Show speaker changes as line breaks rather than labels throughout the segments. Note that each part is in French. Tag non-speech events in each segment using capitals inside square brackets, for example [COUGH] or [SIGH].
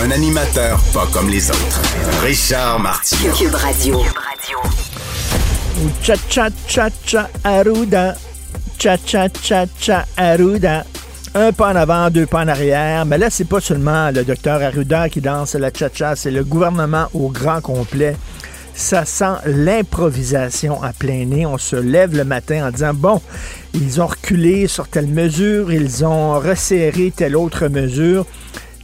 Un animateur pas comme les autres. Richard Martineau.
Cube Radio.
Cha cha cha cha Aruda. Cha cha cha cha Aruda. Un pas en avant, deux pas en arrière. Mais là, c'est pas seulement le docteur Arruda qui danse la cha-cha, c'est le gouvernement au grand complet. Ça sent l'improvisation à plein nez. On se lève le matin en disant, bon, ils ont reculé sur telle mesure, ils ont resserré telle autre mesure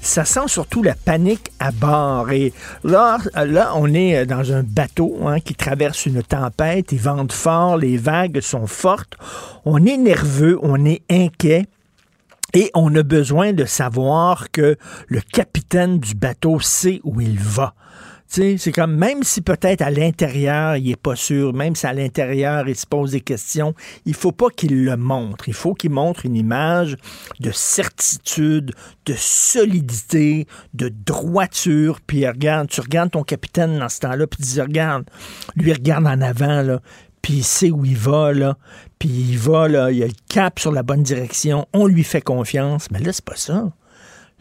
ça sent surtout la panique à bord. Et là, là on est dans un bateau hein, qui traverse une tempête, il vente fort, les vagues sont fortes, on est nerveux, on est inquiet. Et on a besoin de savoir que le capitaine du bateau sait où il va. C'est comme même si peut-être à l'intérieur, il n'est pas sûr, même si à l'intérieur, il se pose des questions, il faut pas qu'il le montre. Il faut qu'il montre une image de certitude, de solidité, de droiture. Puis regarde, tu regardes ton capitaine dans ce temps-là, puis tu dis, regarde, lui regarde en avant, là, puis il sait où il va, là, puis il va, là, il a le cap sur la bonne direction, on lui fait confiance. Mais là, c'est pas ça.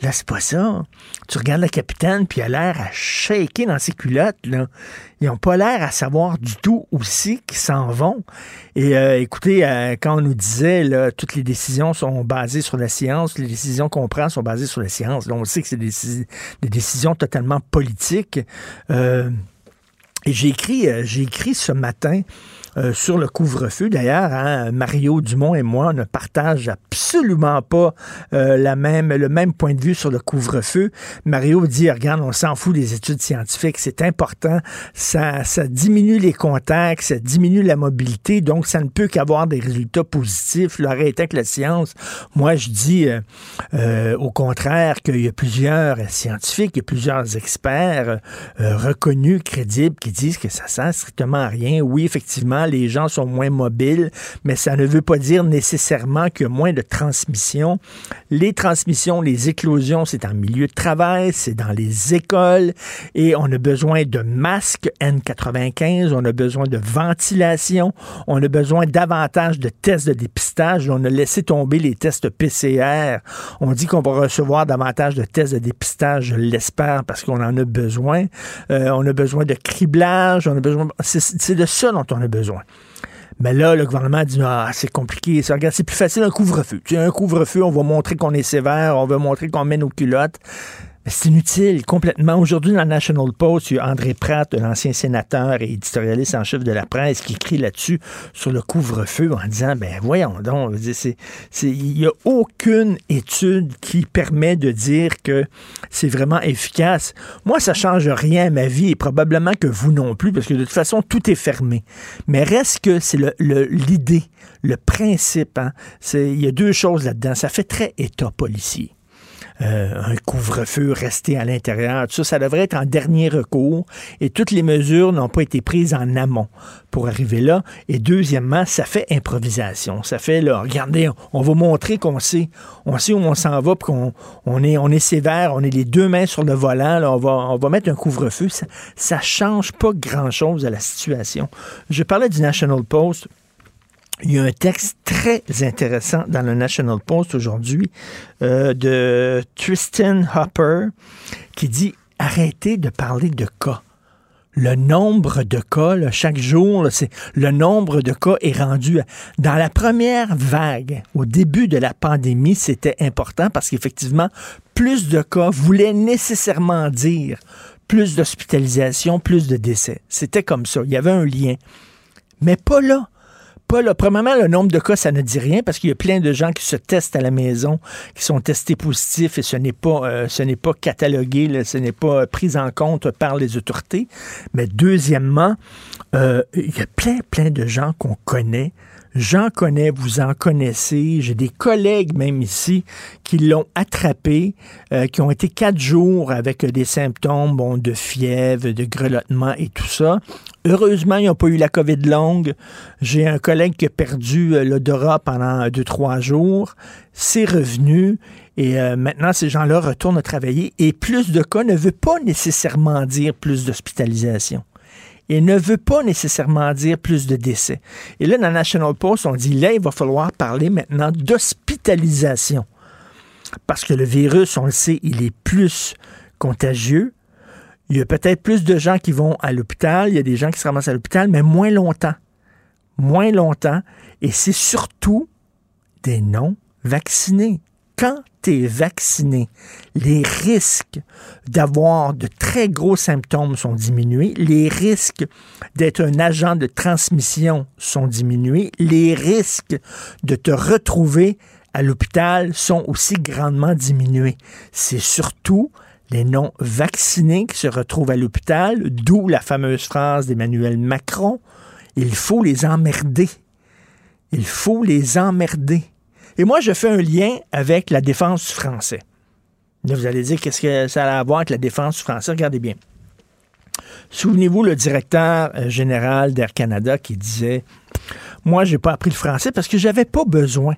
Là, c'est pas ça. Tu regardes le capitaine, puis il a l'air à shaker dans ses culottes. Là. Ils n'ont pas l'air à savoir du tout aussi qu'ils s'en vont. Et euh, écoutez, euh, quand on nous disait là, toutes les décisions sont basées sur la science, les décisions qu'on prend sont basées sur la science. Donc, on sait que c'est des, décisions totalement politiques. Euh, et j'ai écrit ce matin euh, sur le couvre-feu. D'ailleurs, hein, Mario Dumont et moi ne partagent absolument pas euh, la même, le même point de vue sur le couvre-feu. Mario dit, regarde, on s'en fout des études scientifiques, c'est important, ça, ça diminue les contacts, ça diminue la mobilité, donc ça ne peut qu'avoir des résultats positifs. Est avec la science. Moi, je dis euh, au contraire qu'il y a plusieurs scientifiques, il y a plusieurs experts reconnus, crédibles, qui disent que ça sert strictement à rien. Oui, effectivement, les gens sont moins mobiles, mais ça ne veut pas dire nécessairement qu'il y a moins de transmission. Les transmissions, les éclosions, c'est en milieu de travail, c'est dans les écoles, et on a besoin de masques N95, on a besoin de ventilation, on a besoin davantage de tests de dépistage. On a laissé tomber les tests PCR. On dit qu'on va recevoir davantage de tests de dépistage, je l'espère, parce qu'on en a besoin. Euh, on a besoin de criblage, on a besoin. C'est de ça dont on a besoin. Mais là, le gouvernement dit Ah, c'est compliqué. Regarde, c'est plus facile un couvre-feu. Tu as un couvre-feu, on va montrer qu'on est sévère, on va montrer qu'on met nos culottes. C'est inutile, complètement. Aujourd'hui, dans le National Post, il y a André Pratt, l'ancien sénateur et éditorialiste en chef de la presse, qui écrit là-dessus sur le couvre-feu en disant, ben voyons donc, il n'y a aucune étude qui permet de dire que c'est vraiment efficace. Moi, ça change rien à ma vie et probablement que vous non plus, parce que de toute façon, tout est fermé. Mais reste que c'est l'idée, le, le, principe. Hein? Il y a deux choses là-dedans. Ça fait très État policier. Euh, un couvre-feu, rester à l'intérieur. Tout ça, ça devrait être en dernier recours et toutes les mesures n'ont pas été prises en amont pour arriver là. Et deuxièmement, ça fait improvisation. Ça fait, là, regardez, on va montrer qu'on sait, on sait où on s'en va, qu'on on est, on est sévère, on est les deux mains sur le volant, on, va, on va mettre un couvre-feu. Ça ne change pas grand-chose à la situation. Je parlais du National Post il y a un texte très intéressant dans le National Post aujourd'hui euh, de Tristan Hopper qui dit arrêtez de parler de cas. le nombre de cas, chaque jour, le nombre de cas est rendu. Dans la première vague, au début de la pandémie, c'était important parce qu'effectivement, plus de cas voulait nécessairement dire plus d'hospitalisation, plus de décès. C'était comme ça. Il y avait un lien. Mais pas là. Pas. Premièrement, le nombre de cas, ça ne dit rien parce qu'il y a plein de gens qui se testent à la maison, qui sont testés positifs et ce n'est pas, euh, ce n'est pas catalogué, ce n'est pas pris en compte par les autorités. Mais deuxièmement, euh, il y a plein, plein de gens qu'on connaît J'en connais, vous en connaissez. J'ai des collègues même ici qui l'ont attrapé, euh, qui ont été quatre jours avec des symptômes de fièvre, de grelottement et tout ça. Heureusement, ils n'ont pas eu la COVID longue. J'ai un collègue qui a perdu euh, l'odorat pendant deux, trois jours. C'est revenu. Et euh, maintenant, ces gens-là retournent travailler. Et plus de cas ne veut pas nécessairement dire plus d'hospitalisation et ne veut pas nécessairement dire plus de décès. Et là, dans National Post, on dit là, il va falloir parler maintenant d'hospitalisation. Parce que le virus, on le sait, il est plus contagieux. Il y a peut-être plus de gens qui vont à l'hôpital, il y a des gens qui se ramassent à l'hôpital, mais moins longtemps. Moins longtemps. Et c'est surtout des non-vaccinés. Quand tu es vacciné, les risques d'avoir de très gros symptômes sont diminués, les risques d'être un agent de transmission sont diminués, les risques de te retrouver à l'hôpital sont aussi grandement diminués. C'est surtout les non-vaccinés qui se retrouvent à l'hôpital, d'où la fameuse phrase d'Emmanuel Macron, il faut les emmerder. Il faut les emmerder. Et moi, je fais un lien avec la défense du français. vous allez dire, qu'est-ce que ça a à voir avec la défense du français? Regardez bien. Souvenez-vous le directeur euh, général d'Air Canada qui disait Moi, j'ai pas appris le français parce que j'avais pas besoin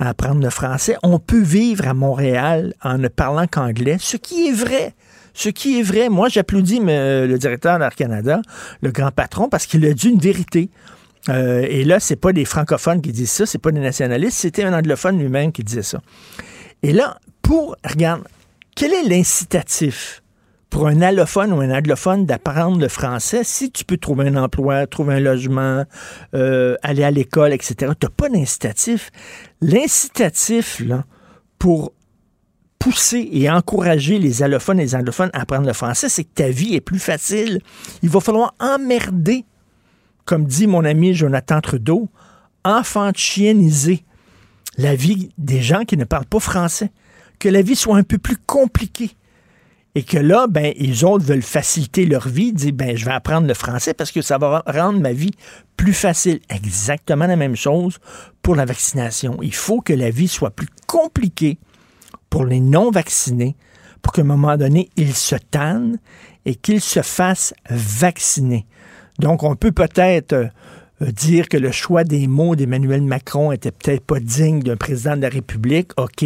d'apprendre le français. On peut vivre à Montréal en ne parlant qu'anglais, ce qui est vrai. Ce qui est vrai. Moi, j'applaudis le directeur d'Air Canada, le grand patron, parce qu'il a dit une vérité. Euh, et là, c'est pas des francophones qui disent ça, c'est pas des nationalistes, c'était un anglophone lui-même qui disait ça. Et là, pour, regarde, quel est l'incitatif pour un allophone ou un anglophone d'apprendre le français si tu peux trouver un emploi, trouver un logement, euh, aller à l'école, etc. Tu n'as pas d'incitatif. L'incitatif, pour pousser et encourager les allophones et les anglophones à apprendre le français, c'est que ta vie est plus facile. Il va falloir emmerder comme dit mon ami Jonathan Trudeau, enfantieniser la vie des gens qui ne parlent pas français. Que la vie soit un peu plus compliquée. Et que là, ben, les autres veulent faciliter leur vie, dire, ben, je vais apprendre le français parce que ça va rendre ma vie plus facile. Exactement la même chose pour la vaccination. Il faut que la vie soit plus compliquée pour les non-vaccinés pour qu'à un moment donné, ils se tannent et qu'ils se fassent vacciner. Donc, on peut peut-être euh, dire que le choix des mots d'Emmanuel Macron était peut-être pas digne d'un président de la République, OK,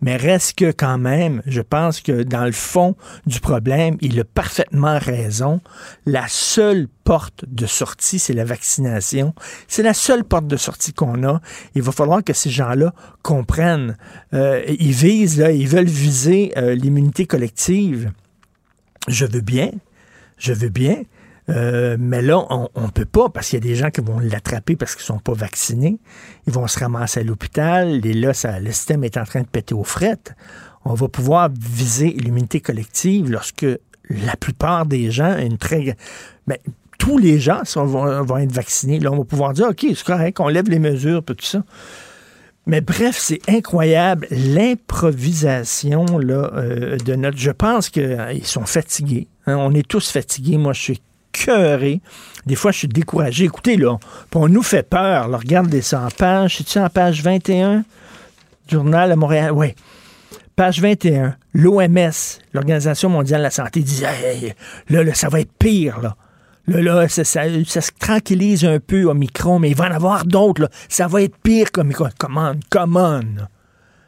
mais reste que quand même, je pense que dans le fond du problème, il a parfaitement raison. La seule porte de sortie, c'est la vaccination. C'est la seule porte de sortie qu'on a. Il va falloir que ces gens-là comprennent. Euh, ils visent, là, ils veulent viser euh, l'immunité collective. Je veux bien, je veux bien, euh, mais là, on ne peut pas parce qu'il y a des gens qui vont l'attraper parce qu'ils ne sont pas vaccinés. Ils vont se ramasser à l'hôpital. Et là, ça, le système est en train de péter aux frettes. On va pouvoir viser l'immunité collective lorsque la plupart des gens, une très. Mais ben, tous les gens vont, être vaccinés. Là, on va pouvoir dire OK, c'est correct, on lève les mesures, tout ça. Mais bref, c'est incroyable l'improvisation euh, de notre. Je pense qu'ils sont fatigués. Hein. on est tous fatigués. Moi, je suis des fois, je suis découragé. Écoutez, là, on nous fait peur. Là, regardez ça en page. C'est-tu en page 21? Journal à Montréal? Oui. Page 21. L'OMS, l'Organisation mondiale de la santé, dit là, ça va être pire. Là. Là, là ça, se tranquillise un peu au micro, mais il va en avoir d'autres. Ça va être pire comme come on.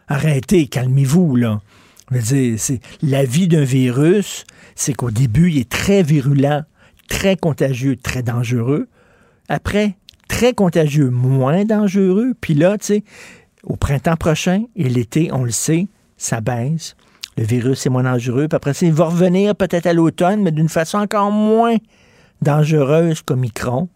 Arrêtez, calmez-vous. là. Je veux dire, la vie d'un virus, c'est qu'au début, il est très virulent très contagieux, très dangereux. Après, très contagieux, moins dangereux. Puis là, tu sais, au printemps prochain et l'été, on le sait, ça baisse. Le virus est moins dangereux. Puis après, il va revenir peut-être à l'automne, mais d'une façon encore moins dangereuse qu'Omicron.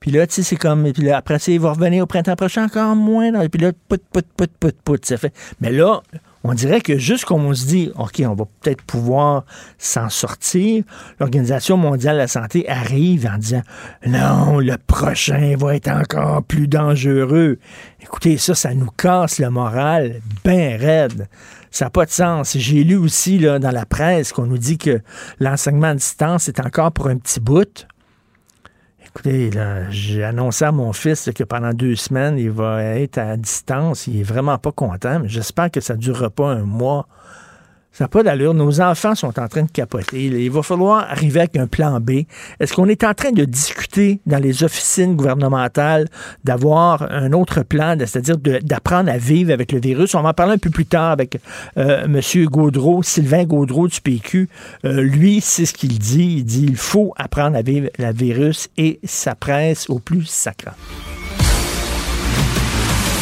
Puis là, tu sais, c'est comme. Puis après ça, il va revenir au printemps prochain encore moins. Puis là, pout, pout, pout, ça fait. Mais là, on dirait que juste comme on se dit, OK, on va peut-être pouvoir s'en sortir, l'Organisation mondiale de la santé arrive en disant, non, le prochain va être encore plus dangereux. Écoutez, ça, ça nous casse le moral bien raide. Ça n'a pas de sens. J'ai lu aussi là, dans la presse qu'on nous dit que l'enseignement à distance est encore pour un petit bout. Écoutez, j'ai annoncé à mon fils que pendant deux semaines, il va être à distance. Il est vraiment pas content, mais j'espère que ça durera pas un mois. Ça n'a pas d'allure. Nos enfants sont en train de capoter. Il va falloir arriver avec un plan B. Est-ce qu'on est en train de discuter dans les officines gouvernementales d'avoir un autre plan, c'est-à-dire d'apprendre à vivre avec le virus? On va en parler un peu plus tard avec euh, M. Gaudreau, Sylvain Gaudreau du PQ. Euh, lui, c'est ce qu'il dit. Il dit il faut apprendre à vivre le virus et ça presse au plus sacré.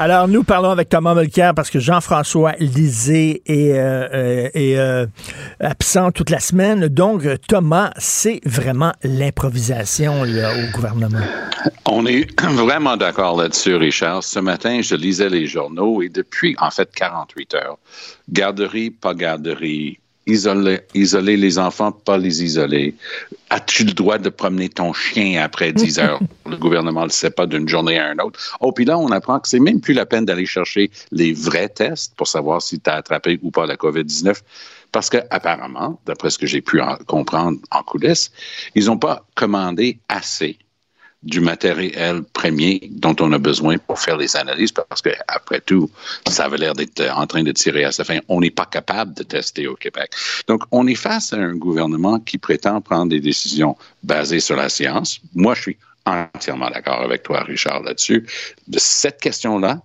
Alors, nous parlons avec Thomas Mulcair parce que Jean-François Lisée est, euh, euh, euh, absent toute la semaine. Donc, Thomas, c'est vraiment l'improvisation au gouvernement.
On est [CLEARS THROAT] vraiment d'accord là-dessus, Richard. Ce matin, je lisais les journaux et depuis, en fait, 48 heures, garderie, pas garderie, isoler, isoler les enfants, pas les isoler. As-tu le droit de promener ton chien après 10 [LAUGHS] heures? le gouvernement ne le sait pas d'une journée à une autre. Oh, puis là, on apprend que c'est même plus la peine d'aller chercher les vrais tests pour savoir si tu as attrapé ou pas la COVID-19. Parce que, apparemment, d'après ce que j'ai pu comprendre en coulisses, ils n'ont pas commandé assez du matériel premier dont on a besoin pour faire les analyses, parce que après tout, ça avait l'air d'être en train de tirer à sa fin. On n'est pas capable de tester au Québec. Donc, on est face à un gouvernement qui prétend prendre des décisions basées sur la science. Moi, je suis entièrement d'accord avec toi, Richard, là-dessus. De cette question-là,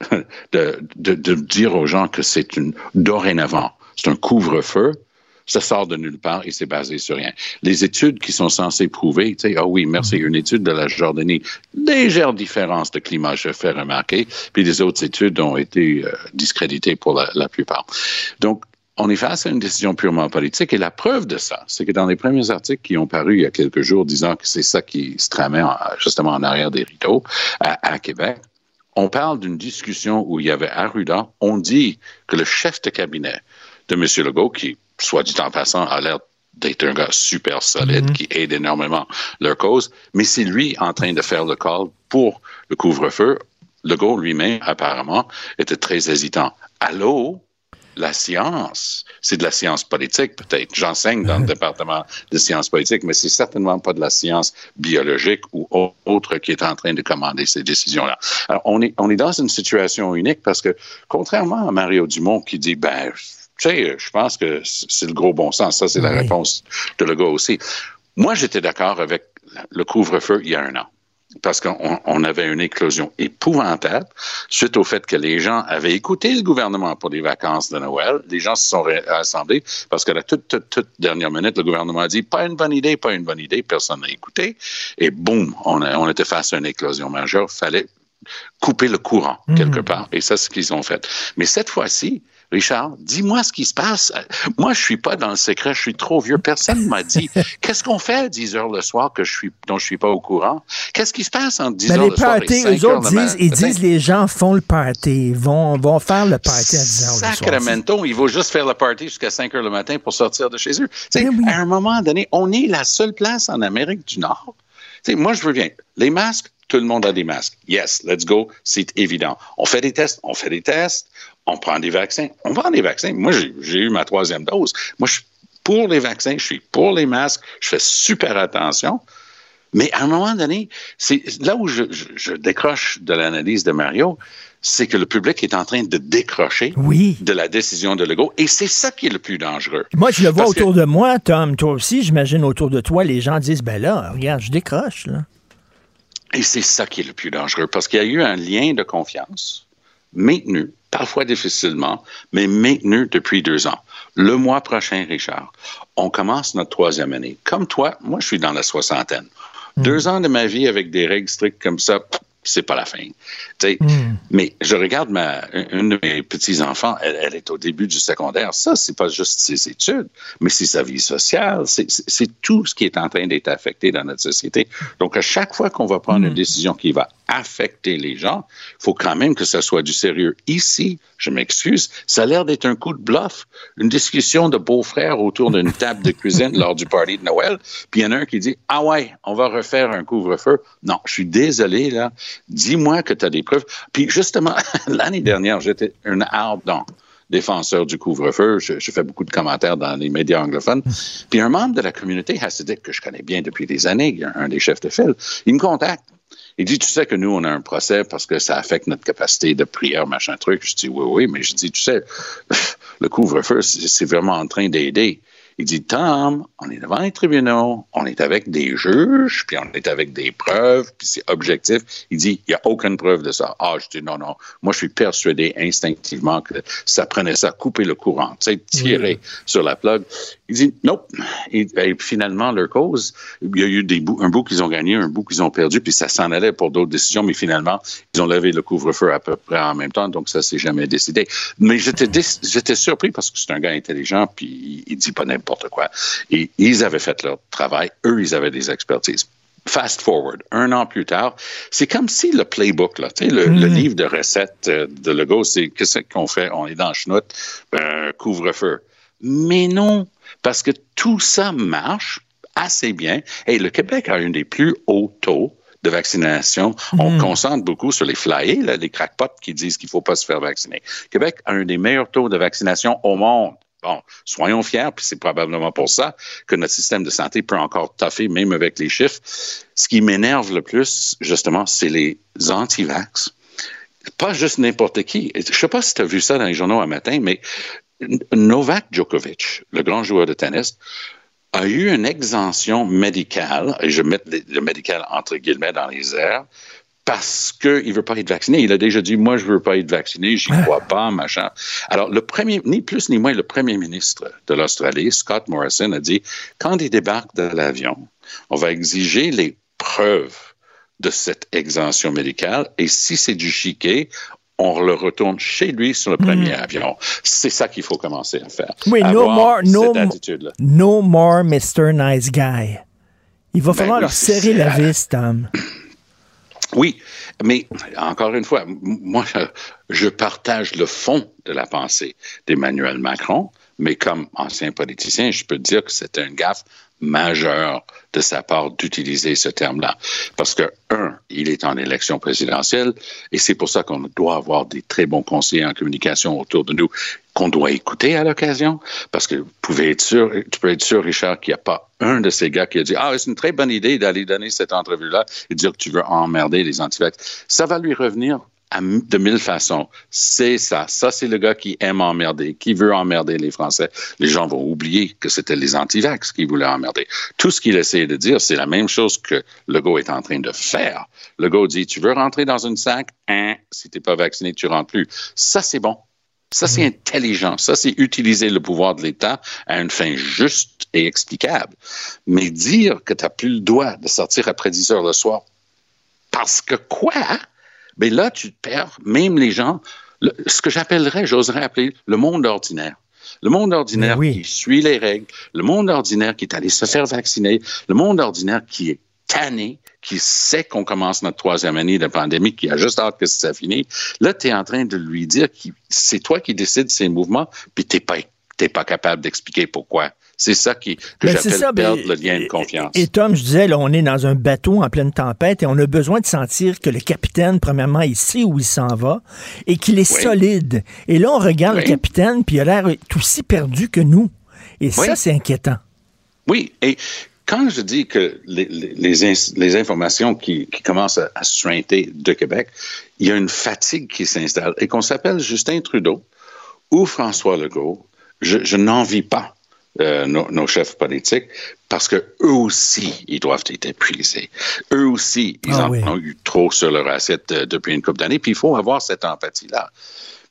[LAUGHS] de, dire aux gens que c'est dorénavant, c'est un couvre-feu, ça sort de nulle part et c'est basé sur rien. Les études qui sont censées prouver, tu sais, ah oui, merci, une étude de la Jordanie, légère différence de climat, je fais remarquer, puis les autres études ont été euh, discréditées pour la, la plupart. Donc, on est face à une décision purement politique et la preuve de ça, c'est que dans les premiers articles qui ont paru il y a quelques jours disant que c'est ça qui se tramait justement en arrière des rideaux à, à Québec, on parle d'une discussion où il y avait Arruda, on dit que le chef de cabinet de M. Legault, qui soit dit en passant, a l'air d'être un gars super solide mm-hmm. qui aide énormément leur cause, mais c'est lui en train de faire le call pour le couvre-feu. Legault lui-même, apparemment, était très hésitant. Allô? La science, c'est de la science politique peut-être. J'enseigne dans le [LAUGHS] département de sciences politiques, mais c'est certainement pas de la science biologique ou autre qui est en train de commander ces décisions-là. Alors, on est, on est dans une situation unique parce que, contrairement à Mario Dumont qui dit, ben, tu sais, je pense que c'est le gros bon sens. Ça, c'est la réponse de le gars aussi. Moi, j'étais d'accord avec le couvre-feu il y a un an parce qu'on avait une éclosion épouvantable suite au fait que les gens avaient écouté le gouvernement pour les vacances de Noël. Les gens se sont rassemblés parce que la toute, toute, toute dernière minute, le gouvernement a dit pas une bonne idée, pas une bonne idée, personne n'a écouté. Et boum, on, on était face à une éclosion majeure. Fallait couper le courant quelque mmh. part. Et ça, c'est ce qu'ils ont fait. Mais cette fois-ci, Richard, dis-moi ce qui se passe. Moi, je suis pas dans le secret, je suis trop vieux. Personne m'a dit [LAUGHS] qu'est-ce qu'on fait à 10 heures le soir que je suis, dont je suis pas au courant? Qu'est-ce qui se passe entre 10 heures le soir et 5 eux autres
disent, Ils disent les gens font le party, vont, vont faire le party à 10 heures le soir.
Sacramento, ils vont juste faire le party jusqu'à 5 heures le matin pour sortir de chez eux. Ben à un moment donné, on est la seule place en Amérique du Nord. moi, je veux bien. Les masques, tout le monde a des masques. Yes, let's go. C'est évident. On fait des tests, on fait des tests, on prend des vaccins. On prend des vaccins. Moi, j'ai eu ma troisième dose. Moi, je suis pour les vaccins, je suis pour les masques, je fais super attention. Mais à un moment donné, c'est là où je, décroche de l'analyse de Mario, c'est que le public est en train de décrocher de la décision de Legault. Et c'est ça qui est le plus dangereux.
Moi, je le vois autour de moi, Tom. Toi aussi, j'imagine autour de toi, les gens disent, ben là, regarde, je décroche. Là.
Et c'est ça qui est le plus dangereux, parce qu'il y a eu un lien de confiance maintenu, parfois difficilement, mais maintenu depuis deux ans. Le mois prochain, Richard, on commence notre troisième année. Comme toi, moi, je suis dans la soixantaine. Deux ans de ma vie avec des règles strictes comme ça, c'est pas la fin. Mm. Mais je regarde ma, une de mes petits-enfants, elle, est au début du secondaire. Ça, c'est pas juste ses études, mais c'est sa vie sociale. C'est tout ce qui est en train d'être affecté dans notre société. Donc, à chaque fois qu'on va prendre une mm. décision qui va affecter les gens, il faut quand même que ça soit du sérieux. Ici, je m'excuse, ça a l'air d'être un coup de bluff, une discussion de beaux-frères autour d'une table de cuisine lors du party de Noël, puis il y en a un qui dit Ah ouais, on va refaire un couvre-feu. Non, je suis désolé, là. Dis-moi que tu as des preuves. Puis justement, [LAUGHS] l'année dernière, j'étais un ardent défenseur du couvre-feu. Je, fais beaucoup de commentaires dans les médias anglophones. Puis un membre de la communauté hassidique que je connais bien depuis des années, un des chefs de file, il me contacte. Il dit, tu sais que nous, on a un procès parce que ça affecte notre capacité de prière, machin truc. Je dis, oui, oui, mais je dis, tu sais, [LAUGHS] le couvre-feu, c'est vraiment en train d'aider. Il dit, Tom, on est devant les tribunaux, on est avec des juges, puis on est avec des preuves, puis c'est objectif. Il dit, il n'y a aucune preuve de ça. Ah, je dis, non, non. Moi, je suis persuadé instinctivement que ça prenait ça, couper le courant, tu sais, tirer sur la plug. Il dit, non. Et, finalement, leur cause, il y a eu des bouts, un bout qu'ils ont gagné, un bout qu'ils ont perdu, puis ça s'en allait pour d'autres décisions, mais finalement, ils ont levé le couvre-feu à peu près en même temps, donc ça s'est jamais décidé. Mais j'étais, surpris parce que c'est un gars intelligent, puis il dit pas n'importe quoi. Et ils avaient fait leur travail. Eux, ils avaient des expertises. Fast forward, un an plus tard, c'est comme si le playbook, là, le, le mm. livre de recettes euh, de Lego, c'est qu'est-ce qu'on fait? On est dans le chenoute, ben, couvre-feu. Mais non, parce que tout ça marche assez bien. Et le Québec a un des plus hauts taux de vaccination. On mm. concentre beaucoup sur les flyers, les crackpots qui disent qu'il ne faut pas se faire vacciner. Québec a un des meilleurs taux de vaccination au monde. Bon, soyons fiers, puis c'est probablement pour ça que notre système de santé peut encore taffer, même avec les chiffres. Ce qui m'énerve le plus, justement, c'est les anti-vax. Pas juste n'importe qui. Je ne sais pas si tu as vu ça dans les journaux un matin, mais Novak Djokovic, le grand joueur de tennis, a eu une exemption médicale, et je mets le médical entre guillemets dans les airs, parce qu'il ne veut pas être vacciné. Il a déjà dit, moi, je ne veux pas être vacciné, j'y ah. crois pas, machin. Alors, le premier, ni plus ni moins, le premier ministre de l'Australie, Scott Morrison, a dit, quand il débarque de l'avion, on va exiger les preuves de cette exemption médicale et si c'est du chiquet, on le retourne chez lui sur le premier hmm. avion. C'est ça qu'il faut commencer à faire.
Oui, no more, no, more Mr. Nice Guy. Il va ben falloir leur serrer la vis, Tom.
Oui, mais encore une fois, moi, je partage le fond de la pensée d'Emmanuel Macron, mais comme ancien politicien, je peux dire que c'est un gaffe majeur de sa part d'utiliser ce terme-là. Parce que, un, il est en élection présidentielle et c'est pour ça qu'on doit avoir des très bons conseillers en communication autour de nous qu'on doit écouter à l'occasion. Parce que vous être sûr, tu peux être sûr, Richard, qu'il n'y a pas un de ces gars qui a dit Ah, c'est une très bonne idée d'aller donner cette entrevue-là et dire que tu veux emmerder les antivax. Ça va lui revenir de mille façons. C'est ça. Ça, c'est le gars qui aime emmerder, qui veut emmerder les Français. Les gens vont oublier que c'était les antivax qui voulaient emmerder. Tout ce qu'il essaie de dire, c'est la même chose que Legault est en train de faire. Legault dit, tu veux rentrer dans une sac? Hein, si t'es pas vacciné, tu rentres plus. Ça, c'est bon. Ça, c'est mmh. intelligent. Ça, c'est utiliser le pouvoir de l'État à une fin juste et explicable. Mais dire que tu n'as plus le droit de sortir après 10 heures le soir parce que quoi? Mais là, tu te perds, même les gens, ce que j'appellerais, j'oserais appeler le monde ordinaire. Le monde ordinaire qui suit les règles, le monde ordinaire qui est allé se faire vacciner, le monde ordinaire qui est tanné, qui sait qu'on commence notre troisième année de pandémie, qui a juste hâte que ça finisse. Là, tu es en train de lui dire que c'est toi qui décides ces mouvements, puis tu n'es pas, pas capable d'expliquer pourquoi. C'est ça qui, que ben, j'appelle perdre le lien de confiance.
Et, Tom, je disais, là, on est dans un bateau en pleine tempête et on a besoin de sentir que le capitaine, premièrement, il sait où il s'en va et qu'il est solide. Et là, on regarde le capitaine, puis il a l'air tout aussi perdu que nous. Et ça, c'est inquiétant.
Oui, et quand je dis que les, les, informations qui, qui, commencent à, se suinter de Québec, il y a une fatigue qui s'installe et qu'on s'appelle Justin Trudeau ou François Legault, je, je n'envie pas euh, nos, chefs politiques parce que eux aussi, ils doivent être épuisés. Eux aussi, ils ah en ont eu trop sur leur assiette euh, depuis une couple d'années. Puis il faut avoir cette empathie-là.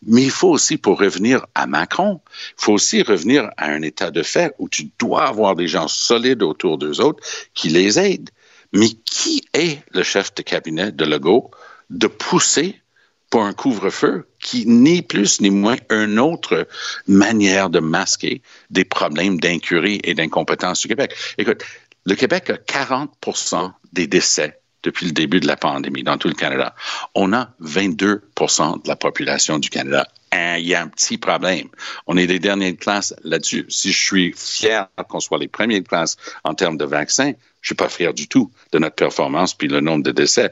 Mais il faut aussi, pour revenir à Macron, il faut aussi revenir à un état de fait où tu dois avoir des gens solides autour d'eux autres qui les aident. Mais qui est le chef de cabinet de Legault de pousser pour un couvre-feu qui n'est plus ni moins une autre manière de masquer des problèmes d'incurie et d'incompétence du Québec. Écoute, le Québec a 40 des décès depuis le début de la pandémie dans tout le Canada. On a 22% de la population du Canada. Il y a un petit problème. On est des dernières classes là-dessus. Si je suis fier qu'on soit les premiers de classe en termes de vaccins, je suis pas fier du tout de notre performance puis le nombre de décès.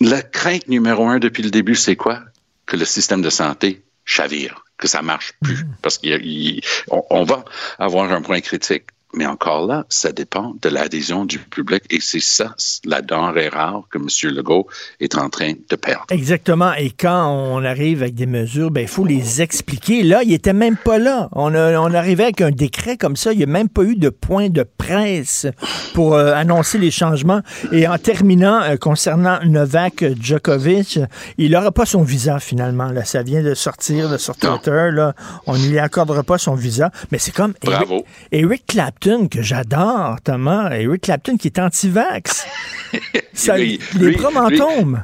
La crainte numéro un depuis le début, c'est quoi? Que le système de santé chavire, que ça marche plus. Parce qu'on va avoir un point critique. Mais encore là, ça dépend de l'adhésion du public et c'est ça la denrée rare que M. Legault est en train de perdre.
Exactement. Et quand on arrive avec des mesures, ben il faut les expliquer. Là, il était même pas là. On, on arrivait avec un décret comme ça. Il n'y a même pas eu de point de presse pour euh, annoncer les changements. Et en terminant, euh, concernant Novak Djokovic, il n'aura pas son visa finalement. Là, ça vient de sortir de sur Twitter. Là. On ne lui accordera pas son visa. Mais c'est comme
Bravo.
Eric, Eric Clapton que j'adore, Thomas. Eric Clapton qui est anti-vax. [LAUGHS] les bras m'en tombent.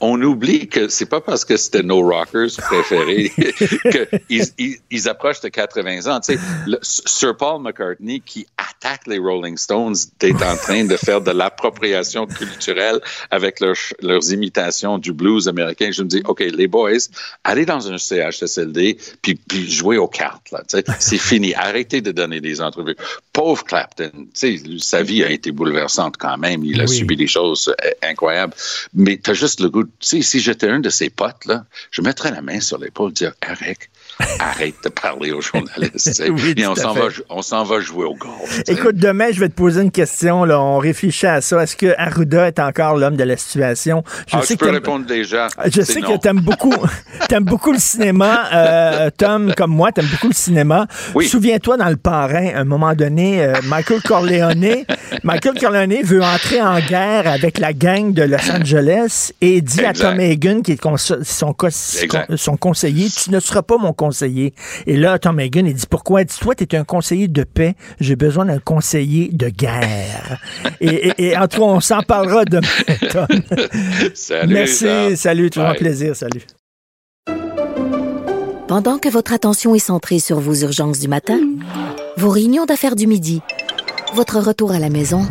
on oublie que c'est pas parce que c'était nos rockers préférés [LAUGHS] qu'ils ils, approchent de 80 ans. Tu sais, Sir Paul McCartney qui attaque les Rolling Stones est en train de faire de l'appropriation culturelle avec leurs imitations du blues américain. Je me dis, OK, les boys, allez dans un CHSLD puis, puis jouez aux cartes. C'est fini. Arrêtez de donner des entrevues. Pauvre Clapton, sa vie a été bouleversante quand même. Il a subi des choses euh, incroyables. Mais tu as juste le goût, si j'étais un de ses potes, là, je mettrais la main sur l'épaule et dire, Eric, [LAUGHS] arrête de parler aux journalistes. et [LAUGHS] on s'en, va, on s'en va jouer au golf.
Écoute, demain, je vais te poser une question. Là. On réfléchit à ça. Est-ce que Arruda est encore l'homme de la situation?
Je, ah, sais je peux répondre déjà.
Je sais que tu aimes beaucoup, [LAUGHS] beaucoup le cinéma. Euh, Tom, comme moi, tu aimes beaucoup le cinéma. Souviens-toi, dans Le Parrain, à un moment donné, euh, Michael Corleone, Michael Corleone veut entrer en guerre avec la gang de Los Angeles et dit à Tom Hagen, qui est son, son conseiller, tu ne seras pas mon conseiller conseiller. Et là, Tom Hagen, il dit pourquoi? Il dit, toi, tu es un conseiller de paix, j'ai besoin d'un conseiller de guerre. [LAUGHS] et, en tout cas, on s'en parlera demain, [LAUGHS] Tom.
salut.
Merci, salut, toujours un plaisir, salut.
Pendant que votre attention est centrée sur vos urgences du matin, vos réunions d'affaires du midi, votre retour à la maison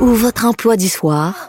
ou votre emploi du soir,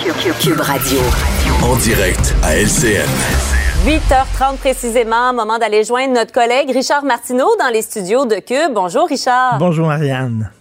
Cube Radio.
En direct à LCN.
8h30 précisément, moment d'aller joindre notre collègue Richard Martineau dans les studios de Cube. Bonjour Richard.
Bonjour Marianne.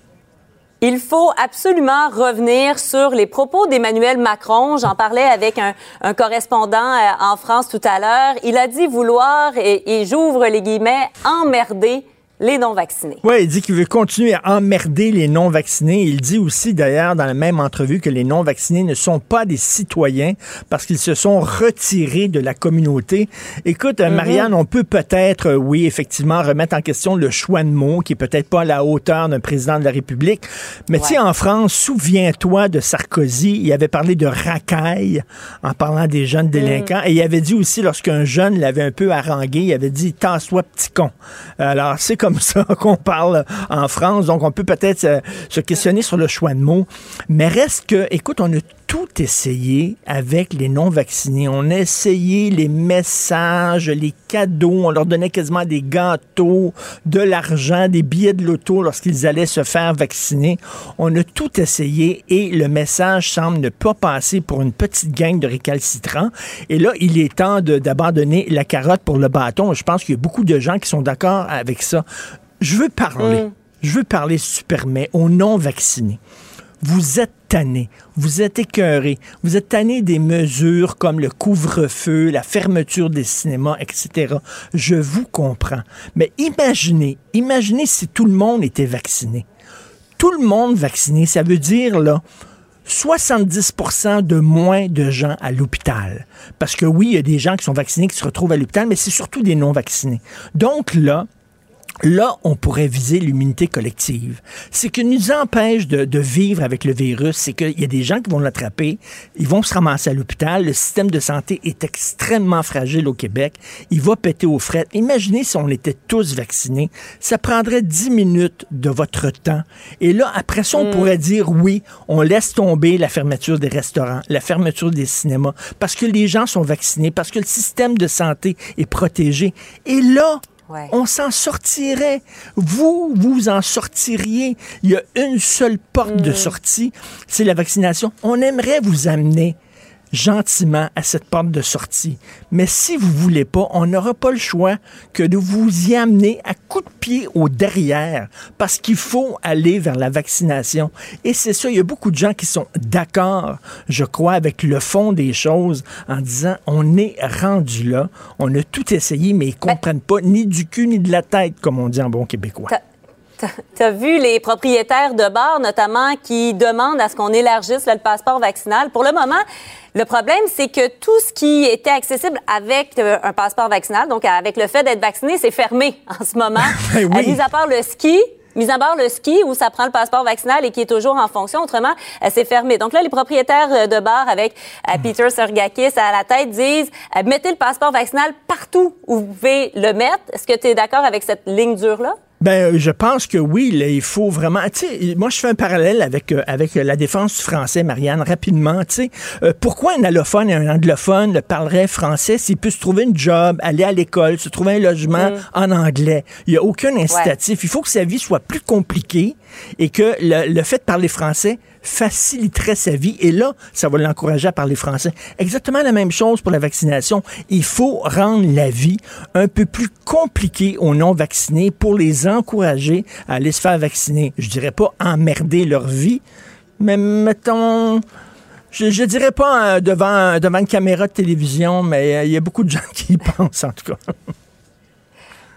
Il faut absolument revenir sur les propos d'Emmanuel Macron. J'en parlais avec un, correspondant euh, en France tout à l'heure. Il a dit vouloir, et, et j'ouvre les guillemets, emmerder les non-vaccinés.
Oui, il dit qu'il veut continuer à emmerder les non-vaccinés. Il dit aussi, d'ailleurs, dans la même entrevue, que les non-vaccinés ne sont pas des citoyens parce qu'ils se sont retirés de la communauté. Écoute, euh, mhm. Marianne, on peut peut-être, euh, oui, effectivement, remettre en question le choix de mots, qui est peut-être pas à la hauteur d'un président de la République. Mais tu sais, en France, souviens-toi de Sarkozy, il avait parlé de racaille en parlant des jeunes délinquants. Mhm. Et il avait dit aussi, lorsqu'un jeune l'avait un peu harangué, il avait dit, tasse-toi, petit con. Alors, c'est comme comme ça [LAUGHS] qu'on parle en France. Donc, on peut peut-être se, questionner sur le choix de mots. Mais reste que, écoute, on a tout essayé avec les non-vaccinés. On a essayé les messages, les cadeaux. On leur donnait quasiment des gâteaux, de l'argent, des billets de loto lorsqu'ils allaient se faire vacciner. On a tout essayé et le message semble ne pas passer pour une petite gang de récalcitrants. Et là, il est temps d'abandonner la carotte pour le bâton. Je pense qu'il y a beaucoup de gens qui sont d'accord avec ça. Je veux parler. Mm. Je veux parler super, mais aux non-vaccinés Vous êtes tanné, vous êtes écœuré, vous êtes tanné des mesures comme le couvre-feu, la fermeture des cinémas, etc. Je vous comprends. Mais imaginez, imaginez si tout le monde était vacciné. Tout le monde vacciné, ça veut dire, là, 70% de moins de gens à l'hôpital. Parce que oui, il y a des gens qui sont vaccinés qui se retrouvent à l'hôpital, mais c'est surtout des non-vaccinés. Donc là, Là, on pourrait viser l'immunité collective. Ce qui nous empêche de, de vivre avec le virus, c'est qu'il y a des gens qui vont l'attraper, ils vont se ramasser à l'hôpital, le système de santé est extrêmement fragile au Québec, il va péter aux frettes. Imaginez si on était tous vaccinés, ça prendrait 10 minutes de votre temps. Et là, après ça, on pourrait dire oui, on laisse tomber la fermeture des restaurants, la fermeture des cinémas, parce que les gens sont vaccinés, parce que le système de santé est protégé. Et là,
Ouais.
on s'en sortirait. Vous, vous en sortiriez. Il y a une seule porte de sortie, c'est la vaccination. On aimerait vous amener gentiment à cette porte de sortie. Mais si vous voulez pas, on n'aura pas le choix que de vous y amener à coups de pied au derrière parce qu'il faut aller vers la vaccination. Et c'est ça, il y a beaucoup de gens qui sont d'accord, je crois, avec le fond des choses en disant on est rendu là, on a tout essayé, mais ils comprennent pas ni du cul ni de la tête, comme on dit en bon québécois.
T'as- t'as- T'as vu les propriétaires de bars, notamment, qui demandent à ce qu'on élargisse là, le passeport vaccinal. Pour le moment, le problème, c'est que tout ce qui était accessible avec euh, un passeport vaccinal, donc avec le fait d'être vacciné, c'est fermé [LAUGHS] en ce moment. [LAUGHS]
Ben oui.
Euh, mis à part le ski, Mis à part le ski où ça prend le passeport vaccinal et qui est toujours en fonction, autrement, euh, c'est fermé. Donc là, les propriétaires de bars avec euh, Peter Sergakis à la tête disent mettez le passeport vaccinal partout où vous pouvez le mettre. Est-ce que tu es d'accord avec cette ligne dure-là?
Ben, euh, je pense que oui, là, il faut vraiment. Tu sais, moi, je fais un parallèle avec euh, avec la défense du français, Marianne, rapidement. Tu sais, Euh, pourquoi un allophone et un anglophone le parlerait français s'il peut se trouver une job, aller à l'école, se trouver un logement en anglais? Il y a aucun incitatif. Il faut que sa vie soit plus compliquée et que le, le fait de parler français faciliterait sa vie. Et là, ça va l'encourager à parler français. Exactement la même chose pour la vaccination. Il faut rendre la vie un peu plus compliquée aux non-vaccinés pour les encourager à aller se faire vacciner. Je dirais pas emmerder leur vie, mais mettons... Je, je dirais pas euh, devant, devant une caméra de télévision, mais euh, il y a beaucoup de gens [LAUGHS] qui y pensent, en tout cas.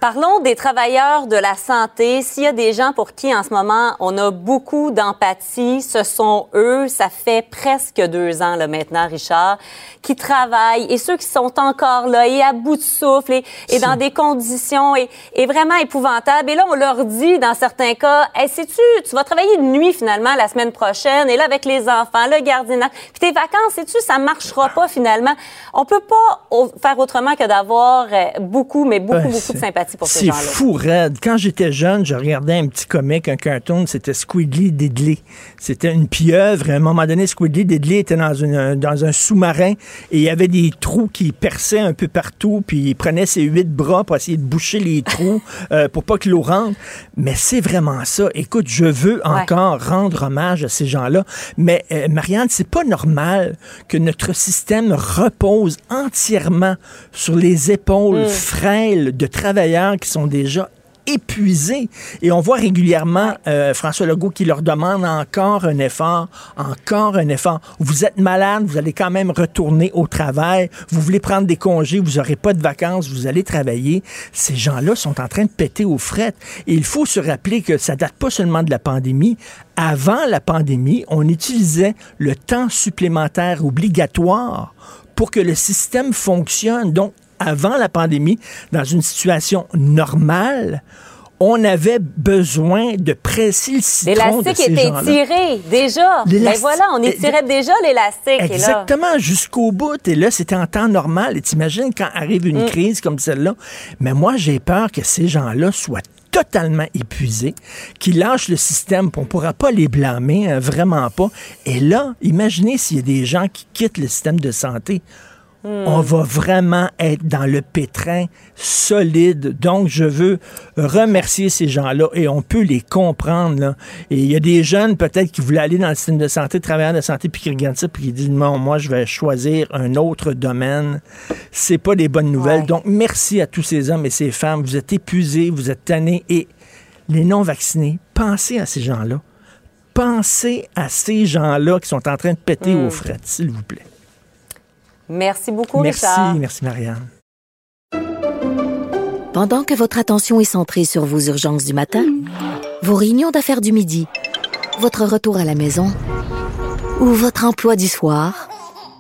Parlons des travailleurs de la santé. S'il y a des gens pour qui en ce moment on a beaucoup d'empathie, ce sont eux. Ça fait presque deux ans là, maintenant, Richard, qui travaillent et ceux qui sont encore là et à bout de souffle et, et dans des conditions et, et vraiment épouvantables. Et là, on leur dit dans certains cas, hey, sais-tu, tu vas travailler de nuit finalement la semaine prochaine et là avec les enfants, le gardiennage, puis tes vacances, sais-tu, ça marchera pas finalement? On peut pas faire autrement que d'avoir euh, beaucoup, mais beaucoup,
Ben,
beaucoup de sympathie pour ces
C'est fou, raide. Quand j'étais jeune, je regardais un petit comic, un cartoon, c'était Squiggly Diddley. C'était une pieuvre. À un moment donné, Squiggly Diddley était dans, une, dans un sous-marin et il y avait des trous qui perçaient un peu partout, puis il prenait ses huit bras pour essayer de boucher les trous [LAUGHS] euh, pour pas que l'eau rentre. Mais c'est vraiment ça. Écoute, je veux encore rendre hommage à ces gens-là. Mais euh, Marianne, c'est pas normal que notre système repose entièrement sur les épaules frêles de travailleurs qui sont déjà épuisés. Et on voit régulièrement euh, François Legault qui leur demande encore un effort, encore un effort. Vous êtes malade, vous allez quand même retourner au travail. Vous voulez prendre des congés, vous n'aurez pas de vacances, vous allez travailler. Ces gens-là sont en train de péter aux frettes. Et il faut se rappeler que ça date pas seulement de la pandémie. Avant la pandémie, on utilisait le temps supplémentaire obligatoire pour que le système fonctionne. Donc, avant la pandémie, dans une situation normale, on avait besoin de presser le citron de
L'élastique était étiré déjà.
L'élastique-
voilà, on étirait déjà l'élastique.
Exactement, jusqu'au bout. Et là, c'était en temps normal. Et t'imagines quand arrive
Mm.
une crise comme celle-là. Mais moi, j'ai peur que ces gens-là soient totalement épuisés, qu'ils lâchent le système, on ne pourra pas les blâmer, hein, vraiment pas. Et là, imaginez s'il y a des gens qui quittent le système de santé. On va vraiment être dans le pétrin solide. Donc, je veux remercier ces gens-là et on peut les comprendre. Là. Et il y a des jeunes peut-être qui voulaient aller dans le système de santé, travailleurs de santé, puis qui regardent ça, puis qui disent non, moi, je vais choisir un autre domaine. C'est pas des bonnes nouvelles.
Ouais.
Donc, merci à tous ces hommes et ces femmes. Vous êtes épuisés, vous êtes tannés et les non-vaccinés, pensez à ces gens-là Pensez à ces gens-là qui sont en train de péter
Mm.
aux frettes, s'il vous plaît.
Merci beaucoup,
Merci,
Richard.
merci Marianne.
Pendant que votre attention est centrée sur vos urgences du matin, vos réunions d'affaires du midi, votre retour à la maison ou votre emploi du soir,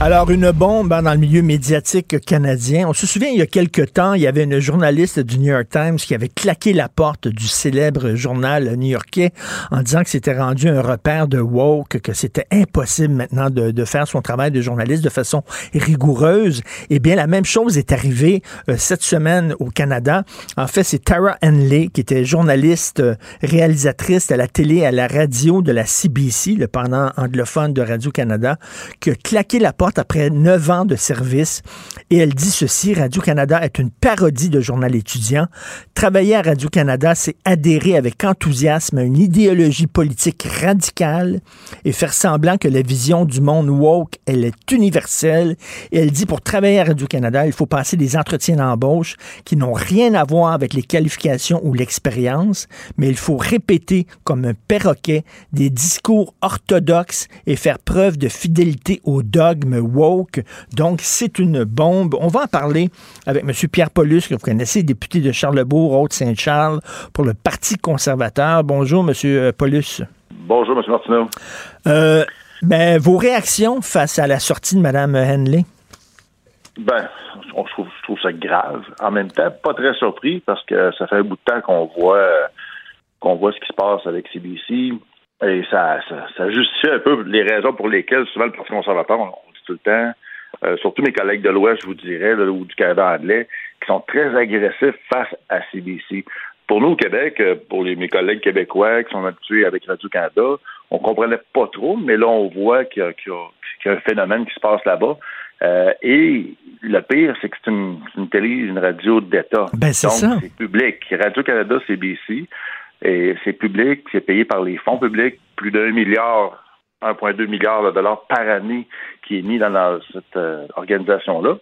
Alors, une bombe hein, dans le milieu médiatique canadien. On se souvient, il y a quelque temps, il y avait une journaliste du New York Times qui avait claqué la porte du célèbre journal new-yorkais en disant que c'était rendu un repère de woke, que c'était impossible maintenant de, faire son travail de journaliste de façon rigoureuse. Eh bien, la même chose est arrivée euh, cette semaine au Canada. En fait, c'est Tara Henley, qui était journaliste, euh, réalisatrice à la télé, à la radio de la CBC, le pendant anglophone de Radio-Canada, qui a claqué la porte après neuf ans de service. Et elle dit ceci, Radio-Canada est une parodie de journal étudiant. Travailler à Radio-Canada, c'est adhérer avec enthousiasme à une idéologie politique radicale et faire semblant que la vision du monde woke, elle est universelle. Et elle dit, pour travailler à Radio-Canada, il faut passer des entretiens d'embauche qui n'ont rien à voir avec les qualifications ou l'expérience, mais il faut répéter comme un perroquet des discours orthodoxes et faire preuve de fidélité au woke. Donc, c'est une bombe. On va en parler avec M. Pierre Paulus, que vous connaissez, député de Charlebourg, Haute-Saint-Charles, pour le Parti conservateur. Bonjour, M. Paulus.
Bonjour, M. Martineau.
Euh, ben, vos réactions face à la sortie de Mme Henley?
Ben, on- je trouve, je trouve ça grave. En même temps, pas très surpris parce que ça fait un bout de temps qu'on voit qu'on voit ce qui se passe avec CBC et ça, ça, ça justifie un peu les raisons pour lesquelles souvent le Parti conservateur, on, tout le temps, euh, surtout mes collègues de l'Ouest, je vous dirais, là, ou du Canada anglais, qui sont très agressifs face à CBC. Pour nous au Québec, euh, pour les, mes collègues québécois qui sont habitués avec Radio-Canada, on comprenait pas trop, mais là, on voit qu'il y, a- y y un phénomène qui se passe là-bas. Euh, et le pire, c'est que c'est une, une télé, une radio d'État.
Ben, c'est ça.
c'est public. Radio-Canada, c'est BC. Et c'est public, c'est payé par les fonds publics, plus d'un milliard, 1,2 milliard de dollars par année qui est mis dans cette euh, organisation-là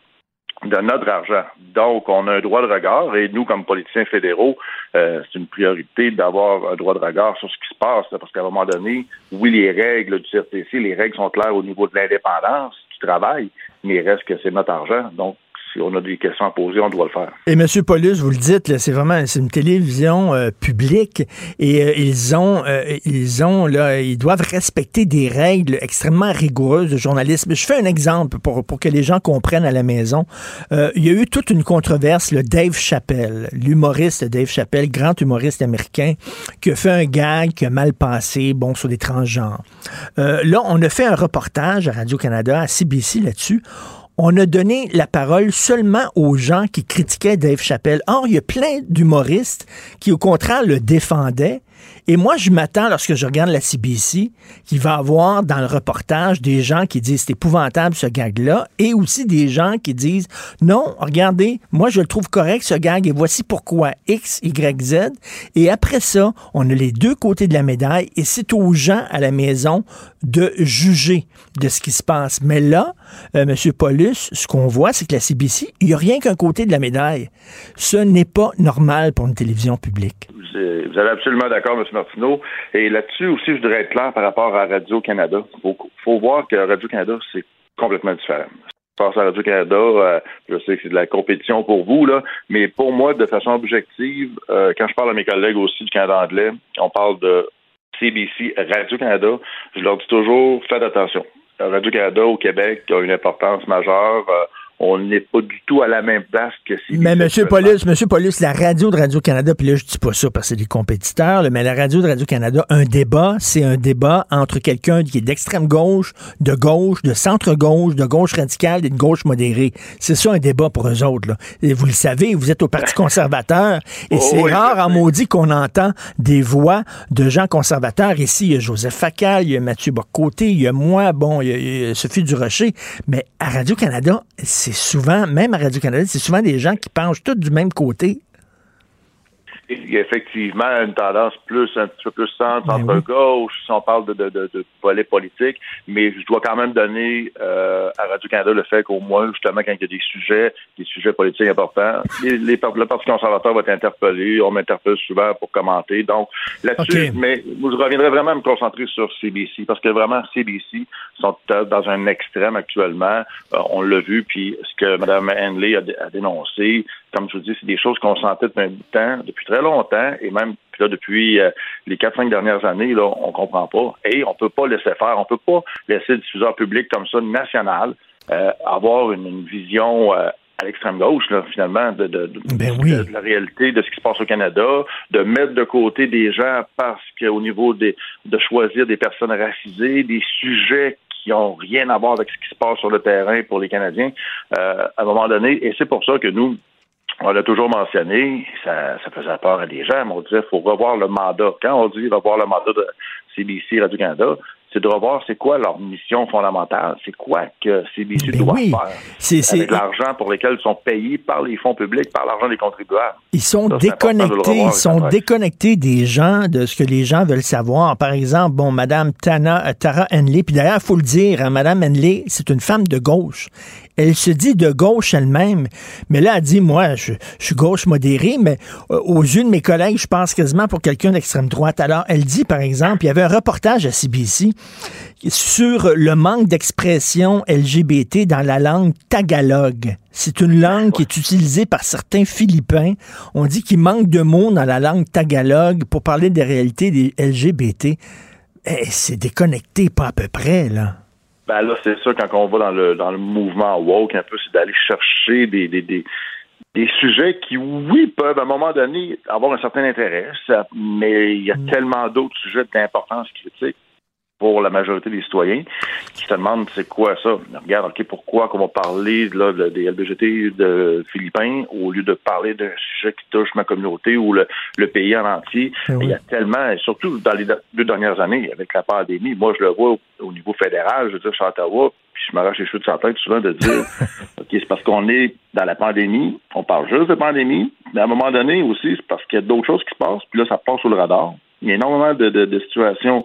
de notre argent. Donc, on a un droit de regard et nous, comme politiciens fédéraux, euh, c'est une priorité d'avoir un droit de regard sur ce qui se passe, parce qu'à un moment donné, oui, les règles du CRTC, les règles sont claires au niveau de l'indépendance du travail, mais il reste que c'est notre argent. Donc, si on a des questions à poser, on doit le faire.
Et M. Paulus, vous le dites, c'est vraiment c'est une télévision euh, publique et euh, ils ont euh, ils ont ils doivent respecter des règles extrêmement rigoureuses de journalisme. Je fais un exemple pour, pour que les gens comprennent à la maison. Il y a eu toute une controverse, le Dave Chappelle, l'humoriste Dave Chappelle, grand humoriste américain, qui a fait un gag qui a mal passé, bon, sur les transgenres. Là, on a fait un reportage à Radio-Canada, à CBC là-dessus on a donné la parole seulement aux gens qui critiquaient Dave Chappelle. Or, il y a plein d'humoristes qui, au contraire, le défendaient. Et moi, je m'attends, lorsque je regarde la CBC, qu'il va avoir dans le reportage des gens qui disent c'est épouvantable ce gag-là, et aussi des gens qui disent non, regardez, moi je le trouve correct ce gag, et voici pourquoi X, Y, Z. Et après ça, on a les deux côtés de la médaille, et c'est aux gens à la maison de juger de ce qui se passe. Mais là, euh, M. Paulus, ce qu'on voit, c'est que la CBC, il n'y a rien qu'un côté de la médaille. Ce n'est pas normal pour une télévision publique.
Vous êtes vous êtes absolument d'accord, M. Martineau. Et là-dessus aussi, je voudrais être clair par rapport à Radio-Canada. Il faut, voir que Radio-Canada, c'est complètement différent. Passe à Radio-Canada, euh, je sais que c'est de la compétition pour vous, là, mais pour moi, de façon objective, euh, quand je parle à mes collègues aussi du Canada anglais, on parle de CBC, Radio-Canada, je leur dis toujours, faites attention. Radio-Canada au Québec a une importance majeure. On n'est pas du tout à la même place que si.
Mais Monsieur Paulus, Monsieur Paulus, la radio de Radio-Canada, puis là, je dis pas ça parce que c'est des compétiteurs, là, mais la radio de Radio-Canada, un débat, c'est un débat entre quelqu'un qui est d'extrême gauche, de gauche, de centre-gauche, de gauche radicale et de gauche modérée. C'est ça un débat pour eux autres. Là. Et vous le savez, vous êtes au Parti [LAUGHS] conservateur et
Oh,
c'est
oui,
rare en maudit qu'on entend des voix de gens conservateurs. Ici, il y a Joseph Facal, il y a Mathieu Bocoté, il y a moi, bon, il y a, il y a Sophie Durocher. Mais à Radio-Canada, c'est souvent, même à Radio-Canada, c'est souvent des gens qui penchent tous du même côté.
Il y a effectivement une tendance plus, un petit peu plus centre,
Ben
centre gauche, si on parle de, de, de, de volet politique, mais je dois quand même donner euh, à Radio-Canada le fait qu'au moins, justement, quand il y a des sujets, des sujets politiques importants, les, les, le Parti conservateur va être interpellé, on m'interpelle souvent pour commenter. Donc, là-dessus, mais je reviendrai vraiment à me concentrer sur CBC, parce que vraiment, CBC sont euh, dans un extrême actuellement. Euh, on l'a vu, puis ce que Mme Henley a, dé- a dénoncé, comme je vous dis, c'est des choses qu'on sentait depuis un bout de temps, depuis très longtemps, et même puis là, depuis euh, les quatre, cinq dernières années, là, on comprend pas. Et on peut pas laisser faire, on peut pas laisser le diffuseur public comme ça, national, euh, avoir une, une vision euh, à l'extrême gauche, là, finalement, de, de, de-
Ben oui.
de la réalité de ce qui se passe au Canada, de mettre de côté des gens parce qu'au niveau des, de choisir des personnes racisées, des sujets qui ont rien à voir avec ce qui se passe sur le terrain pour les Canadiens, euh, à un moment donné, et c'est pour ça que nous, on l'a toujours mentionné, ça, ça faisait peur à des gens, mais on disait qu'il faut revoir le mandat. Quand on dit revoir le mandat de CBC Radio-Canada, c'est de revoir c'est quoi leur mission fondamentale, c'est quoi que CBC
Ben
doit
oui.
faire
C'est-
avec l'argent pour lesquels ils sont payés par les fonds publics, par l'argent des contribuables.
Ils sont
Ça,
déconnectés,
revoir,
ils sont déconnectés des gens, de ce que les gens veulent savoir. Par exemple, bon, Madame Tana, euh, Tara Henley, puis d'ailleurs, il faut le dire, hein, Madame Henley, c'est une femme de gauche. Elle se dit de gauche elle-même, mais là, elle dit, moi, je, suis gauche modérée, mais euh, aux yeux de mes collègues, je pense quasiment pour quelqu'un d'extrême droite. Alors, elle dit, par exemple, il y avait un reportage à CBC sur le manque d'expression LGBT dans la langue tagalog. C'est une langue qui est utilisée par certains Philippins. On dit qu'il manque de mots dans la langue tagalog pour parler des réalités des LGBT. Eh, c'est déconnecté, pas à peu près, là.
Ben là, c'est ça, quand on va dans le dans le mouvement woke, un peu, c'est d'aller chercher des, des, des, des sujets qui, oui, peuvent à un moment donné avoir un certain intérêt, ça- mais il y a tellement d'autres sujets d'importance critique pour la majorité des citoyens qui se demandent c'est quoi ça? Regarde, OK, pourquoi qu'on va parler là, des LBGT de Philippins au lieu de parler d'un sujet qui touche ma communauté ou le, le pays en entier?
Oui.
Il y a tellement, et surtout dans les deux dernières années, avec la pandémie, moi je le vois au, au niveau fédéral, je veux dire, je suis à Ottawa, puis je m'arrache les cheveux de sa tête souvent de dire [LAUGHS] OK, c'est parce qu'on est dans la pandémie, on parle juste de pandémie, mais à un moment donné aussi, c'est parce qu'il y a d'autres choses qui se passent, puis là, ça passe sous le radar. Il y a énormément de, de, de situations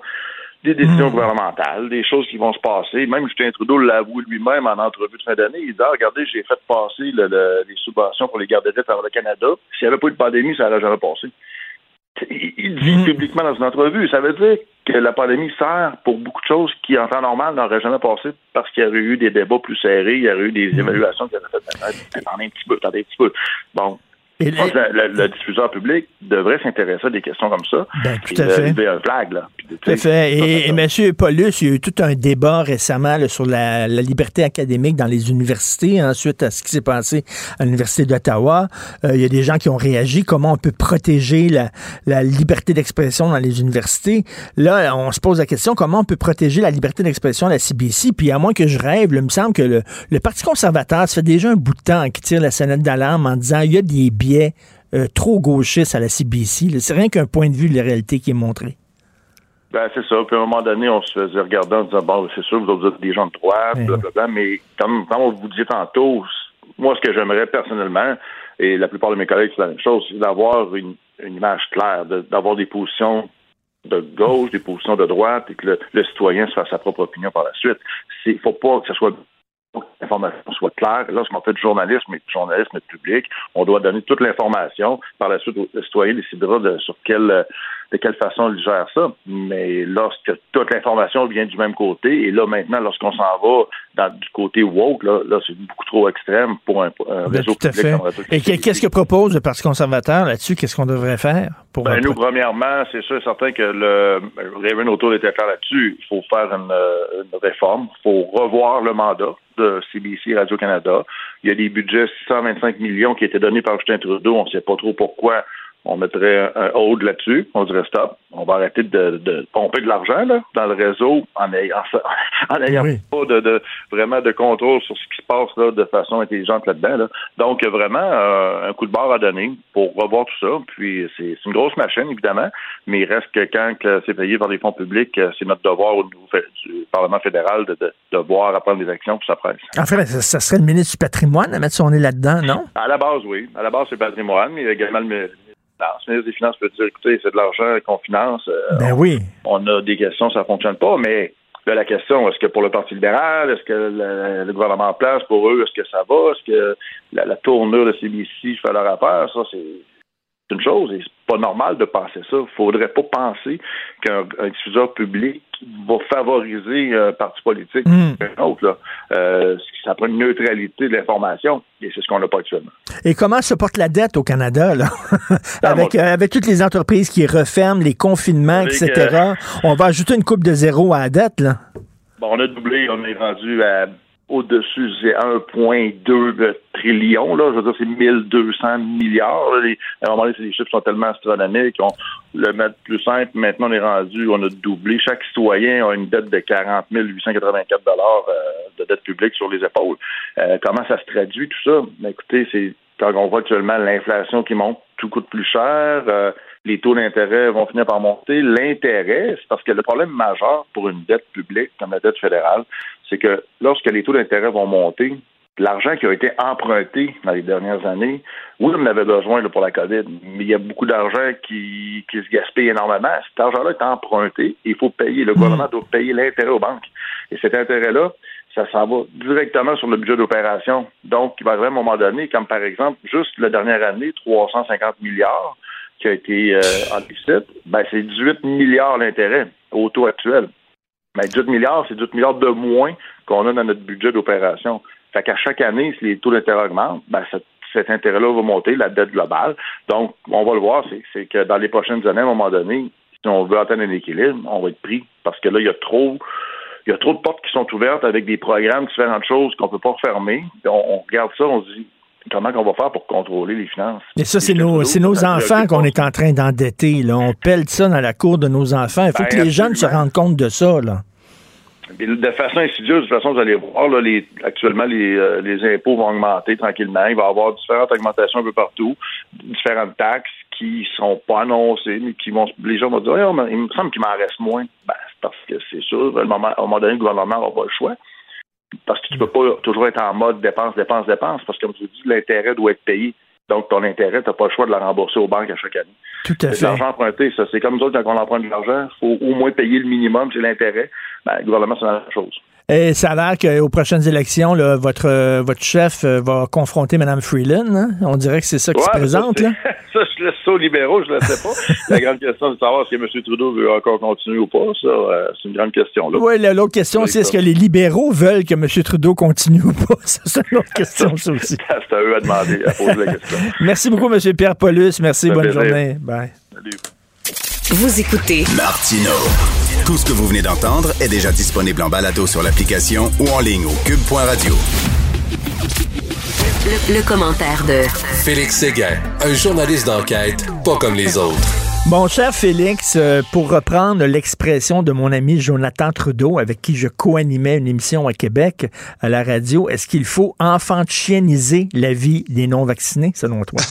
des décisions gouvernementales, des choses qui vont se passer. Même Justin Trudeau l'avoue lui-même en entrevue de fin d'année. Il dit ah, regardez, j'ai fait passer le- le- les subventions pour les gardes à travers le Canada. S'il n'y avait pas eu de pandémie, ça n'aurait jamais passé. Il il dit publiquement dans une entrevue. Ça veut dire que la pandémie sert pour beaucoup de choses qui, en temps normal, n'auraient jamais passé parce qu'il y aurait eu des débats plus serrés, il y aurait eu des évaluations qui auraient fait attendez un petit peu, attendez un petit peu. Bon.
Et-
Je pense que le, le- le diffuseur public devrait s'intéresser à des questions comme ça.
Ben, tout
et
à
de
fait.
lever un flag, là. Puis
Tout à fait. Et, et M. Paulus, il y a eu tout un débat récemment là, sur la, la liberté académique dans les universités, ensuite à ce qui s'est passé à l'Université d'Ottawa. Euh, il y a des gens qui ont réagi, comment on peut protéger la, la liberté d'expression dans les universités? Là, on se pose la question, comment on peut protéger la liberté d'expression à la CBC? Puis à moins que je rêve, là, il me semble que le, le Parti conservateur, ça fait déjà un bout de temps qu'il tire la sonnette d'alarme en disant il y a des biais euh, trop gauchistes à la CBC. C'est rien qu'un point de vue de la réalité qui est montré.
Ben, c'est ça. Puis à un moment donné, on se faisait regarder en disant, bon, c'est sûr, vous autres, vous êtes des gens de droite,
Ouais.
blablabla, mais comme, comme on vous disait tantôt, moi, ce que j'aimerais personnellement, et la plupart de mes collègues, c'est la même chose, c'est d'avoir une, une image claire, de- d'avoir des positions de gauche, des positions de droite, et que le, le citoyen se fasse sa propre opinion par la suite. Il faut pas que ce soit que l'information soit claire. Lorsqu'on fait du journalisme et du journalisme public, on doit donner toute l'information. Par la suite, le citoyen décidera de sur quelle de quelle façon il gère ça. Mais lorsque toute l'information vient du même côté, et là maintenant, lorsqu'on s'en va dans, du côté woke, là, là c'est beaucoup trop extrême pour un, un
Ben,
réseau
tout à
public
fait.
comme Radio
Et que- qu'est-ce que propose le Parti conservateur là-dessus? Qu'est-ce qu'on devrait faire pour
Ben, nous, premièrement, c'est sûr et certain que le Raven O'Toole était clair là-dessus. Il faut faire une, euh, une réforme. Il faut revoir le mandat. De CBC Radio-Canada. Il y a des budgets 625 millions qui étaient donnés par Justin Trudeau. On ne sait pas trop pourquoi on mettrait un hold là-dessus, on dirait stop, on va arrêter de, pomper de l'argent dans le réseau en ayant, [LAUGHS] en ayant pas de, vraiment de contrôle sur ce qui se passe là, de façon intelligente là-dedans. Donc vraiment euh, un coup de barre à donner pour revoir tout ça. Puis c'est une grosse machine évidemment, mais il reste que quand c'est payé par les fonds publics, euh, c'est notre devoir au niveau du Parlement fédéral de, de, voir à prendre des actions pour sa presse.
En fait, ça, serait le ministre du patrimoine à mettre son nez là-dedans, non?
À la base, oui. À la base, c'est le patrimoine, mais également le le ministre des Finances peut dire, écoutez, c'est de l'argent qu'on finance.
Euh, ben oui.
On, a des questions, ça ne fonctionne pas, mais là, la question, est-ce que pour le Parti libéral, est-ce que le, gouvernement en place, pour eux, est-ce que ça va? Est-ce que la, tournure de CBC fait leur affaire? Ça, c'est une chose et c'est pas normal de penser ça. Il faudrait pas penser qu'un diffuseur public va favoriser un parti politique
mm.
un autre. Là. Euh, ça prend une neutralité de l'information et c'est ce qu'on n'a pas actuellement.
Et comment se porte la dette au Canada là? [LAUGHS] Avec, euh, avec toutes les entreprises qui referment, les confinements, etc. On va ajouter une coupe de zéro à la dette. Là.
Bon, on a doublé, on est rendu à au-dessus, c'est 1,2 trillion, là. Je veux dire, c'est 1200 milliards. Les, à un moment donné, les chiffres sont tellement astronomiques. On le mettre plus simple, maintenant, on est rendu, on a doublé. Chaque citoyen a une dette de 40 884 dollars euh, de dette publique sur les épaules. Euh, comment ça se traduit, tout ça? Ben, écoutez, c'est quand on voit actuellement l'inflation qui monte, tout coûte plus cher. Euh, les taux d'intérêt vont finir par monter. L'intérêt, c'est parce que le problème majeur pour une dette publique comme la dette fédérale, c'est que lorsque les taux d'intérêt vont monter, l'argent qui a été emprunté dans les dernières années, oui, on en avait besoin pour la COVID, mais il y a beaucoup d'argent qui, se gaspille énormément. Cet argent-là est emprunté il faut payer. Le gouvernement doit payer l'intérêt aux banques. Et cet intérêt-là, ça s'en va directement sur le budget d'opération. Donc, il va arriver à un moment donné, comme par exemple, juste la dernière année, 350 milliards qui a été euh, en déficit, ben, c'est 18 milliards d'intérêt au taux actuel. Mais 18 milliards, c'est 18 milliards de moins qu'on a dans notre budget d'opération. Fait qu'à chaque année, si les taux d'intérêt augmentent, ben, cet intérêt-là va monter, la dette globale. Donc, on va le voir, c'est que dans les prochaines années, à un moment donné, si on veut atteindre un équilibre, on va être pris parce que là, il y a trop il y a trop de portes qui sont ouvertes avec des programmes, différentes choses qu'on ne peut pas refermer. On, on, regarde ça, on se dit comment on va faire pour contrôler les finances?
Et ça, c'est nos, nos enfants qu'on est en train d'endetter. On pèle ça dans la cour de nos enfants. Il faut ben, que les jeunes se rendent compte de ça. Là.
De façon insidieuse, de toute façon, vous allez voir, là, les, actuellement, les, euh, les impôts vont augmenter tranquillement. Il va y avoir différentes augmentations un peu partout, différentes taxes qui sont pas annoncées, mais qui vont. Les gens vont dire il me semble qu'il m'en reste moins. Ben, c'est parce que c'est sûr, à un moment, donné, le gouvernement n'aura pas le choix. Parce que tu peux pas toujours être en mode dépense, dépense, dépense, parce que comme je dis, l'intérêt doit être payé. Donc, ton intérêt, tu n'as pas le choix de la rembourser aux banques à chaque année.
Tout à fait.
L'argent emprunté, ça, c'est comme nous autres, quand on emprunte de l'argent, il faut au moins payer le minimum, c'est l'intérêt. Ben, le gouvernement, c'est la même chose.
Et ça a l'air qu'aux prochaines élections, votre, euh, votre chef euh, va confronter Mme Freeland. Hein? On dirait que c'est ça qui se présente.
Ça, [LAUGHS] ça, je laisse ça aux libéraux, je ne le sais pas. [LAUGHS] la grande question, c'est de savoir si M. Trudeau veut encore continuer ou pas. Ça, euh, c'est une grande question.
Oui, l'autre question, c'est est-ce que les libéraux veulent que M. Trudeau continue ou pas? [LAUGHS] c'est une autre question, ça aussi.
c'est à eux à demander, à poser la question.
Merci beaucoup, M. Pierre Paulus. Merci, bonne journée. Bye. Salut.
Vous écoutez
Martino. Tout ce que vous venez d'entendre est déjà disponible en balado sur l'application ou en ligne au cube.radio.
Le, commentaire de
Félix Séguin, un journaliste d'enquête pas comme les autres.
Mon cher Félix, euh, pour reprendre l'expression de mon ami Jonathan Trudeau, avec qui je co-animais une émission à Québec à la radio, est-ce qu'il faut enfantieniser la vie des non-vaccinés, selon toi?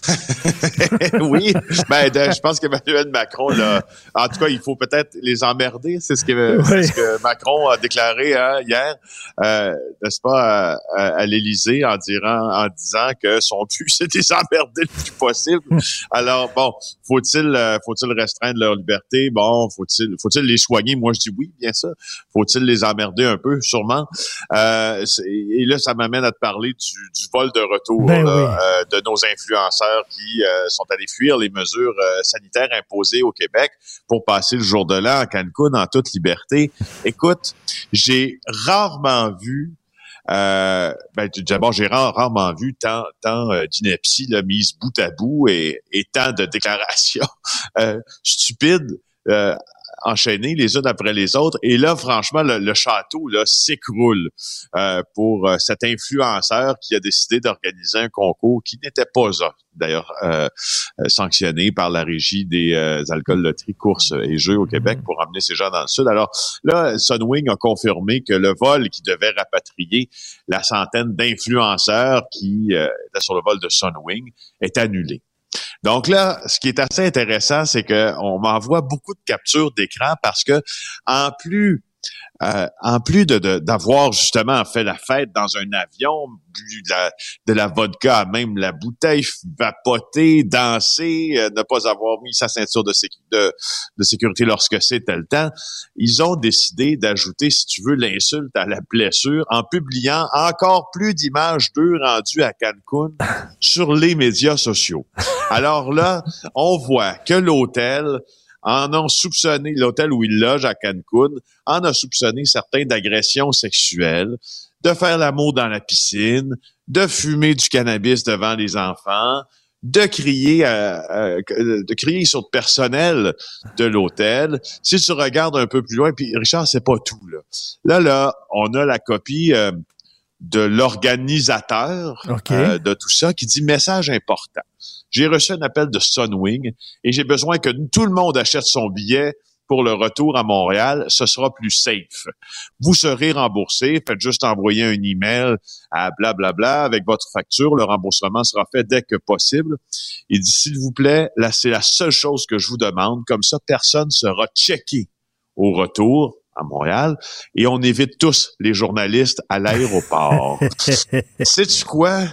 [LAUGHS]
oui, ben, je pense qu'Emmanuel Macron, là, en tout cas, il faut peut-être les emmerder. C'est ce, que, Macron a déclaré hein, hier, euh, n'est-ce pas, à, à l'Élysée, en, en disant que son but, c'est [LAUGHS] de les emmerder le plus possible. Alors, bon, faut-il euh, faut-il restreindre leur liberté? Bon, faut-il faut-il les soigner? Moi, je dis oui, bien ça. Faut-il les emmerder un peu? Sûrement. Euh, et là, ça m'amène à te parler du, vol de retour
ben euh,
de nos influenceurs qui euh, sont allés fuir les mesures sanitaires imposées au Québec pour passer le jour de l'an à Cancun en toute liberté. Écoute, j'ai rarement vu euh, ben, d'abord, j'ai rarement vu tant, tant euh, d'ineptie mise bout à bout et, et tant de déclarations [LAUGHS] euh, stupides. Euh, enchaînées les unes après les autres. Et là, franchement, le, château là s'écroule euh, pour euh, cet influenceur qui a décidé d'organiser un concours qui n'était pas d'ailleurs euh, sanctionné par la régie des alcools, loteries, courses et jeux au Québec mhm. pour emmener ces gens dans le sud. Alors là, Sunwing a confirmé que le vol qui devait rapatrier la centaine d'influenceurs qui étaient sur le vol de Sunwing est annulé. Donc là, ce qui est assez intéressant, c'est qu'on m'envoie beaucoup de captures d'écran parce que en plus euh, en plus de, d'avoir justement fait la fête dans un avion, bu de la, de la vodka, même la bouteille vapotée, danser, euh, ne pas avoir mis sa ceinture de, de, sécurité lorsque c'était le temps, ils ont décidé d'ajouter, si tu veux, l'insulte à la blessure en publiant encore plus d'images d'eux rendues à Cancun [LAUGHS] sur les médias sociaux. Alors là, on voit que l'hôtel en ont soupçonné, l'hôtel où il loge à Cancun, en a soupçonné certains d'agressions sexuelles, de faire l'amour dans la piscine, de fumer du cannabis devant les enfants, de crier, euh, euh, de crier sur le personnel de l'hôtel. Si tu regardes un peu plus loin, puis Richard, c'est pas tout là. Là, là, on a la copie euh, de l'organisateur de tout ça qui dit message important. J'ai reçu un appel de Sunwing et j'ai besoin que tout le monde achète son billet pour le retour à Montréal, ce sera plus safe. Vous serez remboursé, faites juste envoyer un email à blablabla bla, bla, avec votre facture, le remboursement sera fait dès que possible. Il dit s'il vous plaît, là c'est la seule chose que je vous demande, comme ça personne sera checké au retour à Montréal et on évite tous les journalistes à l'aéroport. [LAUGHS] Sais-tu quoi?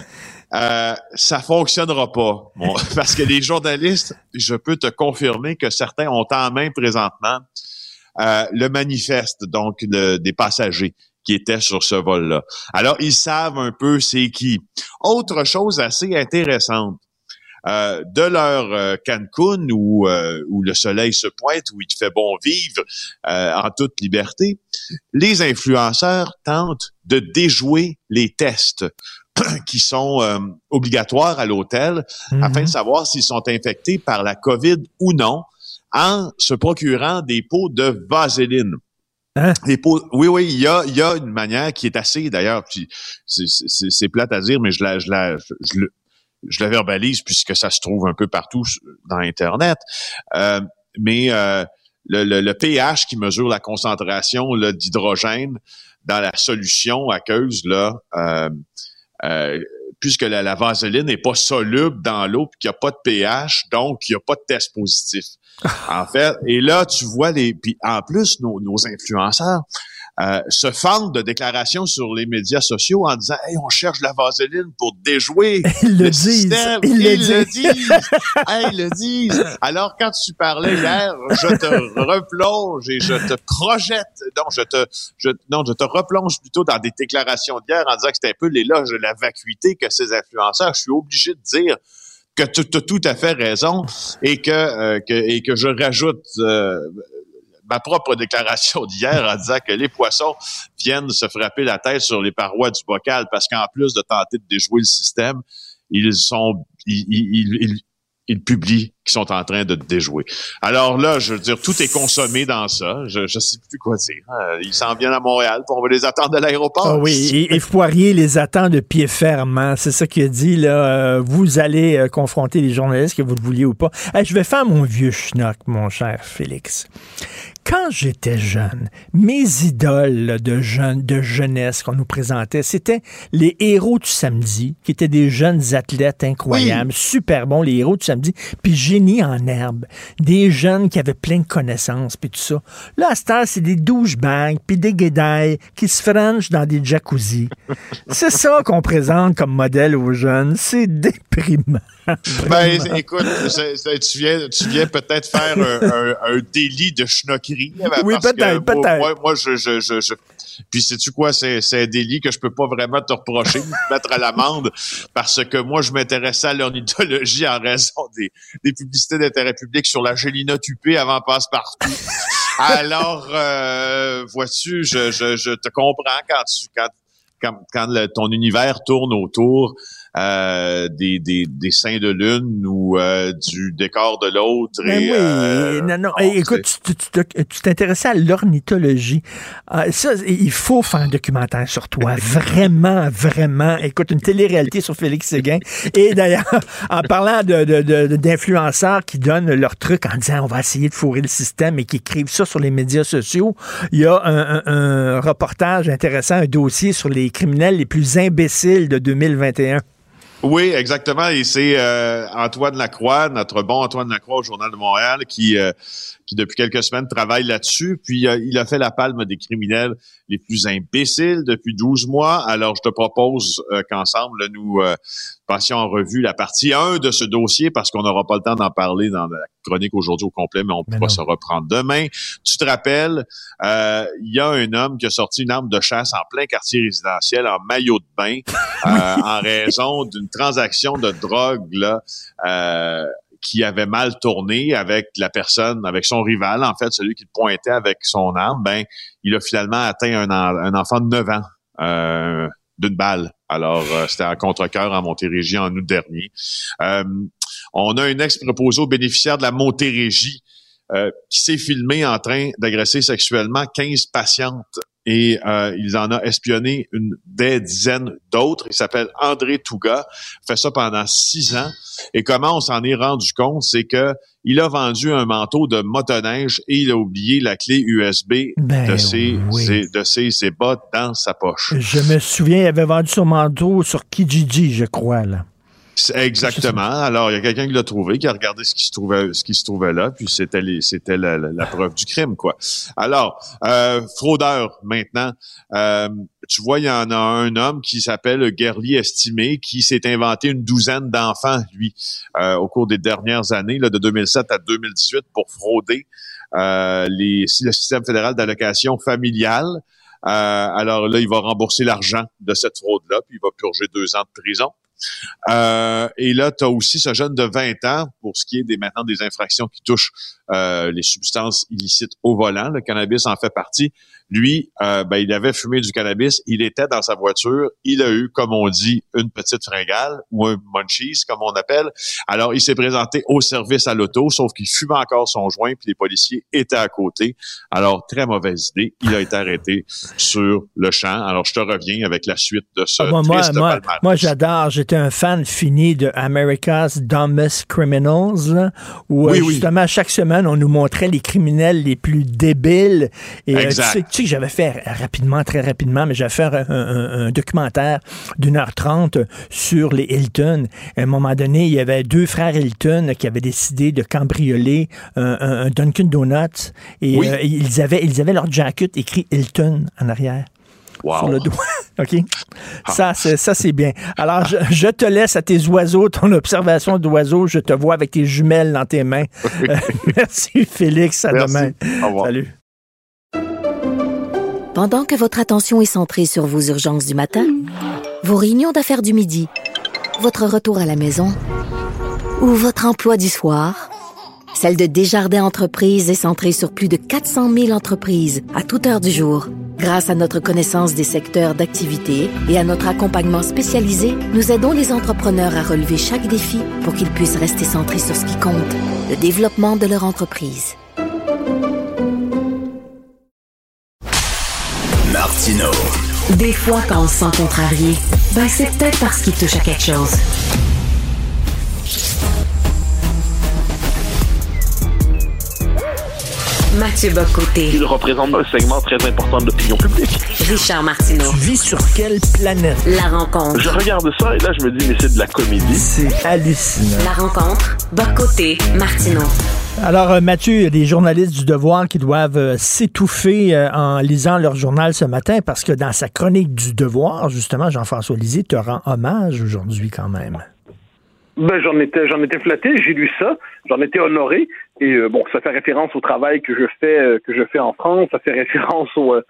Euh, ça fonctionnera pas. [LAUGHS] parce que les journalistes, je peux te confirmer que certains ont en main présentement euh, le manifeste, donc des passagers qui étaient sur ce vol-là. Alors, ils savent un peu c'est qui. Autre chose assez intéressante. Euh, de leur Cancun où, où le soleil se pointe, où il fait bon vivre en toute liberté, les influenceurs tentent de déjouer les tests [CLEARS THROAT] qui sont euh, obligatoires à l'hôtel afin de savoir s'ils sont infectés par la COVID ou non en se procurant des pots de vaseline. Hein? pots, oui, oui, il y a, y a une manière qui est assez, d'ailleurs, c'est plate à dire, mais je la, je la, je, le, je la verbalise puisque ça se trouve un peu partout dans Internet. Euh, mais euh, le, le, le, pH qui mesure la concentration d'hydrogène dans la solution aqueuse, là, euh, euh, puisque la, vaseline n'est pas soluble dans l'eau, puis qu'il n'y a pas de pH, donc il n'y a pas de test positif. [LAUGHS] en fait, et là, tu vois les... Puis en plus, nos, nos influenceurs, euh, se fendent de déclarations sur les médias sociaux en disant Hey, on cherche la vaseline pour déjouer [LAUGHS]
ils
le,
Système.
Ils, le disent. [LAUGHS] hey, ils le disent. Alors, quand tu parlais hier, je te replonge et je te projette. Non, je te, je, non, je te replonge plutôt dans des déclarations d'hier en disant que c'était un peu l'éloge de la vacuité que ces influenceurs. Je suis obligé de dire que tu as tout à fait raison et que, euh, que et que je rajoute euh, ma propre déclaration [LAUGHS] d'hier en disant que les poissons viennent se frapper la tête sur les parois du bocal parce qu'en plus de tenter de déjouer le système, ils sont ils, ils publient qu'ils sont en train de déjouer. Alors là, je veux dire, tout est consommé dans ça. Je ne sais plus quoi dire. Hein. Ils s'en viennent à Montréal, pour on va les attendre à l'aéroport.
Ah oui, et, Foirier les attend de pied ferme. Hein. C'est ça qu'il a dit. Là, euh, vous allez euh, confronter les journalistes, que vous le vouliez ou pas. je vais faire mon vieux schnock, mon cher Félix quand j'étais jeune, mes idoles de, jeune, de jeunesse qu'on nous présentait, c'était les héros du samedi, qui étaient des jeunes athlètes incroyables, super bons, les héros du samedi, puis génie en herbe, des jeunes qui avaient plein de connaissances, puis tout ça. Là, à cette c'est des douchebags, puis des guédailles qui se frangent dans des jacuzzi. c'est ça qu'on présente comme modèle aux jeunes. C'est déprimant.
ben, écoute, tu viens, tu viens peut-être faire un, délit de schnoquerie.
Oui, peut-être, peut-être.
Moi, moi, je, je, je, puis sais-tu quoi, c'est, un délit que je peux pas vraiment te reprocher, mettre à l'amende, parce que moi, je m'intéressais à l'ornithologie en raison des, des publicités d'intérêt public sur la Gélina Tupé avant passe-partout. Alors, euh, vois-tu, je, je, je te comprends quand tu quand quand, quand ton univers tourne autour euh, des, des, des seins de lune ou euh, du décor de l'autre.
Ben
et,
oui,
euh,
non, non.
bon,
Hey, écoute, tu tu- t'intéressais à l'ornithologie. Ah, ça, il faut faire un documentaire sur toi. [LAUGHS] Vraiment, vraiment. Écoute, une télé-réalité sur Félix Séguin. Et d'ailleurs, en parlant de, de- de- d'influenceurs qui donnent leur truc en disant on va essayer de fourrer le système et qui écrivent ça sur les médias sociaux, il y a un, un- un reportage intéressant, un dossier sur les criminels les plus imbéciles de 2021.
Oui, exactement. Et c'est euh, Antoine Lacroix, notre bon Antoine Lacroix au Journal de Montréal, qui, euh, qui depuis quelques semaines travaille là-dessus. Puis euh, il a fait la palme des criminels les plus imbéciles depuis 12 mois. Alors je te propose euh, qu'ensemble, nous euh, passions en revue la partie 1 de ce dossier parce qu'on n'aura pas le temps d'en parler dans la chronique aujourd'hui au complet, mais on pourra se reprendre demain. Tu te rappelles, euh, il y a un homme qui a sorti une arme de chasse en plein quartier résidentiel en maillot de bain [LAUGHS] euh, en raison d'une transaction de drogue là, euh, qui avait mal tourné avec la personne, avec son rival, en fait, celui qui le pointait avec son arme, ben, il a finalement atteint un, en- un enfant de 9 ans euh, d'une balle. Alors, euh, c'était en contre-cœur en Montérégie en août dernier. Euh, on a un ex-proposé au bénéficiaire de la Montérégie euh, qui s'est filmé en train d'agresser sexuellement 15 patientes et euh, il en a espionné une des dizaines d'autres. Il s'appelle André Touga, fait ça pendant six ans. Et comment on s'en est rendu compte, c'est que il a vendu un manteau de motoneige et il a oublié la clé USB
Ben
de ses,
oui.
ses- de ses, ses bottes dans sa poche.
Je me souviens, il avait vendu son manteau sur Kijiji, je crois, là.
Exactement. Alors, il y a quelqu'un qui l'a trouvé, qui a regardé ce qui se trouvait, ce qui se trouvait là, puis c'était c'était la, la- la preuve du crime, quoi. Alors, euh, fraudeur maintenant. Euh, tu vois, il y en a un homme qui s'appelle Guerlier Estimé, qui s'est inventé une douzaine d'enfants, lui, euh, au cours des dernières années, là, de 2007 à 2018, pour frauder euh, les, le système fédéral d'allocation familiale. Euh, alors là, il va rembourser l'argent de cette fraude-là, puis il va purger deux ans de prison. Euh, et là, tu as aussi ce jeune de 20 ans, pour ce qui est des maintenant des infractions qui touchent euh, les substances illicites au volant. Le cannabis en fait partie. Lui, euh, ben, il avait fumé du cannabis, il était dans sa voiture, il a eu, comme on dit, une petite fringale ou un munchies, comme on appelle. Alors, il s'est présenté au service à l'auto, sauf qu'il fumait encore son joint, puis les policiers étaient à côté. Alors, très mauvaise idée. Il a été arrêté sur le champ. Alors, je te reviens avec la suite de ce
Ah, moi, moi,
triste
moi,
palmarès.
moi, j'adore. J'étais un fan fini de America's Dumbest Criminals, là, où
Oui,
euh,
oui.
justement, chaque semaine, on nous montrait les criminels les plus débiles. Et euh, tu,
Exact.
sais, tu sais que j'avais fait rapidement, très rapidement, mais j'avais fait un, un- un documentaire d'une heure trente sur les Hilton. À un moment donné, il y avait deux frères Hilton qui avaient décidé de cambrioler un, un- un Dunkin' Donuts. Et
Oui.
euh, ils, avaient, ils avaient leur jacket écrit Hilton en arrière
Wow.
sur le doigt. [LAUGHS] OK? Ça, c'est, ça, c'est bien. Alors, je, je te laisse à tes oiseaux, ton observation d'oiseaux. Je te vois avec tes jumelles dans tes mains. Euh, [LAUGHS] [LAUGHS] merci, Félix. À
Merci.
demain.
Au revoir.
Salut.
Pendant que votre attention est centrée sur vos urgences du matin, vos réunions d'affaires du midi, votre retour à la maison ou votre emploi du soir, celle de Desjardins Entreprises est centrée sur plus de 400 000 entreprises à toute heure du jour. Grâce à notre connaissance des secteurs d'activité et à notre accompagnement spécialisé, nous aidons les entrepreneurs à relever chaque défi pour qu'ils puissent rester centrés sur ce qui compte, le développement de leur entreprise.
Martino.
Des fois, quand on se sent contrarié, ben c'est peut-être parce qu'il touche à quelque chose. Mathieu Bocoté,
Il représente un segment très important de l'opinion publique.
Richard Martineau.
Tu vis sur quelle planète?
La rencontre.
Je regarde ça et là, je me dis, mais c'est de la comédie.
C'est hallucinant.
La rencontre. Bocoté, Martineau.
Alors, euh, Mathieu, il y a des journalistes du Devoir qui doivent euh, s'étouffer euh, en lisant leur journal ce matin parce que dans sa chronique du Devoir, justement, Jean-François Lisée te rend hommage aujourd'hui quand même.
Ben, j'en étais, j'en étais flatté, j'ai lu ça, j'en étais honoré, et euh, bon, ça fait référence au travail que je fais, euh, que je fais en France, ça fait référence au, euh,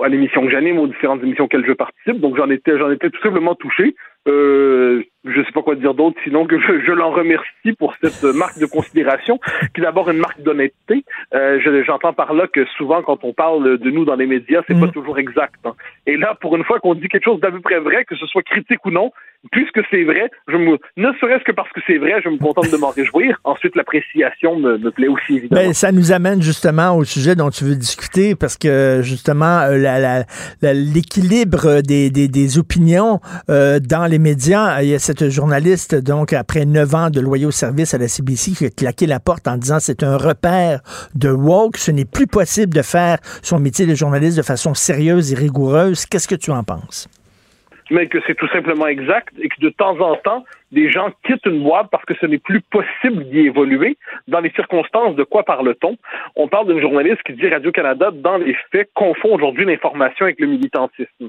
à l'émission que j'anime, aux différentes émissions auxquelles je participe, donc j'en étais, j'en étais tout simplement touché. Euh, je sais pas quoi dire d'autre, sinon que je, je l'en remercie pour cette marque de considération, qui est d'abord une marque d'honnêteté. Euh, J'entends par là que souvent, quand on parle de nous dans les médias, c'est pas
Mm.
toujours exact. hein. Et là, pour une fois qu'on dit quelque chose d'à peu près vrai, que ce soit critique ou non, puisque c'est vrai, je me, ne serait-ce que parce que c'est vrai, je me contente de m'en [LAUGHS] réjouir. Ensuite, l'appréciation me, me plaît aussi, évidemment.
Ben, ça nous amène justement au sujet dont tu veux discuter parce que justement euh, la- la- la- l'équilibre des, des, des opinions euh, dans les médias, il y a cette journaliste donc après neuf ans de loyaux service à la CBC qui a claqué la porte en disant c'est un repère de woke, ce n'est plus possible de faire son métier de journaliste de façon sérieuse et rigoureuse. Qu'est-ce que tu en penses?
mais que c'est tout simplement exact et que de temps en temps, des gens quittent une boîte parce que ce n'est plus possible d'y évoluer. Dans les circonstances, de quoi parle-t-on? On parle d'une journaliste qui dit Radio-Canada, dans les faits, confond aujourd'hui l'information avec le militantisme.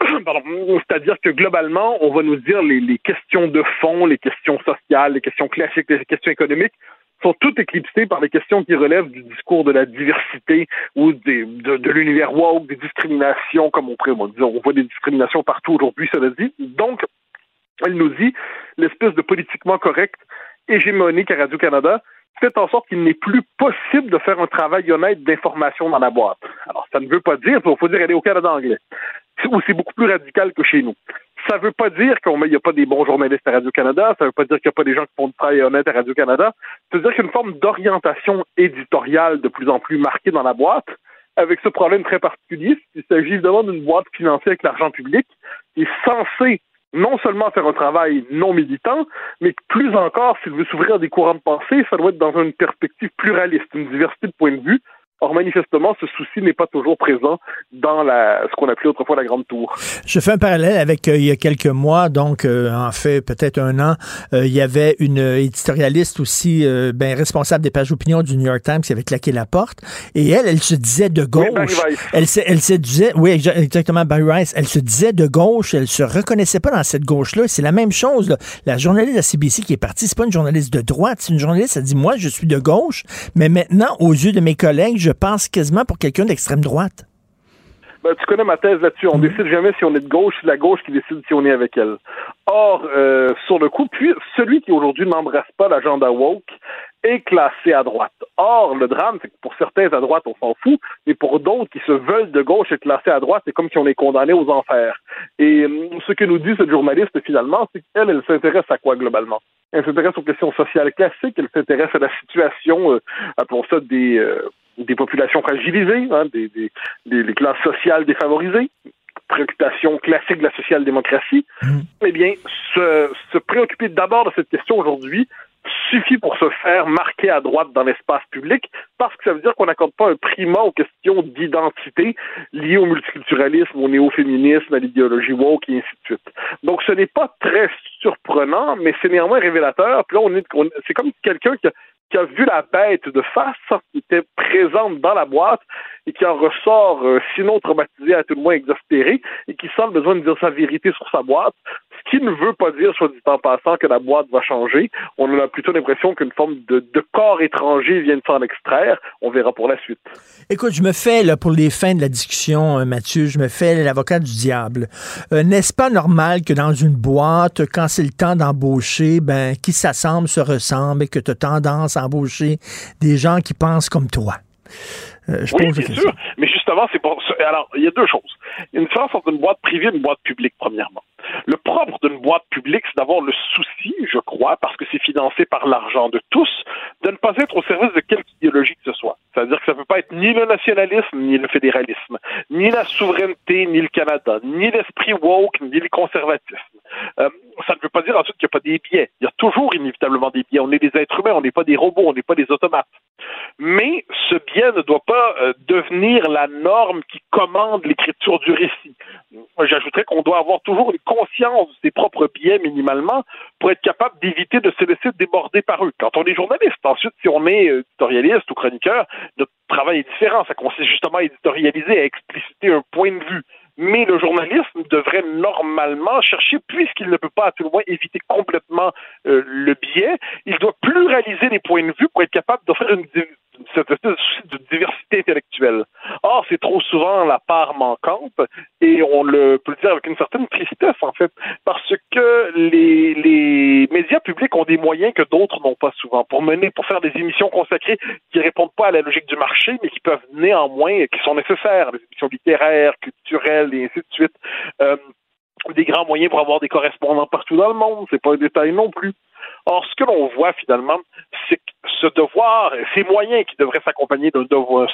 [COUGHS] C'est-à-dire que globalement, on va nous dire les, les questions de fond, les questions sociales, les questions classiques, les questions économiques sont toutes éclipsées par les questions qui relèvent du discours de la diversité ou des, de, de l'univers woke, des discriminations, comme on dire, on voit des discriminations partout aujourd'hui, cela dit. Donc, elle nous dit l'espèce de politiquement correct hégémonique à Radio-Canada fait en sorte qu'il n'est plus possible de faire un travail honnête d'information dans la boîte. Alors, ça ne veut pas dire, il faut dire aller au Canada anglais, [LAUGHS] où c'est beaucoup plus radical que chez nous. Ça ne veut pas dire qu'il n'y a pas des bons journalistes à Radio-Canada, ça ne veut pas dire qu'il n'y a pas des gens qui font du travail honnête à Radio-Canada. Ça veut dire qu'il y a une forme d'orientation éditoriale de plus en plus marquée dans la boîte, avec ce problème très particulier. Il s'agit évidemment d'une boîte financée avec l'argent public qui est censée non seulement faire un travail non militant, mais plus encore, s'il veut s'ouvrir à des courants de pensée, ça doit être dans une perspective pluraliste, une diversité de points de vue. Or, manifestement, ce souci n'est pas toujours présent dans la, ce qu'on appelait autrefois la Grande Tour.
Je fais un parallèle avec euh, il y a quelques mois, donc euh, en fait peut-être un an, euh, il y avait une éditorialiste aussi euh, ben, responsable des pages opinion du New York Times qui avait claqué la porte et elle, elle se disait de
Oui, Barry
gauche.
Weiss.
elle, se, elle se disait, oui exa- exactement Barry Rice, elle se disait de gauche, elle se reconnaissait pas dans cette gauche-là. C'est la même chose. là. La journaliste de la CBC qui est partie, c'est pas une journaliste de droite, c'est une journaliste. Elle dit moi je suis de gauche, mais maintenant aux yeux de mes collègues, je pense quasiment pour quelqu'un d'extrême droite.
Ben, tu connais ma thèse là-dessus. On décide jamais si on est de gauche, c'est la gauche qui décide si on est avec elle. Or, euh, sur le coup, puis celui qui aujourd'hui n'embrasse pas l'agenda woke est classé à droite. Or, le drame, c'est que pour certains à droite, on s'en fout, mais pour d'autres qui se veulent de gauche être classés à droite, c'est comme si on est condamné aux enfers. Et euh, ce que nous dit cette journaliste, finalement, c'est qu'elle, elle s'intéresse à quoi globalement? Elle s'intéresse aux questions sociales classiques, elle s'intéresse à la situation, euh, appelons ça des, euh, des populations fragilisées, hein, des, des, des, classes sociales défavorisées, préoccupation classique de la social-démocratie, eh bien, se, se préoccuper d'abord de cette question aujourd'hui suffit pour se faire marquer à droite dans l'espace public, parce que ça veut dire qu'on n'accorde pas un primat aux questions d'identité liées au multiculturalisme, au néo-féminisme, à l'idéologie woke et ainsi de suite. Donc, ce n'est pas très surprenant, mais c'est néanmoins révélateur. Puis là, on est, c'est comme quelqu'un qui a, vu la bête de face, qui était présente dans la boîte et qui en ressort, euh, sinon traumatisé, à tout le moins exaspéré, et qui sent le besoin de dire sa vérité sur sa boîte, ce qui ne veut pas dire, soit dit en passant, que la boîte va changer. On a plutôt l'impression qu'une forme de, de corps étranger vient de s'en extraire. On verra pour la suite.
Écoute, je me fais, là, pour les fins de la discussion, euh, Mathieu, je me fais l'avocat du diable. Euh, N'est-ce pas normal que dans une boîte, quand c'est le temps d'embaucher, ben, qui s'assemble se ressemble et que tu as tendance à embaucher des gens qui pensent comme toi? Euh, je
oui, bien sûr. Mais justement, c'est pour ça. Alors, il y a deux choses. Il y a une différence entre une boîte privée et une boîte publique, premièrement. Le propre d'une boîte publique, c'est d'avoir le souci, je crois, parce que c'est financé par l'argent de tous, de ne pas être au service de quelque idéologie que ce soit. C'est-à-dire que ça ne peut pas être ni le nationalisme, ni le fédéralisme, ni la souveraineté, ni le Canada, ni l'esprit woke, ni le conservatisme. Euh, ça ne veut pas dire ensuite qu'il n'y a pas des biais. Il y a toujours inévitablement des biais. On est des êtres humains, on n'est pas des robots, on n'est pas des automates. Mais ce biais ne doit pas euh, devenir la norme qui commande l'écriture du récit. J'ajouterais qu'on doit avoir toujours une conscience de ses propres biais minimalement pour être capable d'éviter de se laisser déborder par eux. Quand on est journaliste, ensuite, si on est éditorialiste ou chroniqueur, notre travail est différent. Ça consiste justement à éditorialiser, à expliciter un point de vue. Mais le journalisme devrait normalement chercher, puisqu'il ne peut pas à tout le moins éviter complètement euh, le biais, il doit pluraliser les points de vue pour être capable d'offrir une, cette de diversité intellectuelle. Or, c'est trop souvent la part manquante, et on le peut le dire avec une certaine tristesse, en fait, parce que les, les médias publics ont des moyens que d'autres n'ont pas souvent pour mener, pour faire des émissions consacrées qui répondent pas à la logique du marché, mais qui peuvent néanmoins, qui sont nécessaires, des émissions littéraires, culturelles, et ainsi de suite. Euh, des grands moyens pour avoir des correspondants partout dans le monde, c'est pas un détail non plus. Or, ce que l'on voit finalement, c'est que ce devoir, ces moyens qui devraient s'accompagner d'un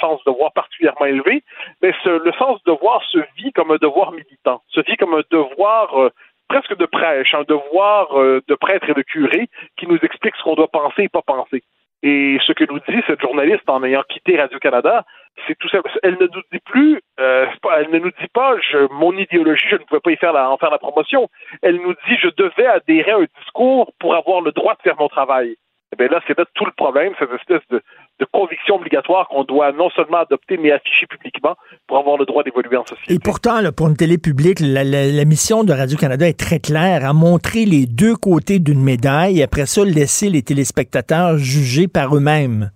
sens de devoir particulièrement élevé, mais le sens de devoir se vit comme un devoir militant, se vit comme un devoir euh, presque de prêche, un devoir euh, de prêtre et de curé qui nous explique ce qu'on doit penser et pas penser. Et ce que nous dit cette journaliste en ayant quitté Radio-Canada, c'est tout simple. Elle ne nous dit plus, euh, elle ne nous dit pas, je, mon idéologie, je ne pouvais pas y faire la, en faire la promotion. Elle nous dit, je devais adhérer à un discours pour avoir le droit de faire mon travail. Eh bien là, c'est là tout le problème, cette espèce de, de conviction obligatoire qu'on doit non seulement adopter, mais afficher publiquement pour avoir le droit d'évoluer en société.
Et pourtant, là, pour une télé publique, la, la, mission de Radio-Canada est très claire, à montrer les deux côtés d'une médaille, et après ça, laisser les téléspectateurs juger par eux-mêmes.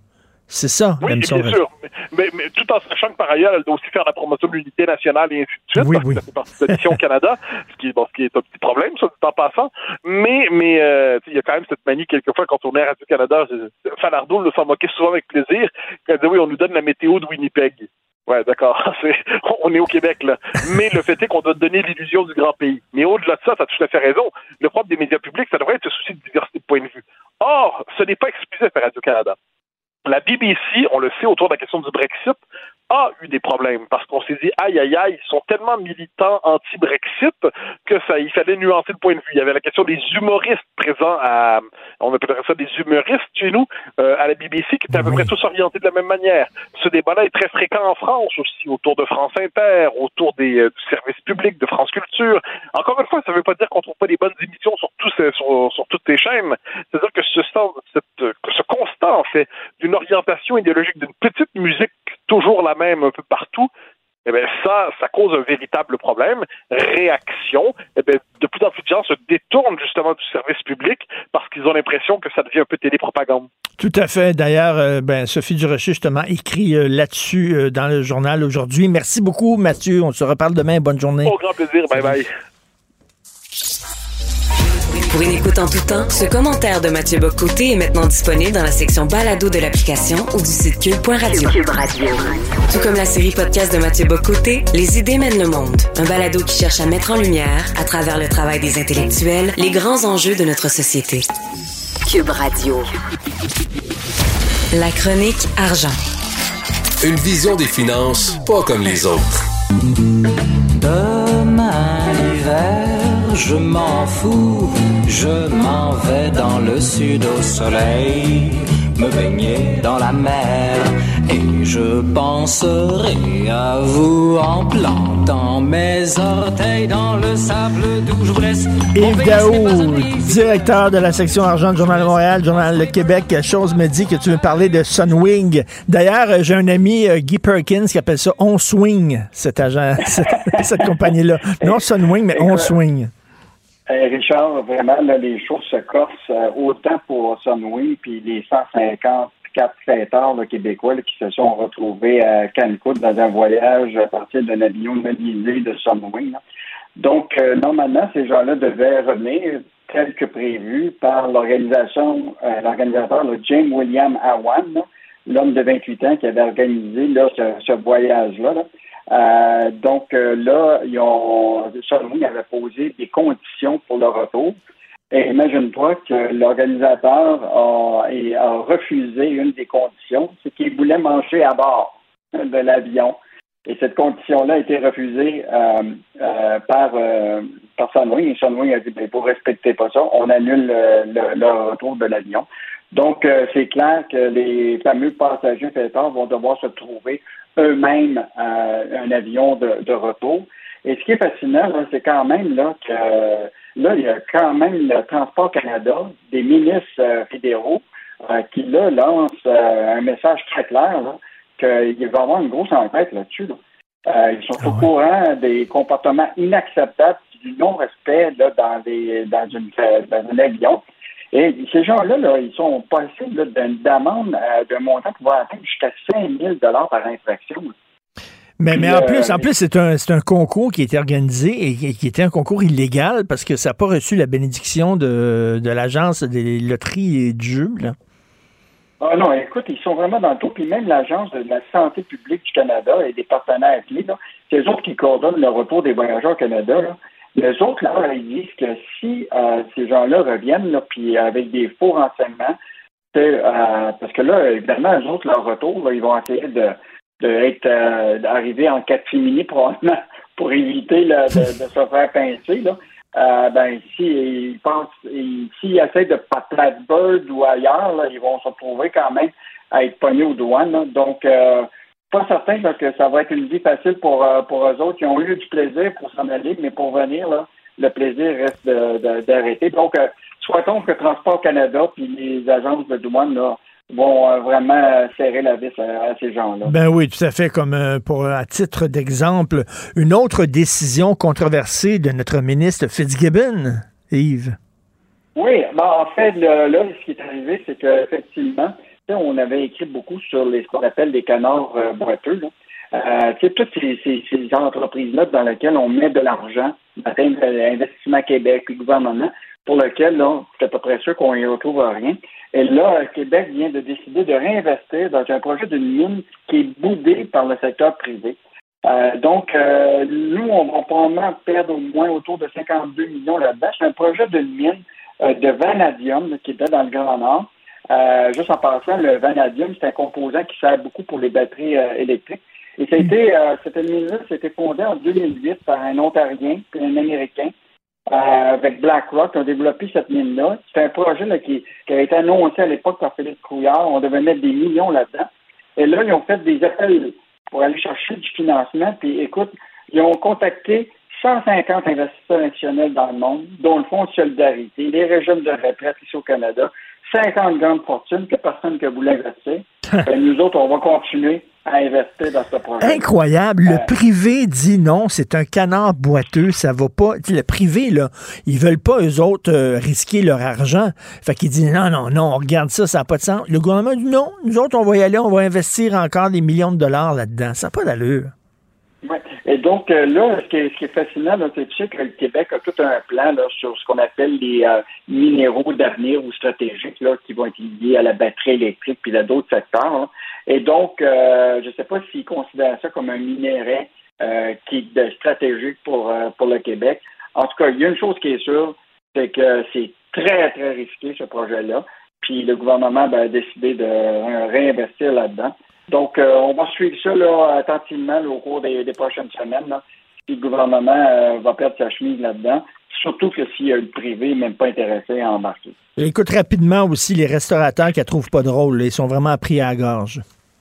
C'est ça,
oui, bien sûr. Mais, mais, tout en sachant que par ailleurs, elle doit aussi faire la promotion de l'unité nationale et ainsi de suite,
oui,
parce
oui.
que ça fait partie de la mission Canada, ce qui, est, bon, ce qui est un petit problème, ça, tout en passant. Mais, mais euh, il y a quand même cette manie, quelquefois, quand on est à Radio-Canada, Falardeau le s'en moquait souvent avec plaisir, quand elle disait, oui, on nous donne la météo de Winnipeg. Ouais, d'accord. [LAUGHS] on est au Québec, là. Mais le fait est qu'on doit donner l'illusion du grand pays. Mais au-delà de ça, tu as tout à fait raison. Le propre des médias publics, ça devrait être ce souci de diversité de point de vue. Or, ce n'est pas exclusif à Radio-Canada. La BBC, on le sait, autour de la question du Brexit, a eu des problèmes parce qu'on s'est dit aïe aïe aïe, ils sont tellement militants anti-Brexit que ça, il fallait nuancer le point de vue. Il y avait la question des humoristes présents à, on appellerait ça des humoristes chez nous euh, à la BBC qui étaient à peu près tous orientés de la même manière. Ce débat-là est très fréquent en France aussi, autour de France Inter, autour des euh, du service public de France Culture. Encore une fois, ça ne veut pas dire qu'on trouve pas des bonnes émissions sur tous sur, sur toutes ces chaînes. C'est-à-dire que ce, cette, que ce constat en fait d'une orientation idéologique d'une petite musique toujours la même un peu partout, eh bien, ça, ça cause un véritable problème. Réaction, eh bien, de plus en plus de gens se détournent justement du service public parce qu'ils ont l'impression que ça devient un peu télépropagande.
Tout à fait. D'ailleurs, euh, ben, Sophie Durocher, justement, écrit euh, là-dessus euh, dans le journal aujourd'hui. Merci beaucoup, Mathieu. On se reparle demain. Bonne journée.
Au grand plaisir. Bye bye.
Pour une écoute en tout temps, ce commentaire de Mathieu Bocoté est maintenant disponible dans la section balado de l'application ou du site cube.radio. Cube Radio. Tout comme la série podcast de Mathieu Bocoté, Les idées mènent le monde. Un balado qui cherche à mettre en lumière, à travers le travail des intellectuels, les grands enjeux de notre société. Cube Radio. La chronique argent.
Une vision des finances pas comme les autres.
Demain l'hiver, je m'en fous, je m'en vais dans le sud au soleil, me baigner dans la mer, et je penserai à vous en plantant mes orteils dans le sable d'où je vous laisse.
Yves Daou, directeur de la section argent du Journal de Montréal, Journal Le Québec, chose me dit que tu veux parler de Sunwing. D'ailleurs, j'ai un ami, euh, Guy Perkins, qui appelle ça On Swing, cet agent, [LAUGHS] cette, cette compagnie-là. Non Sunwing, mais On Swing.
Hey Richard, vraiment, là, les choses se corsent euh, autant pour Sunwing puis les 154 fêteurs là, québécois là, qui se sont retrouvés à Cancun dans un voyage à partir d'un avion modélisé de Sunwing. Donc, euh, normalement, ces gens-là devaient revenir tel que prévu par l'organisation, euh, l'organisateur James William Awan, là, l'homme de 28 ans qui avait organisé là, ce, voyage-là. là. Euh, donc euh, là, ils ont, avait posé des conditions pour le retour. Et imagine-toi que l'organisateur a, refusé une des conditions, c'est qu'il voulait manger à bord de l'avion. Et cette condition-là a été refusée euh, par, par Sunwing. Et Sunwing a dit, ben, vous respectez pas ça, on annule le, le- le retour de l'avion. Donc, euh, c'est clair que les fameux passagers fêteurs vont devoir se trouver eux-mêmes euh, un avion de, de retour. Et ce qui est fascinant, là, c'est quand même là que là, il y a quand même le Transport Canada, des ministres euh, fédéraux, euh, qui là lancent euh, un message très clair là, qu'il va y avoir une grosse enquête là-dessus. là. Euh, ils sont au courant des comportements inacceptables, du non-respect là, dans, des, dans, une, dans un avion. Et ces gens-là, là, ils sont passés d'une amende euh, d'un montant pouvoir atteindre jusqu'à 5 000 par infraction.
Mais, mais en plus, en plus, c'est un, c'est un concours qui a été organisé et qui était un concours illégal parce que ça n'a pas reçu la bénédiction de, de l'agence des loteries et du jeu, là.
Ah non, écoute, ils sont vraiment dans le tout. Puis même l'Agence de la santé publique du Canada et des partenaires clés, c'est eux autres qui coordonnent le retour des voyageurs au Canada. Là. Les autres, là, ils disent que si euh, ces gens-là reviennent, là, puis avec des faux renseignements, euh, parce que là, évidemment, les autres, leur retour, là, ils vont essayer de, être euh, d'arriver en catimini probablement [LAUGHS] pour éviter là, de, de, se faire pincer. Là. Euh, ben, s'ils pensent, s'ils essaient de Plattsburgh ou ailleurs, là, ils vont se retrouver quand même à être pognés aux douanes. Donc, euh, pas certain que ça va être une vie facile pour, euh, pour eux autres. Ils ont eu du plaisir pour s'en aller, mais pour venir, là, le plaisir reste d'arrêter. Donc, euh, souhaitons que Transport Canada puis les agences de douane là, vont euh, vraiment serrer la vis à, ces gens-là.
Ben oui, tout à fait. Comme pour à titre d'exemple, une autre décision controversée de notre ministre Fitzgibbon, Yves.
Oui, ben, en fait, là, ce qui est arrivé, c'est qu'effectivement, on avait écrit beaucoup sur les, ce qu'on appelle des canards euh, boiteux. Euh, toutes ces, entreprises-là dans lesquelles on met de l'argent, Investissement Québec, le gouvernement, pour lequel, là, c'est à peu près sûr qu'on n'y retrouve rien. Et là, Québec vient de décider de réinvestir dans un projet d'une mine qui est boudé par le secteur privé. Euh, donc, euh, nous, on va probablement perdre au moins autour de 52 millions là-dedans. C'est un projet d'une mine euh, de vanadium qui était dans le Grand Nord. Euh, juste en passant, le vanadium, c'est un composant qui sert beaucoup pour les batteries euh, électriques. Et ça a été, euh, cette en 2008 par un Ontarien et un Américain avec BlackRock qui ont développé cette mine-là. C'est un projet qui a été annoncé à l'époque par Philippe Couillard. On devait mettre des millions là-dedans. Et là, ils ont fait des appels pour aller chercher du financement. Puis écoute, ils ont contacté 150 investisseurs nationaux dans le monde, dont le Fonds de solidarité, les régimes de retraite ici au Canada, 50 grandes fortunes que personne ne voulait investir. [LAUGHS] Ben, nous autres, on va continuer à investir dans ce projet.
Incroyable. Le euh, privé dit non, c'est un canard boiteux, ça va pas. le privé, là, ils veulent pas, eux autres, euh, risquer leur argent. Fait qu'ils disent non, non, non, on regarde ça, ça n'a pas de sens. Le gouvernement dit non, nous autres, on va y aller, on va investir encore des millions de dollars là-dedans. Ça n'a pas d'allure.
Ouais. Et donc, euh, là, ce qui, est, fascinant, c'est que le Québec a tout un plan sur ce qu'on appelle les euh, minéraux d'avenir ou stratégiques là, qui vont être liés à la batterie électrique puis à d'autres secteurs. Et donc, euh, je ne sais pas s'ils considèrent ça comme un minerai qui est stratégique pour, pour le Québec. En tout cas, il y a une chose qui est sûre, c'est que c'est très, très risqué, ce projet-là. Puis le gouvernement ben, a décidé de réinvestir là-dedans. Donc, euh, on va suivre ça là, attentivement au cours des, prochaines semaines. si le gouvernement euh, va perdre sa chemise là-dedans. Surtout que s'il y a le privé même pas intéressé à embarquer.
Écoute rapidement aussi les restaurateurs qui ne trouvent pas drôle. Ils sont vraiment pris à la gorge.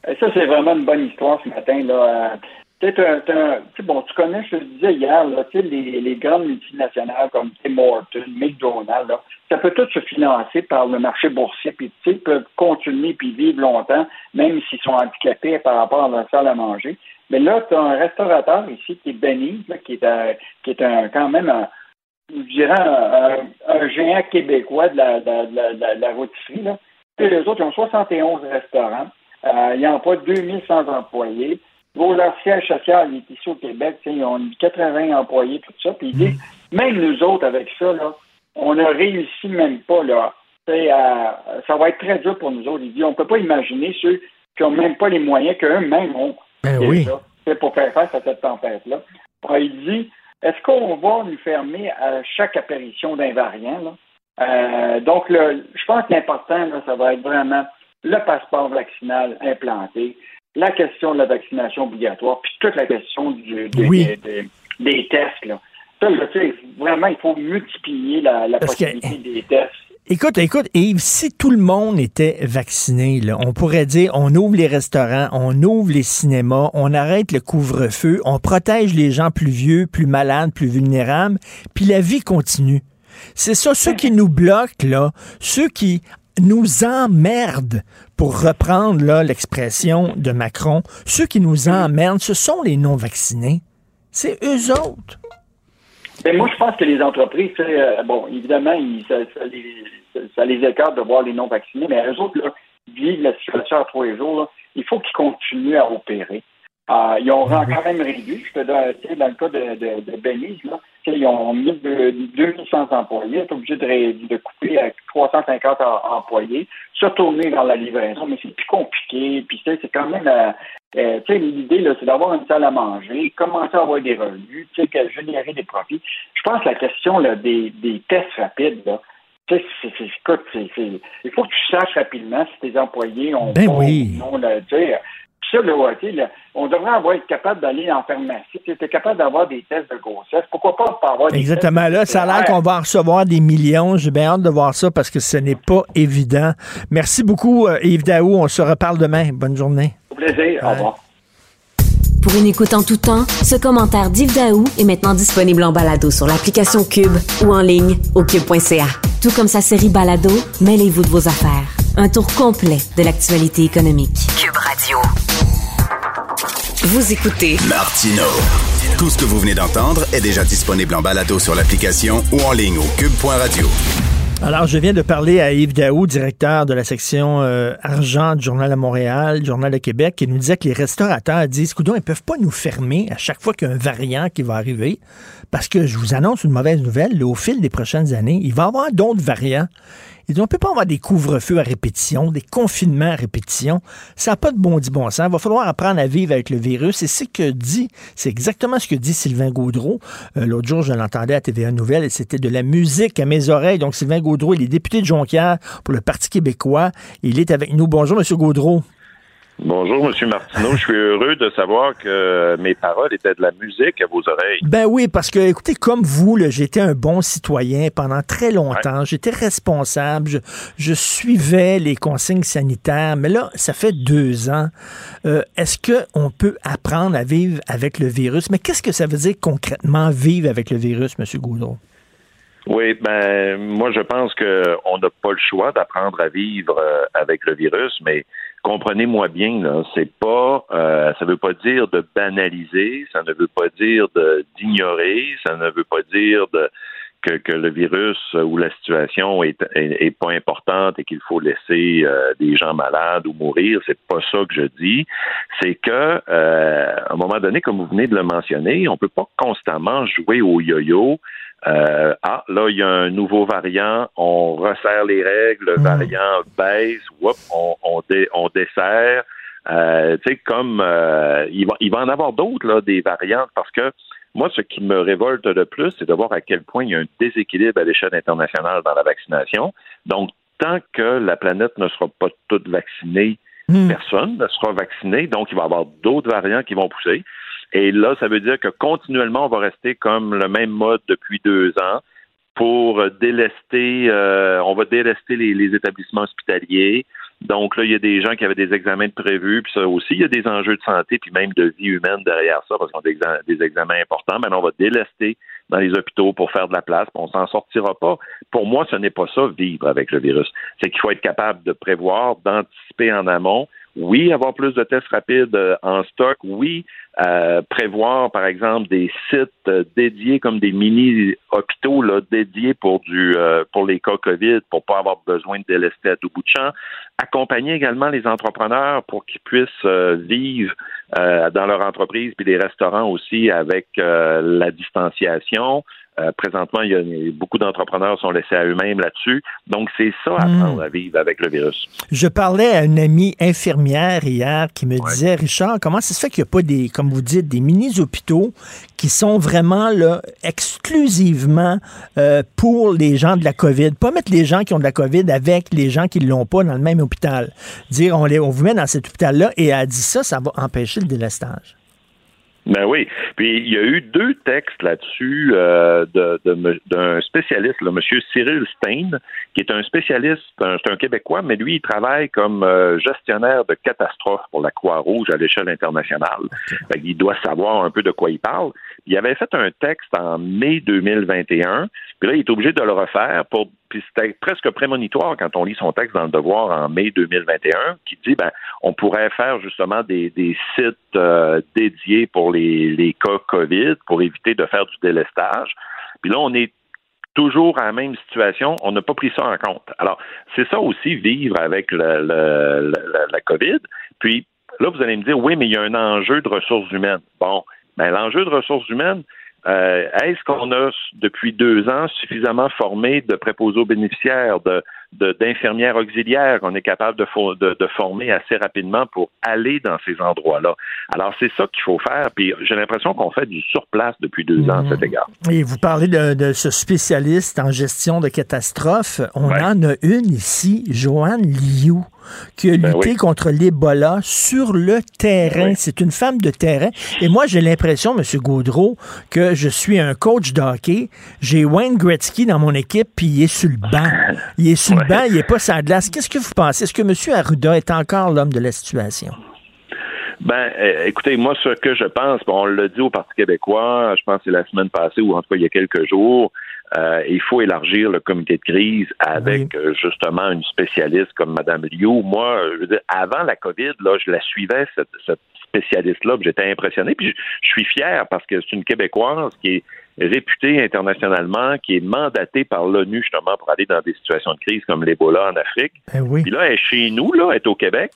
Et ça, c'est vraiment une bonne histoire ce matin. Là. Euh, bon, tu connais, je te disais hier, là, les, les grandes multinationales comme Tim Hortons, McDonald's, ça peut tout se financer par le marché boursier, puis ils peuvent continuer puis vivre longtemps, même s'ils sont handicapés par rapport à leur salle à manger. Mais là, tu as un restaurateur ici qui est Benny, qui est, un, qui est un, quand même un, je dirais un, géant québécois de la, de la, de la, rôtisserie. Là. Et les autres, ils ont 71 restaurants. Euh, ils emploient 2100 employés. Vos leur siège social est ici au Québec. Ils ont 80 employés, tout ça. Puis ils même nous autres, avec ça, là, on ne réussi même pas, là. ça va être très dur pour nous autres. Il dit, on ne peut pas imaginer ceux qui n'ont même pas les moyens qu'eux-mêmes ont
ben oui.
pour faire face à cette tempête-là. Il dit, est-ce qu'on va nous fermer à chaque apparition d'un variant? Euh, donc, je pense que l'important, ça va être vraiment le passeport vaccinal implanté, la question de la vaccination obligatoire, puis toute la question du, des tests. Là vraiment, il faut multiplier la, possibilité des tests.
Écoute, écoute, Yves, si tout le monde était vacciné, on pourrait dire on ouvre les restaurants, on ouvre les cinémas, on arrête le couvre-feu, on protège les gens plus vieux, plus malades, plus vulnérables, puis la vie continue. C'est ça, ceux qui nous bloquent, là, ceux qui nous emmerdent, pour reprendre l'expression de Macron, ceux qui nous emmerdent, ce sont les non-vaccinés. C'est eux autres.
Ben, moi, je pense que les entreprises, euh, bon, évidemment, ça, ça les écarte de voir les non-vaccinés, mais eux autres, là, la situation à trois jours. il faut qu'ils continuent à opérer. Euh, ils ont quand même réduit. Je te donne, dans le cas de, de, de Belize, là, ils ont mis 2100 employés, ils sont obligés de, de couper à 350 employés, se tourner dans la livraison, mais c'est plus compliqué. Puis c'est quand même euh, euh l'idée, c'est d'avoir une salle à manger, commencer à avoir des revenus, générer des profits. Je pense que la question là, des, des tests rapides, là, c'est, il faut que tu saches rapidement si tes employés ont
ben oui.
non, là, ça, là, on devrait avoir être capable d'aller en pharmacie. Tu es capable d'avoir des tests de grossesse. Pourquoi pas pas avoir des
Exactement. là, ça a l'air qu'on va en recevoir des millions. J'ai bien hâte de voir ça parce que ce n'est pas évident. Merci beaucoup, euh, Yves Daou. On se reparle demain. Bonne journée.
Au plaisir. Au revoir.
Pour une écoute en tout temps, ce commentaire d'Yves Daou est maintenant disponible en balado sur l'application Cube ou en ligne au cube.ca. Tout comme sa série Balado, mêlez-vous de vos affaires. Un tour complet de l'actualité économique.
Cube Radio. Vous écoutez
Martino. Tout ce que vous venez d'entendre est déjà disponible en balado sur l'application ou en ligne au cube.radio.
Alors, je viens de parler à Yves Daou, directeur de la section euh, argent du Journal de Montréal, Journal de Québec, qui nous disait que les restaurateurs disent, coudons, ils peuvent pas nous fermer à chaque fois qu'il y a un variant qui va arriver, parce que je vous annonce une mauvaise nouvelle, au fil des prochaines années, il va y avoir d'autres variants ils on peut pas avoir des couvre-feux à répétition, des confinements à répétition. Ça n'a pas de bon dit bon sens. Il va falloir apprendre à vivre avec le virus. Et c'est ce que dit, c'est exactement ce que dit Sylvain Gaudreau. Euh, l'autre jour, je l'entendais à TVA Nouvelle et c'était de la musique à mes oreilles. Donc, Sylvain Gaudreau, il est député de Jonquière pour le Parti québécois. Il est avec nous. Bonjour, Monsieur Gaudreau.
Bonjour, M. Martineau. Je suis heureux de savoir que mes paroles étaient de la musique à vos oreilles.
Ben oui, parce que, écoutez, comme vous, j'étais un bon citoyen pendant très longtemps. J'étais responsable. Je, suivais les consignes sanitaires. Mais là, ça fait deux ans. Euh, est-ce qu'on peut apprendre à vivre avec le virus? Mais qu'est-ce que ça veut dire concrètement vivre avec le virus, M. Goudreau?
Oui, ben moi je pense qu'on n'a pas le choix d'apprendre à vivre euh, avec le virus, mais comprenez-moi bien, là, c'est pas, euh, ça veut pas dire de banaliser, ça ne veut pas dire d'ignorer, ça ne veut pas dire de, que, que, le virus ou la situation est, est, pas importante et qu'il faut laisser euh, des gens malades ou mourir. C'est pas ça que je dis. C'est que euh, à un moment donné, comme vous venez de le mentionner, on peut pas constamment jouer au yo-yo euh, ah, là, il y a un nouveau variant, on resserre les règles, le hmm. variant baisse, whoop, on, on, on dessert. Euh, tu sais, comme euh, il, va, il va en avoir d'autres, là, des variantes, parce que moi, ce qui me révolte le plus, c'est de voir à quel point il y a un déséquilibre à l'échelle internationale dans la vaccination. Donc, tant que la planète ne sera pas toute vaccinée, hmm. personne ne sera vacciné. Donc, il va y avoir d'autres variants qui vont pousser. Et là, ça veut dire que continuellement, on va rester comme le même mode depuis deux ans pour délester, euh, on va délester les, établissements hospitaliers. Donc là, il y a des gens qui avaient des examens prévus, puis ça aussi, il y a des enjeux de santé, puis même de vie humaine derrière ça, parce qu'on a des, examens importants. Maintenant, on va délester dans les hôpitaux pour faire de la place, puis on s'en sortira pas. Pour moi, ce n'est pas ça, vivre avec le virus. C'est qu'il faut être capable de prévoir, d'anticiper en amont, oui, avoir plus de tests rapides euh, en stock. Oui, euh, prévoir, par exemple, des sites euh, dédiés comme des mini-hôpitaux là, dédiés pour du pour les cas COVID, pour pas avoir besoin de délester à tout bout de champ. Accompagner également les entrepreneurs pour qu'ils puissent vivre dans leur entreprise, puis les restaurants aussi avec la distanciation. Euh, présentement, il y a beaucoup d'entrepreneurs sont laissés à eux-mêmes là-dessus. Donc, c'est ça à hmm. apprendre à vivre avec le virus.
Je parlais à une amie infirmière hier qui me disait, Richard, comment ça se fait qu'il n'y a pas des, comme vous dites, des mini-hôpitaux qui sont vraiment là exclusivement euh, pour les gens de la COVID? Pas mettre les gens qui ont de la COVID avec les gens qui ne l'ont pas dans le même hôpital. Dire, on, les, on vous met dans cet hôpital-là et elle dit ça, ça va empêcher le délestage.
Ben oui. Puis il y a eu deux textes là-dessus euh, d'un spécialiste, le monsieur Cyril Stein, qui est un spécialiste, c'est un Québécois, mais lui, il travaille comme euh, gestionnaire de catastrophes pour la Croix-Rouge à l'échelle internationale. il doit savoir un peu de quoi il parle. Il avait fait un texte en mai 2021, puis là, il est obligé de le refaire pour puis c'était presque prémonitoire quand on lit son texte dans le Devoir en mai 2021, qui dit ben on pourrait faire justement des, des sites euh, dédiés pour les, les cas COVID pour éviter de faire du délestage. Puis là, on est toujours à la même situation, on n'a pas pris ça en compte. Alors, c'est ça aussi, vivre avec la COVID. Puis, là, vous allez me dire, oui, mais il y a un enjeu de ressources humaines. Bon, ben, l'enjeu de ressources humaines, euh, est-ce qu'on a, depuis deux ans, suffisamment formé de préposés aux bénéficiaires, de, d'infirmières auxiliaires? Qu'on est capable de, de, former assez rapidement pour aller dans ces endroits-là. Alors, c'est ça qu'il faut faire. Puis j'ai l'impression qu'on fait du surplace depuis deux ans à cet mmh. égard.
Et vous parlez de, ce spécialiste en gestion de catastrophes. On en a une ici, Joanne Liu qui a ben lutté contre l'Ebola sur le terrain. C'est une femme de terrain. Et moi, j'ai l'impression, M. Gaudreau, que je suis un coach de hockey. J'ai Wayne Gretzky dans mon équipe, puis il est sur le banc. Il est sur le banc, il n'est pas sa glace. Qu'est-ce que vous pensez? Est-ce que M. Arruda est encore l'homme de la situation?
Ben, euh, écoutez, moi, ce que je pense, on l'a dit au Parti québécois, je pense que c'est la semaine passée ou en tout cas il y a quelques jours, euh, il faut élargir le comité de crise avec euh, justement une spécialiste comme Mme Liu. Moi, je veux dire, avant la COVID, là, je la suivais, cette, spécialiste-là, j'étais impressionné. Puis je, suis fier parce que c'est une Québécoise qui est réputée internationalement, qui est mandatée par l'ONU justement pour aller dans des situations de crise comme l'Ebola en Afrique.
Eh oui.
Puis là, elle est chez nous, là, elle est au Québec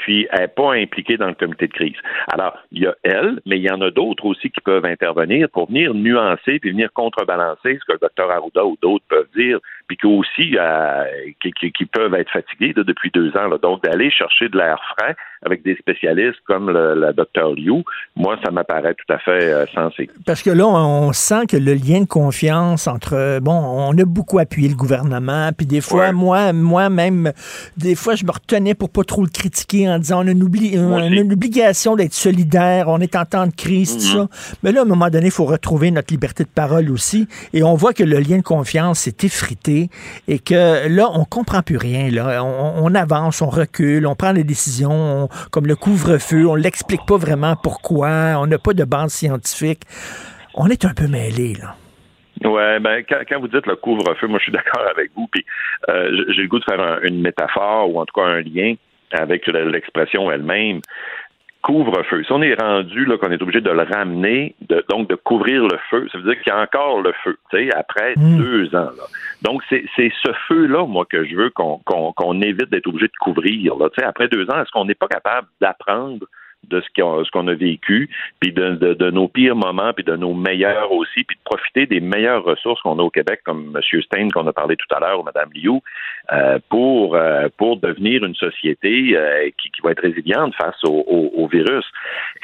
puis elle n'est pas impliquée dans le comité de crise. Alors, il y a elle, mais il y en a d'autres aussi qui peuvent intervenir pour venir nuancer puis venir contrebalancer ce que le docteur Arruda ou d'autres peuvent dire, puis aussi euh, qui, peuvent être fatigués depuis deux ans. Donc, d'aller chercher de l'air frais avec des spécialistes comme le, docteur Liu, moi, ça m'apparaît tout à fait euh, sensé.
Parce que là, on sent que le lien de confiance entre, bon, on a beaucoup appuyé le gouvernement, puis des fois, moi, moi-même, des fois, je me retenais pour pas trop le critiquer en disant on a une, obligation d'être solidaire, on est en temps de crise, tout mhm. ça. Mais là, à un moment donné, il faut retrouver notre liberté de parole aussi. Et on voit que le lien de confiance s'est effrité et que là, on comprend plus rien. Là. On, avance, on recule, on prend des décisions comme le couvre-feu, on l'explique pas vraiment pourquoi, on n'a pas de base scientifique. On est un peu mêlé, là.
Ouais, ben quand, vous dites le couvre-feu, moi je suis [LAUGHS] d'accord avec vous. Puis euh, j'ai le goût de faire une métaphore ou en tout cas un lien avec l'expression elle-même. Couvre-feu. Si on est rendu là qu'on est obligé de le ramener, de, donc de couvrir le feu, ça veut dire qu'il y a encore le feu, tu sais, après hmm. deux ans. Là. Donc c'est ce feu-là, moi, que je veux qu'on qu'on évite d'être obligé de couvrir. Là. Tu sais, après deux ans, est-ce qu'on n'est pas capable d'apprendre de ce qu'on a vécu, puis de, de, nos pires moments, puis de nos meilleurs aussi, puis de profiter des meilleures ressources qu'on a au Québec, comme M. Stein qu'on a parlé tout à l'heure, ou Mme Liu, euh, pour, euh, pour devenir une société euh, qui, qui, va être résiliente face au, au, virus.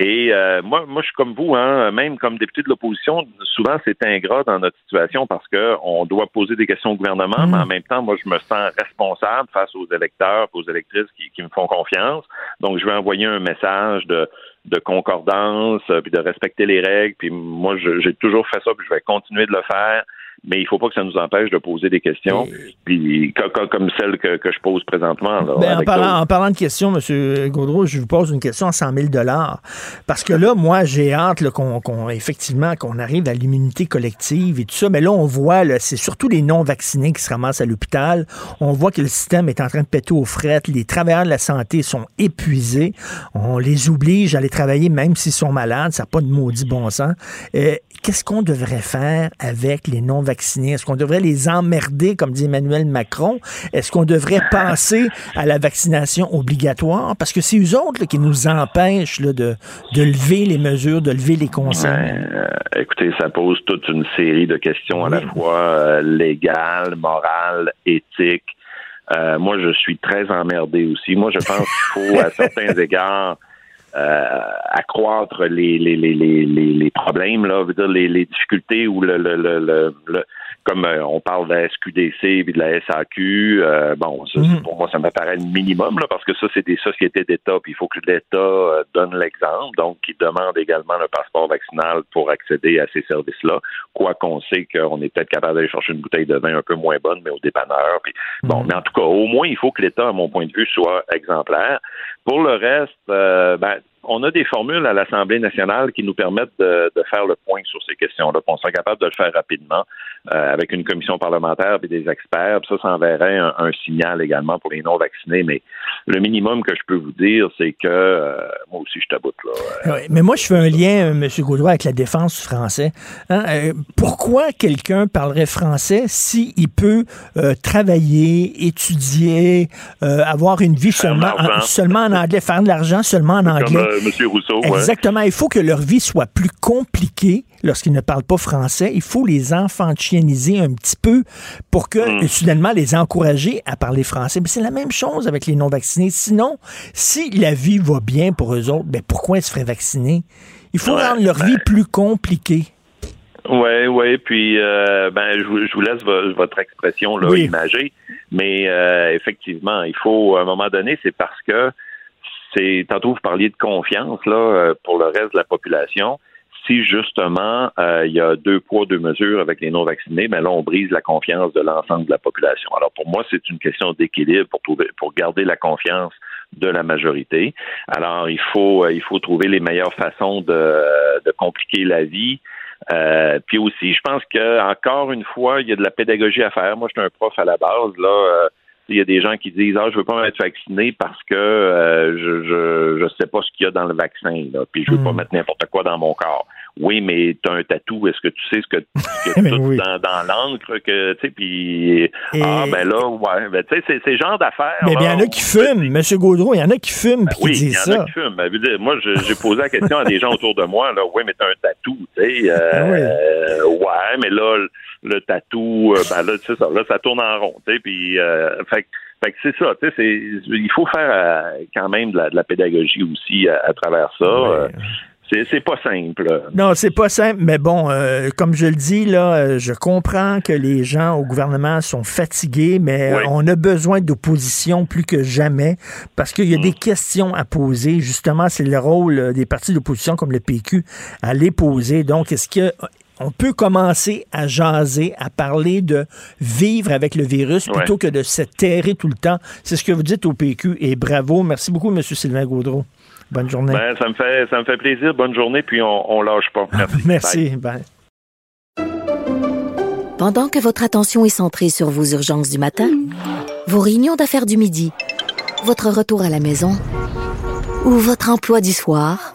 Et moi, moi, je suis comme vous, hein, même comme député de l'opposition, souvent c'est ingrat dans notre situation parce que on doit poser des questions au gouvernement, mais en même temps, moi, je me sens responsable face aux électeurs, aux électrices qui, qui me font confiance. Donc, je vais envoyer un message de, de concordance, euh, puis de respecter les règles. Puis moi, j'ai toujours fait ça, puis je vais continuer de le faire mais il faut pas que ça nous empêche de poser des questions, puis comme celle que, je pose présentement.
Ben, en, parlant, de questions, M. Gaudreau, je vous pose une question à 100 000 Parce que là, moi, j'ai hâte qu'on, effectivement, qu'on arrive à l'immunité collective et tout ça, mais là, on voit, c'est surtout les non-vaccinés qui se ramassent à l'hôpital. On voit que le système est en train de péter aux frettes. Les travailleurs de la santé sont épuisés. On les oblige à aller travailler même s'ils sont malades. Ça n'a pas de maudit bon sens. Euh, qu'est-ce qu'on devrait faire avec les non-vaccinés? Est-ce qu'on devrait les emmerder, comme dit Emmanuel Macron? Est-ce qu'on devrait passer à la vaccination obligatoire? Parce que c'est eux autres qui nous empêchent de, de lever les mesures, de lever les conseils.
Euh, écoutez, ça pose toute une série de questions à la fois euh, légales, morales, éthiques. Euh, moi, je suis très emmerdé aussi. Moi, je pense qu'il faut, à [LAUGHS] certains égards, accroître les, les, les, les, les problèmes, là, veut dire les, les difficultés ou le, le, le, le comme euh, on parle de la SQDC et de la SAQ, euh, bon, ça, mhm. pour moi, ça me paraît le minimum, là, parce que ça, c'est des sociétés d'État, puis il faut que l'État donne l'exemple, donc qui demande également le passeport vaccinal pour accéder à ces services-là, quoi qu'on sait qu'on est peut-être capable d'aller chercher une bouteille de vin un peu moins bonne, mais au dépanneur. Puis, Bon, mhm. mais en tout cas, au moins, il faut que l'État, à mon point de vue, soit exemplaire. Pour le reste, euh, ben, on a des formules à l'Assemblée nationale qui nous permettent de, faire le point sur ces questions-là. On sera capable de le faire rapidement euh, avec une commission parlementaire et des experts. ça, ça enverrait un, signal également pour les non-vaccinés. Mais le minimum que je peux vous dire, c'est que euh, moi aussi, je taboute. Là.
Mais moi, je fais un lien, M. Gaudreau, avec la défense du français. Hein. Euh, pourquoi quelqu'un parlerait français s'il peut euh, travailler, étudier, euh, avoir une vie seulement en, seulement en anglais, faire de l'argent seulement en anglais?
M. Rousseau.
Exactement. Il faut que leur vie soit plus compliquée lorsqu'ils ne parlent pas français. Il faut les enfantianiser un petit peu pour que, mm. soudainement, les encourager à parler français. Mais c'est la même chose avec les non-vaccinés. Sinon, si la vie va bien pour eux autres, ben pourquoi ils se feraient vacciner? Il faut rendre leur vie ben plus compliquée.
Oui, oui, puis euh, ben je vous, laisse votre expression là imagée, mais euh, effectivement, il faut à un moment donné, c'est parce que c'est tantôt vous parliez de confiance là euh, pour le reste de la population si justement euh, il y a deux poids, deux mesures avec les non-vaccinés, ben là, on brise la confiance de l'ensemble de la population. Alors pour moi, c'est une question d'équilibre pour trouver pour garder la confiance de la majorité. Alors il faut euh, il faut trouver les meilleures façons de, de compliquer la vie. Euh, puis aussi, je pense que encore une fois, il y a de la pédagogie à faire. Moi, je suis un prof à la base là. Il y a des gens qui disent ah je veux pas être vacciné parce que je, je je sais pas ce qu'il y a dans le vaccin là, puis je veux pas hmm. mettre n'importe quoi dans mon corps oui, mais tu as un tatou, est-ce que tu sais ce que, que [LAUGHS] tout dans, dans l'encre que tu sais puis ah ben là ouais, ben tu sais c'est c'est genre d'affaires.
Mais il y en a qui fument, monsieur Gaudreau, il y en a qui fument ben, qui disent ça. Oui, il y en a qui fument.
Ben, moi j'ai posé la question à des gens autour de moi là, oui, mais tu as un tatou, tu sais euh, ah euh, ouais, mais là le, tatou euh, ben là tu sais ça là ça tourne en rond, tu sais puis euh, fait fait que c'est ça, tu sais, il faut faire quand même de la, de la pédagogie aussi à, travers ça. C'est pas simple.
Non, c'est pas simple, mais bon, euh, comme je le dis, là, euh, je comprends que les gens au gouvernement sont fatigués, mais on a besoin d'opposition plus que jamais parce qu'il y a des mm. questions à poser. Justement, c'est le rôle euh, des partis d'opposition comme le PQ à les poser. Donc, est-ce que on peut commencer à jaser, à parler de vivre avec le virus plutôt que de se terrer tout le temps? C'est ce que vous dites au PQ et bravo. Merci beaucoup, M. Sylvain Gaudreau. Bonne journée.
Ben, ça, me fait, ça me fait plaisir. Bonne journée, puis on, on lâche pas.
Merci. Merci.
Pendant que votre attention est centrée sur vos urgences du matin, vos réunions d'affaires du midi, votre retour à la maison ou votre emploi du soir,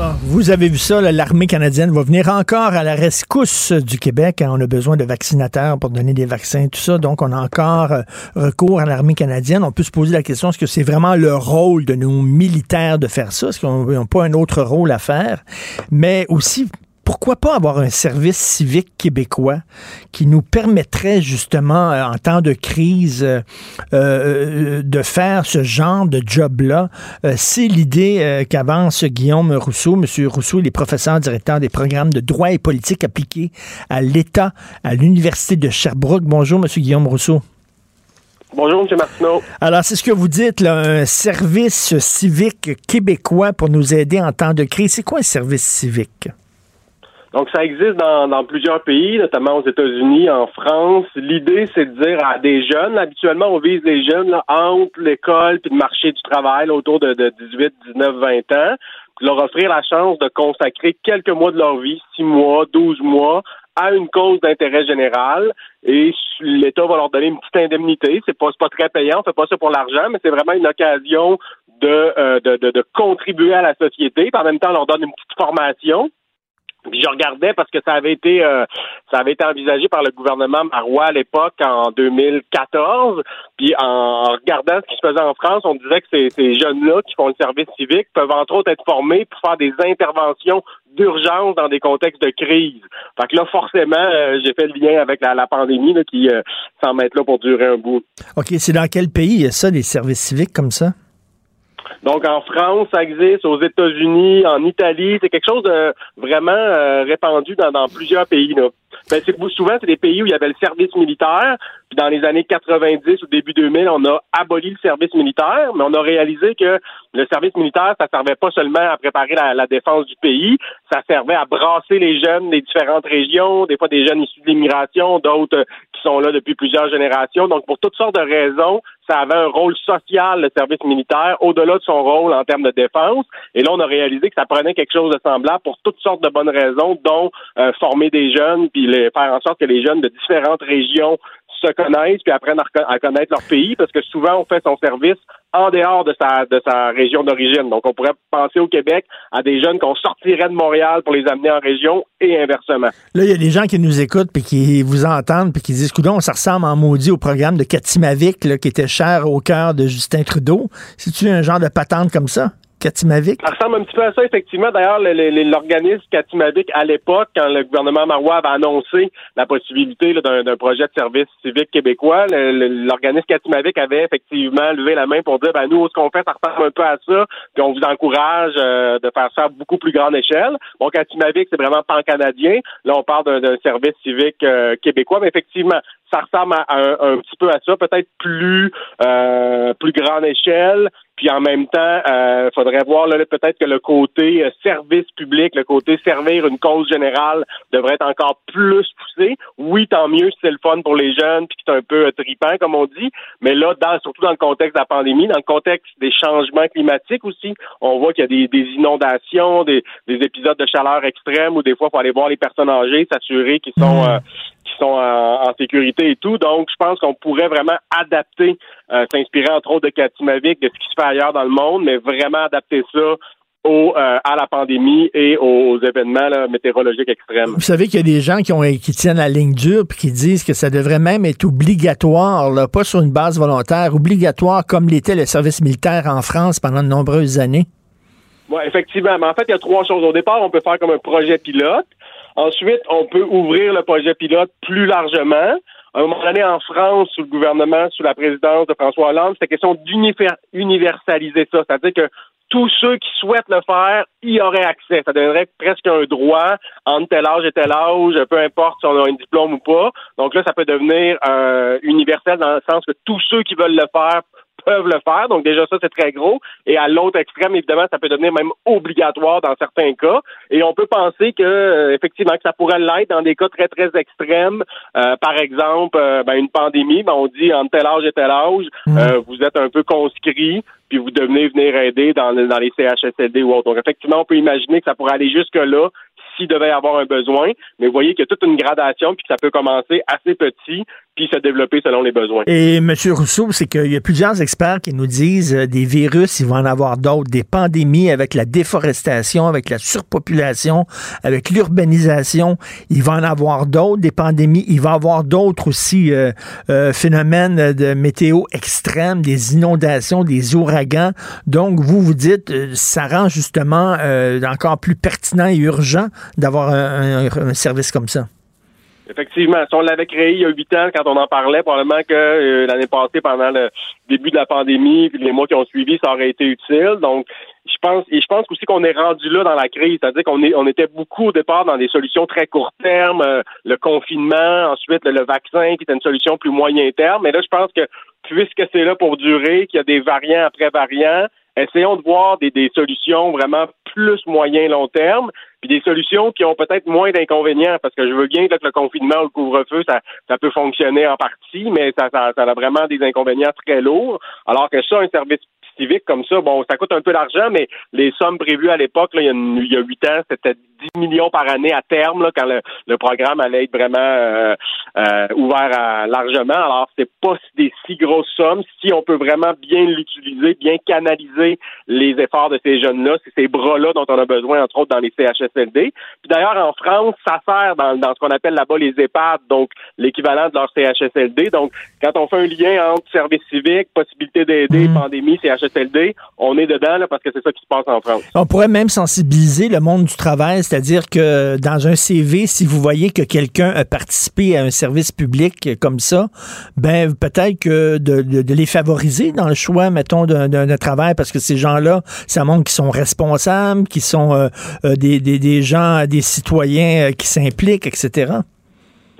Ah, vous avez vu ça, l'armée canadienne va venir encore à la rescousse du Québec. Hein. On a besoin de vaccinateurs pour donner des vaccins, tout ça. Donc, on a encore euh, recours à l'armée canadienne. On peut se poser la question, est-ce que c'est vraiment le rôle de nos militaires de faire ça? Est-ce qu'on n'a pas un autre rôle à faire? Mais aussi, pourquoi pas avoir un service civique québécois qui nous permettrait justement, euh, en temps de crise, euh, euh, de faire ce genre de job-là? c'est l'idée qu'avance Guillaume Rousseau. Monsieur Rousseau, il est professeur directeur des programmes de droit et politique appliqués à l'État à l'Université de Sherbrooke. Bonjour, Monsieur Guillaume Rousseau.
Bonjour, M. Martineau.
Alors, c'est ce que vous dites, là, un service civique québécois pour nous aider en temps de crise. C'est quoi un service civique?
Donc, ça existe dans, dans plusieurs pays, notamment aux États-Unis, en France. L'idée, c'est de dire à des jeunes, habituellement, on vise des jeunes là, entre l'école et le marché du travail, autour de, de 18, 19, 20 ans, leur offrir la chance de consacrer quelques mois de leur vie, 6 mois, 12 mois, à une cause d'intérêt général et l'État va leur donner une petite indemnité. C'est pas, pas très payant, on fait pas ça pour l'argent, mais c'est vraiment une occasion de, euh, de, de, de, contribuer à la société. Puis en même temps, on leur donne une petite formation. Puis je regardais parce que ça avait été euh, ça avait été envisagé par le gouvernement Marois à l'époque en 2014. Puis en, regardant ce qui se faisait en France, on disait que ces, jeunes-là qui font le service civique peuvent entre autres être formés pour faire des interventions d'urgence dans des contextes de crise. Fait que là, forcément, euh, j'ai fait le lien avec la, pandémie là, qui euh, semble être là pour durer un bout.
OK, c'est dans quel pays ça, des services civiques comme ça?
Donc en France, ça existe, aux États-Unis, en Italie, c'est quelque chose de vraiment euh, répandu dans, plusieurs pays. ben, c'est souvent c'est des pays où il y avait le service militaire. Puis dans les années 90 ou début 2000, on a aboli le service militaire, mais on a réalisé que le service militaire, ça servait pas seulement à préparer la, défense du pays, ça servait à brasser les jeunes des différentes régions, des fois des jeunes issus de l'immigration, d'autres qui sont là depuis plusieurs générations. Donc pour toutes sortes de raisons, ça avait un rôle social, le service militaire, au-delà de son rôle en termes de défense. Et là, on a réalisé que ça prenait quelque chose de semblable pour toutes sortes de bonnes raisons, dont euh, former des jeunes, puis les, faire en sorte que les jeunes de différentes régions se connaissent puis apprennent à, connaître leur pays parce que souvent on fait son service en dehors de sa de sa région d'origine. Donc on pourrait penser au Québec à des jeunes qu'on sortirait de Montréal pour les amener en région et inversement.
Là, il y a des gens qui nous écoutent puis qui vous entendent puis qui disent coudon, ça ressemble en maudit au programme de Katimavik qui était cher au cœur de Justin Trudeau. C'est-tu un genre de patente comme ça?
Ça ressemble un petit peu à ça, effectivement. D'ailleurs, l'organisme Katimavik, à l'époque, quand le gouvernement Marois avait annoncé la possibilité d'un projet de service civique québécois, l'organisme Katimavik avait effectivement levé la main pour dire, ben nous, ce qu'on fait, ça ressemble un peu à ça, puis on vous encourage euh, de faire ça à beaucoup plus grande échelle. Bon, Katimavik, c'est vraiment pan-canadien. Là, on parle d'un service civique euh, québécois, mais effectivement, ça ressemble à, un, petit peu à ça, peut-être plus euh, plus grande échelle. Puis en même temps, il euh, faudrait voir là, peut-être que le côté euh, service public, le côté servir une cause générale devrait être encore plus poussé. Oui, tant mieux si c'est le fun pour les jeunes, puis c'est un peu tripant, comme on dit. Mais là, dans, surtout dans le contexte de la pandémie, dans le contexte des changements climatiques aussi, on voit qu'il y a des, inondations, des, épisodes de chaleur extrême où des fois, il faut aller voir les personnes âgées, s'assurer qu'ils sont mmh qui sont en, sécurité et tout. Donc, je pense qu'on pourrait vraiment adapter, euh, s'inspirer entre autres de Katimavik, de ce qui se fait ailleurs dans le monde, mais vraiment adapter ça au, euh, à la pandémie et aux, événements météorologiques extrêmes.
Vous savez qu'il y a des gens qui, ont, qui tiennent la ligne dure puis qui disent que ça devrait même être obligatoire, là, pas sur une base volontaire, obligatoire comme l'était le service militaire en France pendant de nombreuses années.
Oui, effectivement. Mais en fait, il y a trois choses. Au départ, on peut faire comme un projet pilote. Ensuite, on peut ouvrir le projet pilote plus largement. À un moment donné, en France, sous le gouvernement, sous la présidence de François Hollande, c'était question d'universaliser ça. C'est-à-dire que tous ceux qui souhaitent le faire y auraient accès. Ça donnerait presque un droit entre tel âge et tel âge, peu importe si on a un diplôme ou pas. Donc là, ça peut devenir euh, universel dans le sens que tous ceux qui veulent le faire peuvent le faire. Donc déjà ça, c'est très gros. Et à l'autre extrême, évidemment, ça peut devenir même obligatoire dans certains cas. Et on peut penser que euh, effectivement que ça pourrait l'être dans des cas très très extrêmes. Euh, par exemple, euh, ben, une pandémie, ben, on dit entre tel âge et tel âge, mmh. vous êtes un peu conscrit puis vous devenez venir aider dans, dans les CHSLD ou autres. Donc, effectivement, on peut imaginer que ça pourrait aller jusque-là s'il devait avoir un besoin, mais vous voyez qu'il y a toute une gradation, puis que ça peut commencer assez petit, puis se développer selon les besoins.
Et M. Rousseau, c'est qu'il y a plusieurs experts qui nous disent euh, des virus, il va en avoir d'autres, des pandémies avec la déforestation, avec la surpopulation, avec l'urbanisation, il va en avoir d'autres, des pandémies, il va y avoir d'autres aussi euh, euh, phénomènes de météo extrêmes, des inondations, des ouragans. Donc, vous vous dites, ça rend justement encore plus pertinent et urgent d'avoir un service comme ça.
Effectivement, si on l'avait créé il y a huit ans, quand on en parlait, probablement que euh, l'année passée, pendant le début de la pandémie, puis les mois qui ont suivi, ça aurait été utile. Donc, je pense, et je pense aussi qu'on est rendu là dans la crise, c'est-à-dire qu'on est, on était beaucoup au départ dans des solutions très court terme, euh, le confinement, ensuite le, vaccin qui était une solution plus moyen terme. Mais là, je pense que puisque c'est là pour durer, qu'il y a des variants après variants, essayons de voir des, des solutions vraiment plus moyen long terme puis des solutions qui ont peut-être moins d'inconvénients, parce que je veux bien que le confinement ou le couvre-feu, ça, ça peut fonctionner en partie, mais ça, ça, ça a vraiment des inconvénients très lourds, alors que ça, un service civique comme ça, bon, ça coûte un peu d'argent, mais les sommes prévues à l'époque, il, y a huit ans, c'était 10 millions par année à terme, là, quand le, le programme allait être vraiment euh, euh, ouvert à, largement. Alors, c'est pas des si grosses sommes. Si on peut vraiment bien l'utiliser, bien canaliser les efforts de ces jeunes-là, c'est ces bras-là dont on a besoin, entre autres, dans les CHSLD. Puis d'ailleurs, en France, ça sert dans, dans ce qu'on appelle là-bas les EHPAD, donc l'équivalent de leur CHSLD. Donc, quand on fait un lien entre service civique, possibilité d'aider, mmh. pandémie, CHSLD, on est dedans parce que c'est ça qui se passe en France.
On pourrait même sensibiliser le monde du travail, c'est-à-dire que dans un CV, si vous voyez que quelqu'un a participé à un service public comme ça, ben peut-être que de, les favoriser dans le choix, mettons, d'un travail, parce que ces gens-là, ça montre qu'ils sont responsables, qu'ils sont euh, euh, des, des, gens, des citoyens euh, qui s'impliquent, etc.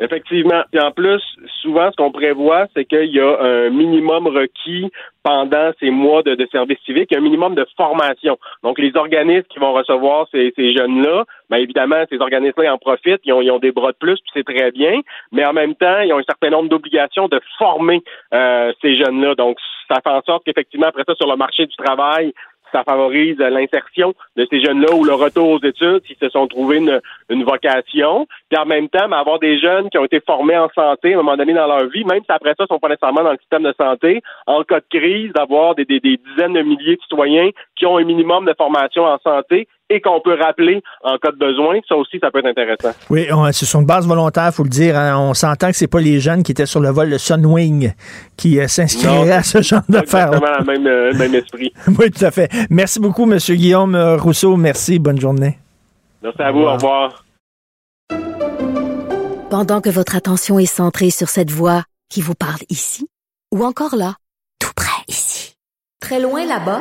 Effectivement. Puis en plus, souvent, ce qu'on prévoit, c'est qu'il y a un minimum requis pendant ces mois de, service civique, un minimum de formation. Donc, les organismes qui vont recevoir ces, jeunes-là, bien évidemment, ces organismes-là en profitent, ils ont, des bras de plus, puis c'est très bien, mais en même temps, ils ont un certain nombre d'obligations de former euh, ces jeunes-là. Donc, ça fait en sorte qu'effectivement, après ça, sur le marché du travail, ça favorise l'insertion de ces jeunes-là ou le retour aux études s'ils se sont trouvés une, une, vocation. Puis en même temps, avoir des jeunes qui ont été formés en santé à un moment donné dans leur vie, même si après ça, ils sont pas nécessairement dans le système de santé, en cas de crise, d'avoir des, des, des dizaines de milliers de citoyens qui ont un minimum de formation en santé et qu'on peut rappeler en cas de besoin. Ça aussi, ça peut être intéressant.
Oui, ce sont de base volontaire, il faut le dire. Hein. On s'entend que c'est pas les jeunes qui étaient sur le vol de Sunwing qui euh, s'inscriraient à ce genre d'affaires.
Exactement le même, euh, même esprit. [LAUGHS]
oui, tout à fait. Merci beaucoup, M. Guillaume Rousseau. Merci. Bonne journée.
Merci à vous. Au revoir.
Pendant que votre attention est centrée sur cette voix qui vous parle ici, ou encore là, tout près ici, très loin là-bas,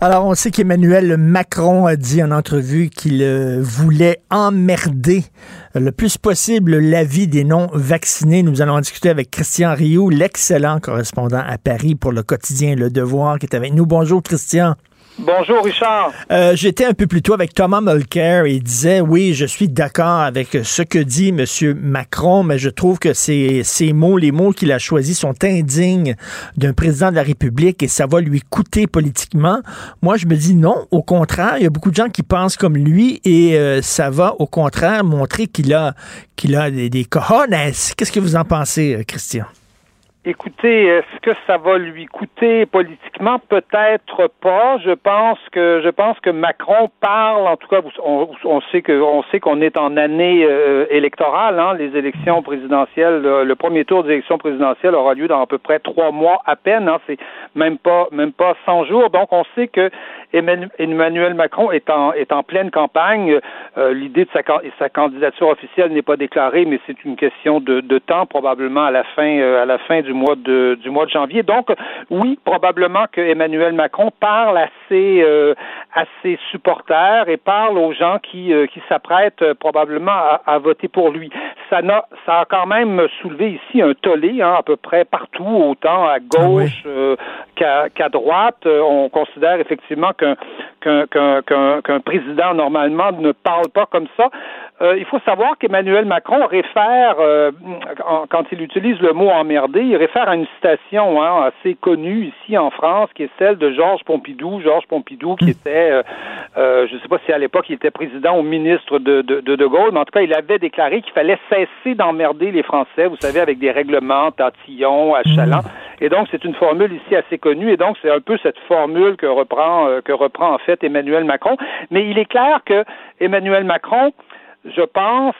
Alors, on sait qu'Emmanuel Macron a dit en entrevue qu'il euh, voulait emmerder le plus possible l'avis des non-vaccinés. Nous allons en discuter avec Christian Rioux, l'excellent correspondant à Paris pour le quotidien Le Devoir, qui est avec nous. Bonjour, Christian.
Bonjour Richard.
Euh, j'étais un peu plus tôt avec Thomas Mulcair et il disait oui, je suis d'accord avec ce que dit M. Macron, mais je trouve que ces, mots, les mots qu'il a choisis sont indignes d'un président de la République et ça va lui coûter politiquement. Moi, je me dis non, au contraire, il y a beaucoup de gens qui pensent comme lui et euh, ça va au contraire montrer qu'il a, qu'il a des, des. Qu'est-ce que vous en pensez, euh, Christian?
Écoutez, est-ce que ça va lui coûter politiquement? Peut-être pas. Je pense que je pense que Macron parle. En tout cas, on, on sait que on sait qu'on est en année euh, électorale. Hein, les élections présidentielles, le, premier tour des élections présidentielles aura lieu dans à peu près trois mois à peine. Hein, c'est même pas même pas 100 jours. Donc, on sait que Emmanuel Macron est en, est en pleine campagne. Euh, l'idée de sa, sa candidature officielle n'est pas déclarée, mais c'est une question de, de, temps, probablement à la fin, euh, à la fin du mois de, du mois de janvier. Donc, oui, probablement que Emmanuel Macron parle à ses, euh, à ses supporters et parle aux gens qui, qui s'apprêtent probablement à, à, voter pour lui. Ça, a, ça a quand même soulevé ici un tollé, hein, à peu près partout, autant à gauche ah qu'à droite. On considère effectivement que qu'un président normalement ne parle pas comme ça. Euh, il faut savoir qu'Emmanuel Macron réfère, euh, quand il utilise le mot emmerdé, il réfère à une citation hein, assez connue ici en France, qui est celle de Georges Pompidou. Georges Pompidou, qui était, euh, je ne sais pas si à l'époque il était président ou ministre de, de, de, Gaulle, mais en tout cas, il avait déclaré qu'il fallait cesser d'emmerder les Français, vous savez, avec des règlements, tatillons, achalants. Et donc, c'est une formule ici assez connue, et donc c'est un peu cette formule que reprend, que reprend en fait Emmanuel Macron. Mais il est clair que Emmanuel Macron je pense,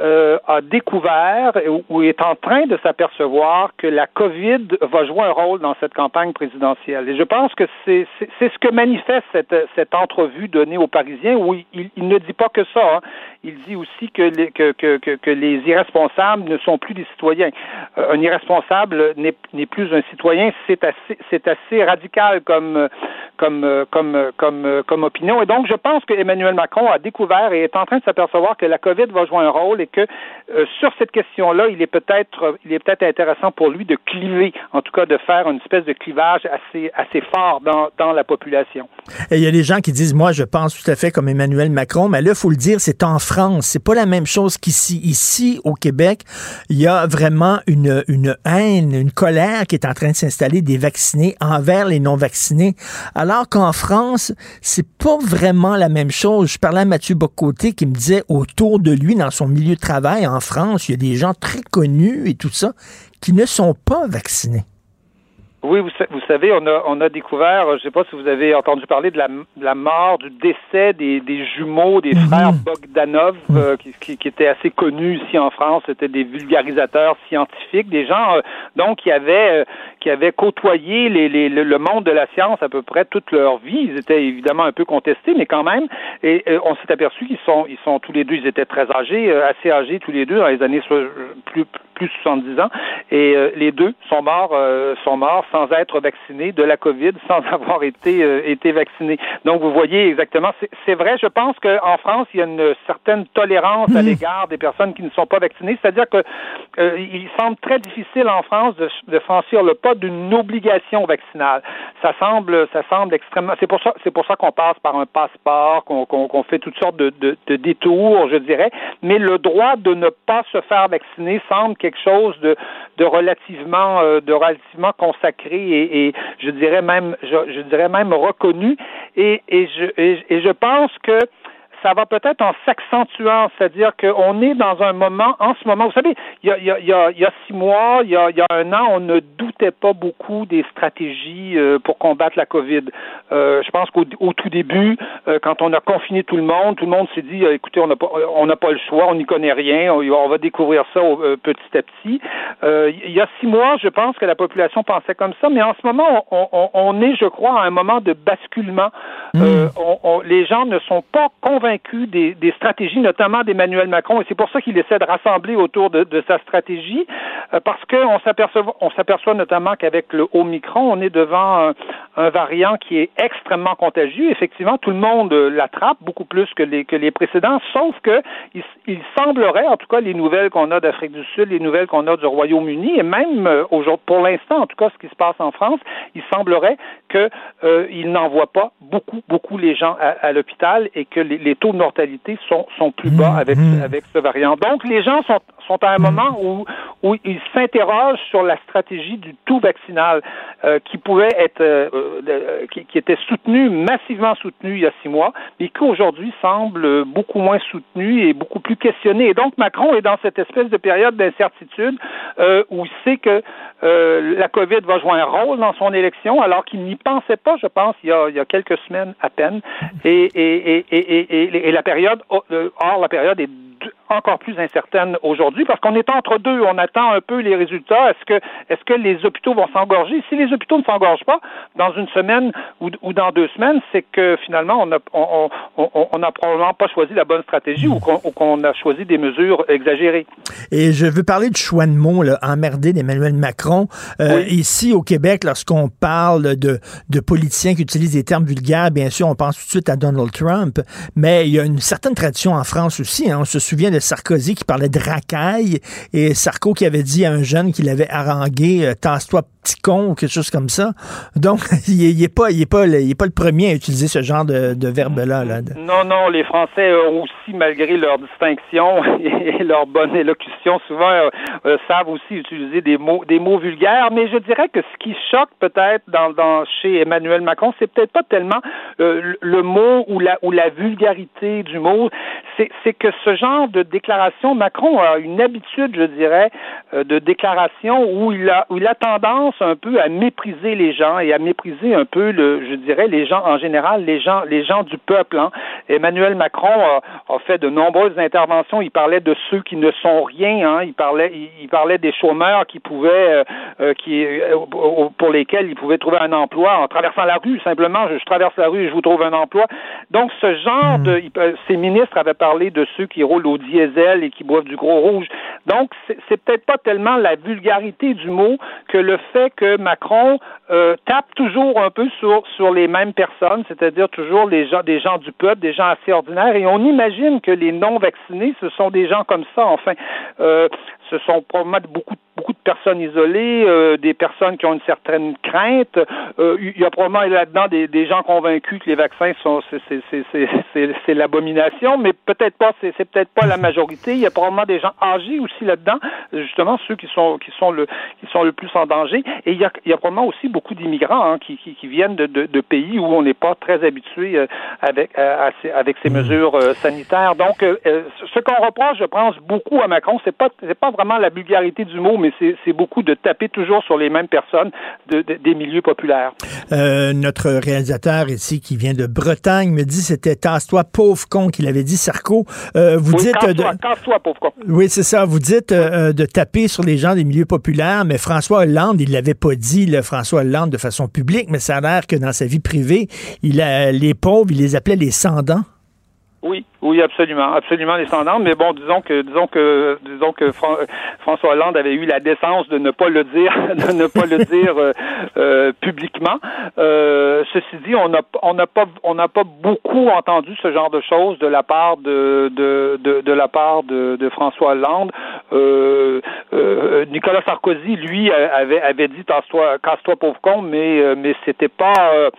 euh, a découvert ou est en train de s'apercevoir que la COVID va jouer un rôle dans cette campagne présidentielle. Et je pense que c'est ce que manifeste cette, cette entrevue donnée aux Parisiens où il, il ne dit pas que ça. Hein. Il dit aussi que les, que, que, que, les irresponsables ne sont plus des citoyens. Euh, un irresponsable n'est plus un citoyen. C'est assez, assez radical comme, comme, comme, comme, comme opinion. Et donc, je pense que Emmanuel Macron a découvert et est en train de s'apercevoir que la COVID va jouer un rôle que euh, sur cette question-là, il est peut-être, il est peut-être intéressant pour lui de cliver, en tout cas de faire une espèce de clivage assez, assez fort dans, dans la population.
Il y a des gens qui disent, moi, je pense tout à fait comme Emmanuel Macron, mais là, faut le dire, c'est en France. C'est pas la même chose qu'ici. Ici, au Québec, il y a vraiment une, une haine, une colère qui est en train de s'installer des vaccinés envers les non-vaccinés. Alors qu'en France, c'est pas vraiment la même chose. Je parlais à Mathieu Bocoté qui me disait autour de lui, dans son milieu travail en France, il y a des gens très connus et tout ça qui ne sont pas vaccinés.
Oui, vous, vous, savez, on a, on a découvert, je ne sais pas si vous avez entendu parler de la, de la mort, du décès des, des jumeaux des mhm. frères Bogdanov, mhm. euh, qui, qui, qui, étaient assez connus ici en France. C'était des vulgarisateurs scientifiques, des gens euh, donc qui avaient, euh, qui avaient côtoyé les, les, le monde de la science à peu près toute leur vie. Ils étaient évidemment un peu contestés, mais quand même. Et on s'est aperçu qu'ils sont, ils sont tous les deux, ils étaient très âgés, assez âgés tous les deux dans les années plus plus 70 ans, et les deux sont morts, sont morts sans être vaccinés de la COVID, [LAUGHS] sans avoir été euh, été vaccinés. Donc vous voyez exactement, c'est vrai. Je pense qu'en France, il y a une certaine tolérance à mmh. l'égard des personnes qui ne sont pas vaccinées. C'est-à-dire que euh, il semble très difficile en France de, de franchir le pas d'une obligation vaccinale. Ça semble, ça semble extrêmement. C'est pour ça, c'est pour ça qu'on passe par un passeport, qu'on fait toutes sortes de, de, de détours, je dirais. Mais le droit de ne pas se faire vacciner semble quelque chose de, de relativement, euh, de relativement consacré et, je dirais même, je, dirais même reconnu. Et, et, je, et je pense que ça va peut-être en s'accentuant, c'est-à-dire qu'on est dans un moment, en ce moment, vous savez, il y a, il y a, il y a six mois, il y a, il y a un an, on ne doutait pas beaucoup des stratégies euh, pour combattre la COVID. Euh, je pense qu'au au tout début, euh, quand on a confiné tout le monde, tout le monde s'est dit, écoutez, on n'a pas, on n'a pas le choix, on n'y connaît rien, on, va découvrir ça petit à petit. il y a six mois, je pense que la population pensait comme ça, mais en ce moment, on, on, on est, je crois, à un moment de basculement. Mmh. les gens ne sont pas convaincus des, des stratégies, notamment d'Emmanuel Macron, et c'est pour ça qu'il essaie de rassembler autour de, sa stratégie, euh, parce qu'on s'aperçoit, on s'aperçoit notamment qu'avec le Omicron, on est devant un, variant qui est extrêmement contagieux. Effectivement, tout le monde l'attrape beaucoup plus que les, précédents, sauf que il, semblerait, en tout cas, les nouvelles qu'on a d'Afrique du Sud, les nouvelles qu'on a du Royaume-Uni, et même euh, aujourd'hui, pour l'instant, en tout cas, ce qui se passe en France, il semblerait qu'il euh, n'envoie pas beaucoup, beaucoup les gens à, l'hôpital et que les taux de mortalité sont, sont plus bas mmh, avec, mmh. avec ce variant. Donc, les gens sont, sont à un mmh. moment où, où ils s'interrogent sur la stratégie du tout vaccinal euh, qui pouvait être, euh, euh, qui, qui, était soutenu, massivement soutenu il y a six mois, mais qui aujourd'hui semble beaucoup moins soutenu et beaucoup plus questionné. Et donc, Macron est dans cette espèce de période d'incertitude où il sait que la COVID va jouer un rôle dans son élection, alors qu'il n'y pensait pas, je pense, il y a, il y a quelques semaines à peine. Et, et, et, et, et la période, or, la période est encore plus incertaine aujourd'hui parce qu'on est entre deux. On attend un peu les résultats. Est-ce que, est-ce que les hôpitaux vont s'engorger? Si les hôpitaux ne s'engorgent pas dans une semaine ou, ou dans deux semaines, c'est que finalement, on n'a on, on, on a probablement pas choisi la bonne stratégie ou qu'on a choisi des mesures exagérées.
Et je veux parler de mots, là, emmerdé d'Emmanuel Macron. Euh, Ici, au Québec, lorsqu'on parle de, de politiciens qui utilisent des termes vulgaires, bien sûr, on pense tout de suite à Donald Trump, mais il y a une certaine tradition en France aussi. Hein. On se souvient de Sarkozy qui parlait de racaille et Sarko qui avait dit à un jeune qu'il avait harangué euh, Tasse-toi, ou quelque chose comme ça. Donc, [LAUGHS] il n'est pas, est pas, il est pas le premier à utiliser ce genre de, verbe-là. Là.
Non, non, les Français aussi, malgré leur distinction [LAUGHS] et leur bonne élocution, souvent euh, euh, savent aussi utiliser des mots, des mots vulgaires. Mais je dirais que ce qui choque peut-être dans, chez Emmanuel Macron, c'est peut-être pas tellement le mot ou la, vulgarité du mot, c'est que ce genre de déclaration, Macron a une habitude, je dirais, euh, de déclaration où il a, où il a tendance un peu à mépriser les gens et à mépriser un peu, le, je dirais, les gens en général, les gens, les gens du peuple. Hein. Emmanuel Macron a, a, fait de nombreuses interventions. Il parlait de ceux qui ne sont rien. Hein. Il parlait, il, parlait des chômeurs qui pouvaient, euh, euh qui, euh, pour lesquels il pouvait trouver un emploi en traversant la rue. Simplement, je, je traverse la rue et je vous trouve un emploi. Donc, ce genre mmh. de, ces ministres avaient parlé de ceux qui roulent au diesel et qui boivent du gros rouge. Donc, c'est peut-être pas tellement la vulgarité du mot que le fait que Macron euh, tape toujours un peu sur, sur les mêmes personnes, c'est-à-dire toujours les gens, des gens du peuple, des gens assez ordinaires, et on imagine que les non-vaccinés, ce sont des gens comme ça, enfin. Euh, ce sont probablement beaucoup, beaucoup de personnes isolées, euh, des personnes qui ont une certaine crainte. Euh, il y a probablement là-dedans des, des, gens convaincus que les vaccins sont c'est l'abomination, mais peut-être pas, c'est peut-être pas la majorité. Il y a probablement des gens âgés aussi là-dedans, justement ceux qui sont qui sont le qui sont le plus en danger. Et il y a, il y a probablement aussi beaucoup d'immigrants hein, qui, qui, qui, viennent de, de, de, pays où on n'est pas très habitué euh, avec à, avec ces mmh. mesures sanitaires. Donc, ce qu'on reproche, je pense, beaucoup à Macron, c'est pas c'est pas vraiment la vulgarité du mot, mais c'est beaucoup de taper toujours sur les mêmes personnes de, des milieux populaires.
Euh, notre réalisateur ici qui vient de Bretagne me dit c'était tasse-toi pauvre con qu'il avait dit Sarko. Euh, vous
oui,
dites
casse-toi, pauvre con.
Oui, c'est ça. Vous dites euh, de taper sur les gens des milieux populaires, mais François Hollande, il l'avait pas dit, le François Hollande de façon publique, mais ça a l'air que dans sa vie privée, il a les pauvres, il les appelait les sans-dents.
Oui, oui, absolument, absolument descendante. Mais bon, disons que, disons que, disons que François Hollande avait eu la décence de ne pas le dire, [LAUGHS] de ne pas le dire euh, euh, publiquement. Euh, ceci dit, on n'a, on n'a pas, on n'a pas beaucoup entendu ce genre de choses de la part de, de, de, de la part de, de François Hollande. Nicolas Sarkozy, lui, avait, avait dit casse-toi, casse-toi pauvre con, mais, mais c'était pas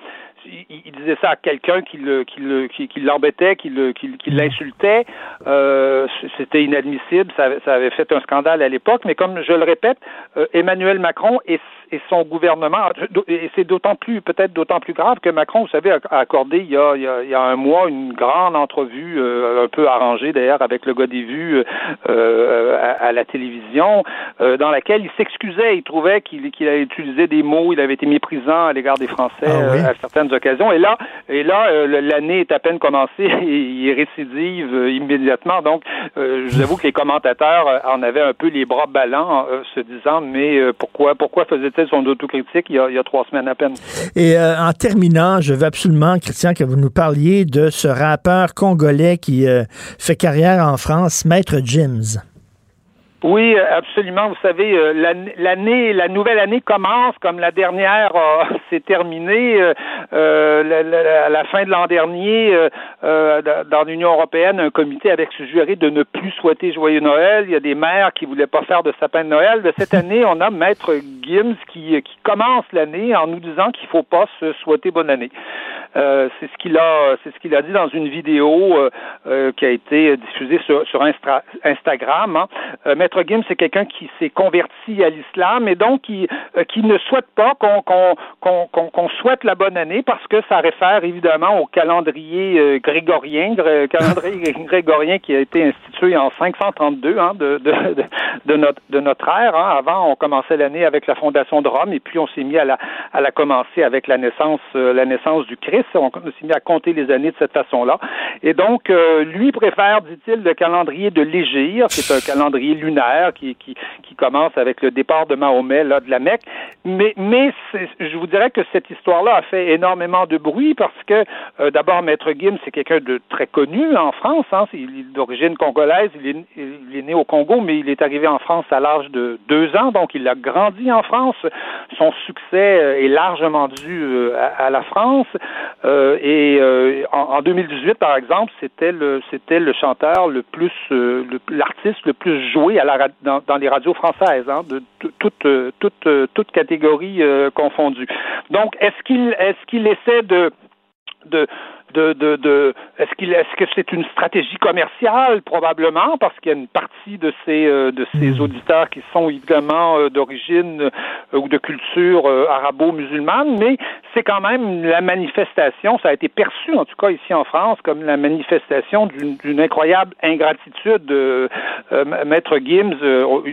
il, disait ça à quelqu'un qui le qui le qui, l'embêtait, qui le qui, l'insultait. Euh, c'était inadmissible. Ça, avait fait un scandale à l'époque. Mais comme je le répète, euh, Emmanuel Macron et, et, son gouvernement, et c'est d'autant plus peut-être d'autant plus grave que Macron, vous savez, a, accordé il y a, il y a, un mois une grande entrevue euh, un peu arrangée d'ailleurs avec le gars des vues euh, à, la télévision, dans laquelle il s'excusait. Il trouvait qu'il qu'il avait utilisé des mots, il avait été méprisant à l'égard des Français ah à certaines occasions. Et là, et là, euh, l'année est à peine commencée [LAUGHS] et il récidive euh, immédiatement. Donc, euh, je vous avoue que les commentateurs en avaient un peu les bras ballants, se disant, mais pourquoi, pourquoi son autocritique il y, a, il y a trois semaines à peine?
Et en terminant, je veux absolument, Christian, que vous nous parliez de ce rappeur congolais qui fait carrière en France, Maître Jims.
Oui, absolument. Vous savez, euh, l'année, la nouvelle année commence comme la dernière [LAUGHS] s'est terminée. Euh, euh à la fin de l'an dernier, euh, dans l'Union européenne, un comité avait suggéré de ne plus souhaiter joyeux Noël. Il y a des maires qui voulaient pas faire de sapin de Noël. De cette [LAUGHS] année, on a Maître Gims qui, qui commence l'année en nous disant qu'il faut pas se souhaiter bonne année. c'est ce qu'il a, c'est ce qu'il a dit dans une vidéo qui a été diffusée sur, sur Instagram. Hein. Gims, c'est quelqu'un qui s'est converti à l'islam et donc qui, euh, ne souhaite pas qu'on souhaite la bonne année parce que ça réfère évidemment au calendrier euh, grégorien, calendrier [LAUGHS] grégorien qui a été institué en 532 hein, de, notre, ère. Hein. Avant, on commençait l'année avec la fondation de Rome et puis on s'est mis à la, commencer avec la naissance, euh, du Christ. On s'est mis à compter les années de cette façon-là. Et donc, lui préfère, dit-il, le calendrier de l'Égir, qui un calendrier lunaire qui, commence avec le départ de Mahomet là, de la Mecque. Mais, mais je vous dirais que cette histoire-là a fait énormément de bruit parce que euh, d'abord, Maître Gims, c'est quelqu'un de très connu en France. Hein, il est d'origine congolaise, il est, né au Congo, mais il est arrivé en France à l'âge de deux ans, donc il a grandi en France. Son succès euh, est largement dû euh, à, la France. et en, 2018, par exemple, c'était le le chanteur le plus l'artiste le plus joué à dans, les radios françaises, hein, de toutes toute, toute catégorie euh, confondue. Donc, est-ce qu'il est-ce qu'il essaie de de, de, de est-ce qu'il est-ce que c'est une stratégie commerciale? Probablement parce qu'il y a une partie de ces euh, de ces hmm. auditeurs qui sont évidemment euh, d'origine euh, ou de culture arabo-musulmane mais c'est quand même la manifestation ça a été perçu en tout cas ici en France comme la manifestation d'une incroyable ingratitude maître Gims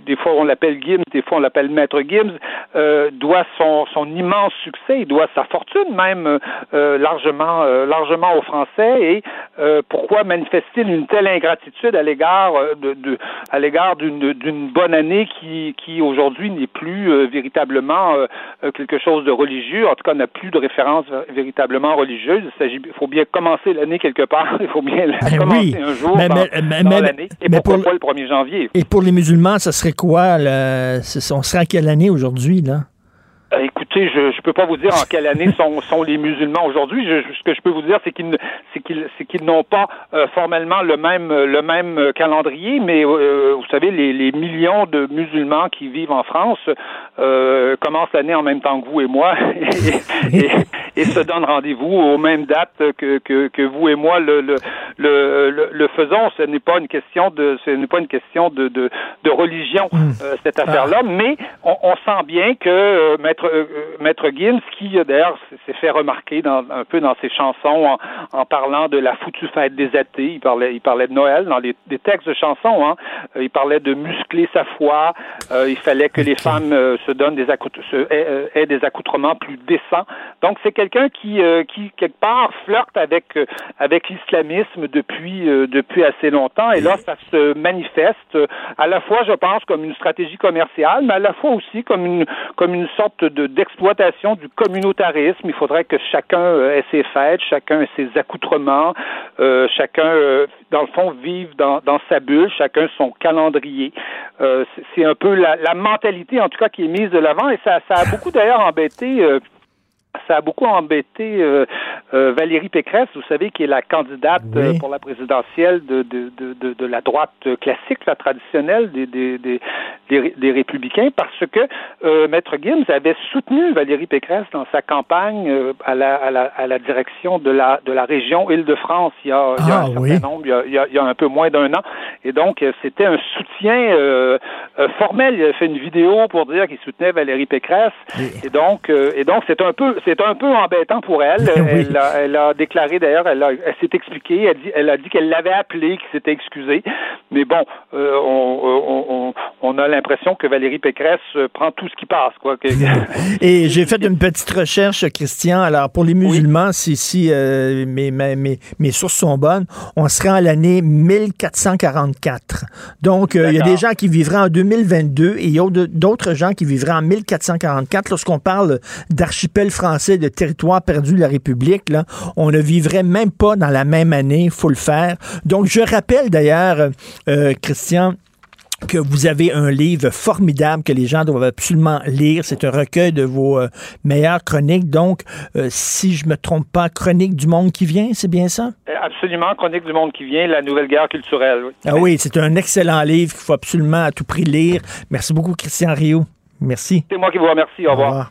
des fois on l'appelle Gims des fois on l'appelle maître Gims doit son son immense succès il doit sa fortune même largement largement aux Français et euh, pourquoi manifeste-t-il une telle ingratitude à l'égard euh, de, à l'égard d'une bonne année qui, qui aujourd'hui n'est plus euh, véritablement quelque chose de religieux, en tout cas n'a plus de référence véritablement religieuse. Il, faut bien commencer l'année quelque part, [LAUGHS] il faut bien ben commencer un jour mais, dans, l'année. Et pourquoi pas le 1er janvier?
Et pour les musulmans, ça serait quoi? Le, on serait à quelle année aujourd'hui, là?
Euh, écoutez, je ne peux pas vous dire en quelle année sont, sont les musulmans aujourd'hui. ce que je peux vous dire, c'est qu'ils c'est qu'ils qu'ils n'ont pas euh, formellement le même le même calendrier, mais euh, vous savez, les, les, millions de musulmans qui vivent en France commencent l'année en même temps que vous et moi, [LAUGHS] et, et se donne rendez-vous aux mêmes dates que, que, que vous et moi le, le, le, le, faisons. Ce n'est pas une question de ce n'est pas une question de, de, de religion hmm. euh, cette affaire-là, ah. mais on, on, sent bien que euh, maître euh, maître Gims, qui d'ailleurs s'est fait remarquer dans, un peu dans ses chansons en, en, parlant de la foutue fête des athées, il parlait il parlait de Noël dans les des textes de chansons, hein, il parlait de muscler sa foi, il fallait que les femmes se donnent des aient, aient, des accoutrements plus décents. Donc c'est quelqu'un qui qui quelque part flirte avec avec l'islamisme depuis depuis assez longtemps. Et là ça se manifeste à la fois je pense comme une stratégie commerciale mais à la fois aussi comme une comme une sorte de d'exploitation du communautarisme. Il faudrait que chacun euh, ait ses fêtes, chacun ait ses accoutrements, euh, chacun euh, dans le fond vive dans, dans sa bulle, chacun son calendrier. c'est un peu la, la, mentalité en tout cas qui est mise de l'avant et ça, ça a beaucoup d'ailleurs embêté ça a beaucoup embêté euh, euh, Valérie Pécresse, vous savez, qui est la candidate euh, pour la présidentielle de, de, de, de, la droite classique, la traditionnelle des, des, des, des, républicains, parce que Maître Gims avait soutenu Valérie Pécresse dans sa campagne à, la, à, la, à la direction de la, de la région Île-de-France il y a, il y a un ah, certain nombre, il y a, il y a, un peu moins d'un an. Et donc, c'était un soutien formel. Il a fait une vidéo pour dire qu'il soutenait Valérie Pécresse. Et donc, et donc c'est un peu c'est un peu embêtant pour elle. [LAUGHS] Elle, a, déclaré d'ailleurs, elle, s'est expliquée, elle, dit, elle a dit qu'elle l'avait appelé, qu'il s'était excusé. Mais bon, euh, on, on, a l'impression que Valérie Pécresse euh, prend tout ce qui passe. Quoi. [LAUGHS]
Et j'ai fait une petite recherche, Christian. Alors, pour les musulmans, si, si euh, mes, mes, mes, sources sont bonnes, on serait en l'année 1444. Donc, il y a des gens qui vivraient en 2022 et il y a d'autres gens qui vivraient en 1444 lorsqu'on parle d'archipel français de territoire perdu de la République, là, on ne vivrait même pas dans la même année, il faut le faire. Donc, je rappelle d'ailleurs, euh, Christian, que vous avez un livre formidable que les gens doivent absolument lire. C'est un recueil de vos euh, meilleures chroniques. Donc, euh, si je me trompe pas, Chronique du monde qui vient, c'est bien ça?
Absolument, Chronique du monde qui vient, la nouvelle guerre culturelle. Oui.
Ah oui, c'est un excellent livre qu'il faut absolument à tout prix lire. Merci beaucoup, Christian Rio. Merci.
C'est moi qui vous remercie. Au revoir.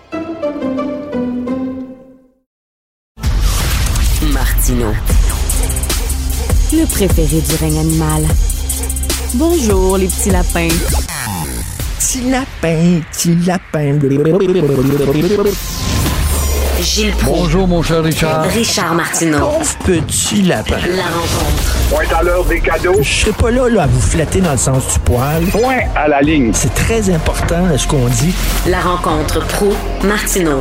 Le préféré du règne animal. Bonjour, les petits lapins.
Petit lapin, petit lapin.
Gilles
Bonjour, mon cher Richard.
Richard Martineau.
petit lapin.
La rencontre.
Point à l'heure des cadeaux.
Je serai pas là, là à vous flatter dans le sens du poil.
Point à la ligne.
C'est très important ce qu'on dit.
La rencontre pro martineau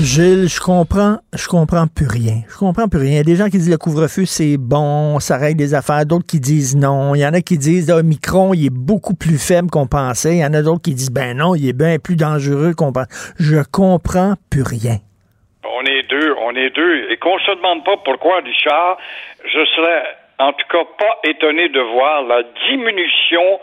Gilles, je comprends, je comprends plus rien. Je comprends plus rien. Il y a des gens qui disent le couvre-feu, c'est bon, ça règle des affaires. D'autres qui disent non. Il y en a qui disent, le Micron, il est beaucoup plus faible qu'on pensait. Il y en a d'autres qui disent, ben non, il est bien plus dangereux qu'on pense. Je comprends plus rien.
On est deux, on est deux. Et qu'on se demande pas pourquoi, Richard, je serais en tout cas pas étonné de voir la diminution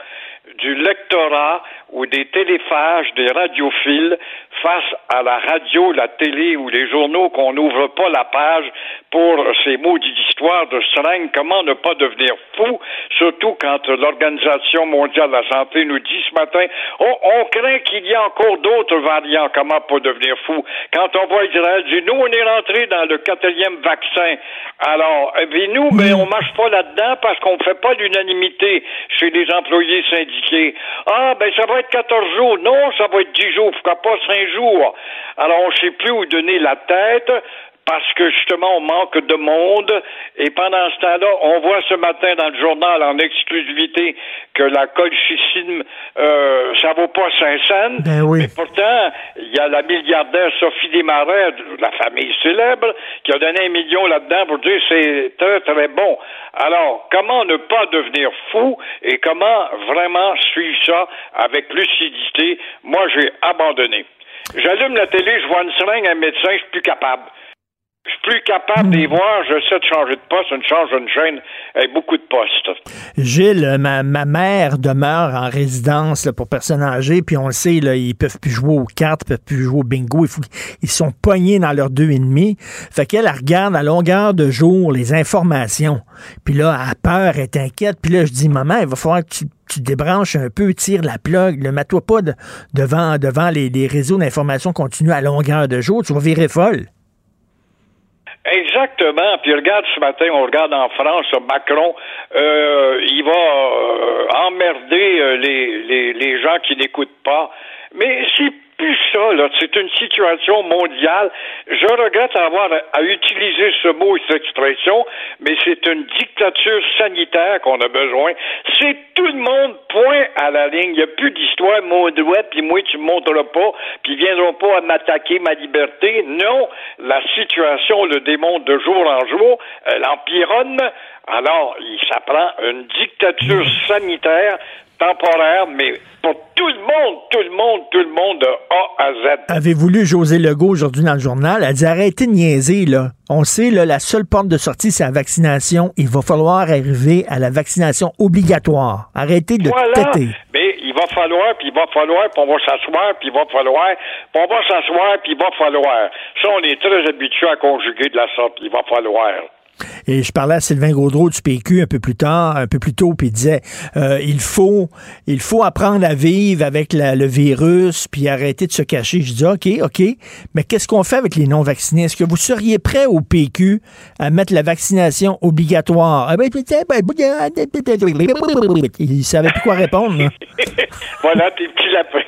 du lectorat ou des téléphages, des radiophiles face à la radio, la télé ou les journaux qu'on n'ouvre pas la page pour ces maudites histoires de seringues. Comment ne pas devenir fou, surtout quand l'Organisation mondiale de la santé nous dit ce matin, oh, on craint qu'il y ait encore d'autres variants. Comment pas devenir fou? Quand on voit Israël dire, nous, on est rentré dans le quatrième vaccin. Alors, bien, nous, mais on marche pas là-dedans parce qu'on fait pas l'unanimité chez les employés syndiqués. Ah, ben, ça va être 14 jours. Non, ça va être 10 jours. Pourquoi pas 5 jours? Alors, on ne sait plus où donner la tête parce que justement on manque de monde et pendant ce temps-là, on voit ce matin dans le journal en exclusivité que la colchicine euh, ça vaut pas 500
ben oui.
mais pourtant il y a la milliardaire Sophie Desmarais de la famille célèbre qui a donné un million là-dedans pour dire c'est très très bon. Alors comment ne pas devenir fou et comment vraiment suivre ça avec lucidité? Moi j'ai abandonné. J'allume la télé, je vois une seringue, un médecin, je suis plus capable. Je suis plus capable d'y voir, j'essaie de changer de poste, une change une chaîne avec beaucoup de postes.
Gilles, ma, ma mère demeure en résidence là, pour personnes âgées, puis on le sait, là, ils peuvent plus jouer aux cartes, ils peuvent plus jouer au bingo, il faut, ils sont pognés dans leurs deux et demi. Fait qu'elle elle regarde à longueur de jour les informations. Puis là, elle a peur, elle est inquiète. Puis là, je dis, maman, il va falloir que tu, tu débranches un peu, tire la plug, ne mets-toi pas de- devant, devant les, les réseaux d'information continue à longueur de jour, tu vas virer folle.
Exactement. Puis regarde ce matin, on regarde en France, Macron, euh, il va euh, emmerder euh, les gens qui n'écoutent pas. Mais c'est plus ça, là. C'est une situation mondiale. Je regrette avoir à utiliser ce mot et cette expression, mais c'est une dictature sanitaire qu'on a besoin. C'est tout le monde point à la ligne. Il n'y a plus d'histoire, puis moi, tu me monteras pas, puis ils viendront pas à m'attaquer ma liberté. Non, la situation le démontre de jour en jour. Elle empironne. Alors, il s'apprend une dictature sanitaire temporaire, mais pour tout le monde, tout le monde, tout le monde de A à Z.
Avez-vous lu José Legault aujourd'hui dans le journal? Elle dit arrêtez de niaiser, là. On sait, là, la seule porte de sortie, c'est la vaccination. Il va falloir arriver à la vaccination obligatoire. Arrêtez de
Voilà.
têter.
Mais il va falloir, puis il va falloir, puis on va s'asseoir, puis il va falloir, puis on va s'asseoir, puis il va falloir. Ça, on est très habitué à conjuguer de la sorte. Il va falloir.
Et je parlais à Sylvain Gaudreau du PQ un peu plus tard, un peu plus tôt, puis il disait euh, il faut il faut apprendre à vivre avec la- le virus, puis arrêter de se cacher. Je dis OK, OK, mais qu'est-ce qu'on fait avec les non-vaccinés? Est-ce que vous seriez prêt au PQ à mettre la vaccination obligatoire? Ah ben, ben, il savait plus quoi répondre. là.
voilà tes petits lapins.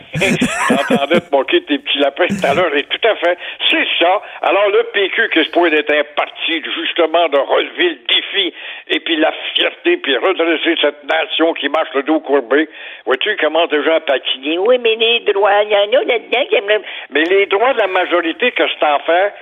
J'entendais te moquer tes petits lapins tout à l'heure, et tout à fait. C'est ça. Alors, le PQ, qui se pourrait être un parti, justement, de relever le défi, et puis la fierté, puis redresser cette nation qui marche le dos courbé. Vois-tu, il commence déjà à patiner. Oui, mais les droits, il y en a là-dedans qui aiment Mais les droits de la majorité, que c'est en fait?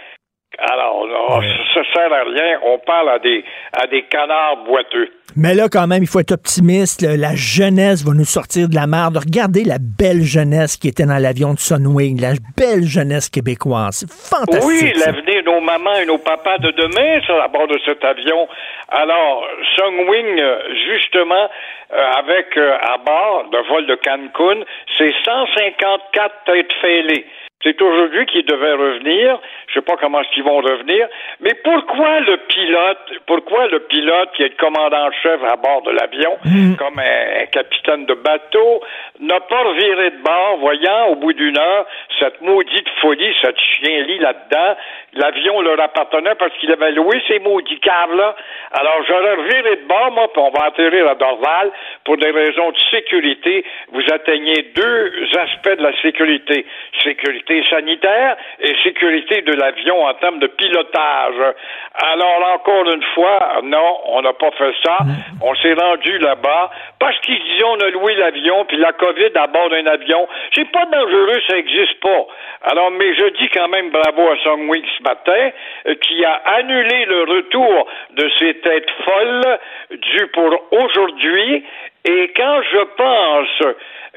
Alors, là, ça, ça sert à rien. On parle à des, à des canards boiteux.
Mais là, quand même, il faut être optimiste. La jeunesse va nous sortir de la merde. Regardez la belle jeunesse qui était dans l'avion de Sunwing, la belle jeunesse québécoise. C'est fantastique.
Oui, l'avenir de nos mamans et nos papas de demain, ça, à bord de cet avion. Alors, Sungwing, euh, justement, euh, avec euh, à bord de vol de Cancun, c'est 154 têtes fêlées. C'est aujourd'hui qu'ils devaient revenir. Je sais pas comment est-ce qu'ils vont revenir. Mais pourquoi le pilote, pourquoi le pilote qui est le commandant-chef à bord de l'avion, [LAUGHS] comme un, un capitaine de bateau, n'a pas reviré de bord, voyant au bout d'une heure cette maudite folie, cette chien-lit là-dedans. L'avion leur appartenait parce qu'il avait loué ces maudits câbles-là. Alors j'aurais reviré de bord, moi, puis on va atterrir à Dorval pour des raisons de sécurité. Vous atteignez deux aspects de la sécurité. Sécurité sanitaire et sécurité de l'avion en termes de pilotage. Alors encore une fois, non, on n'a pas fait ça. On s'est rendu là-bas parce qu'ils disaient on a loué l'avion, puis la COVID à bord d'un avion, c'est pas dangereux, ça n'existe pas. Alors, mais je dis quand même bravo à Songwing ce matin, euh, qui a annulé le retour de ces têtes folles dues pour aujourd'hui. Et quand je pense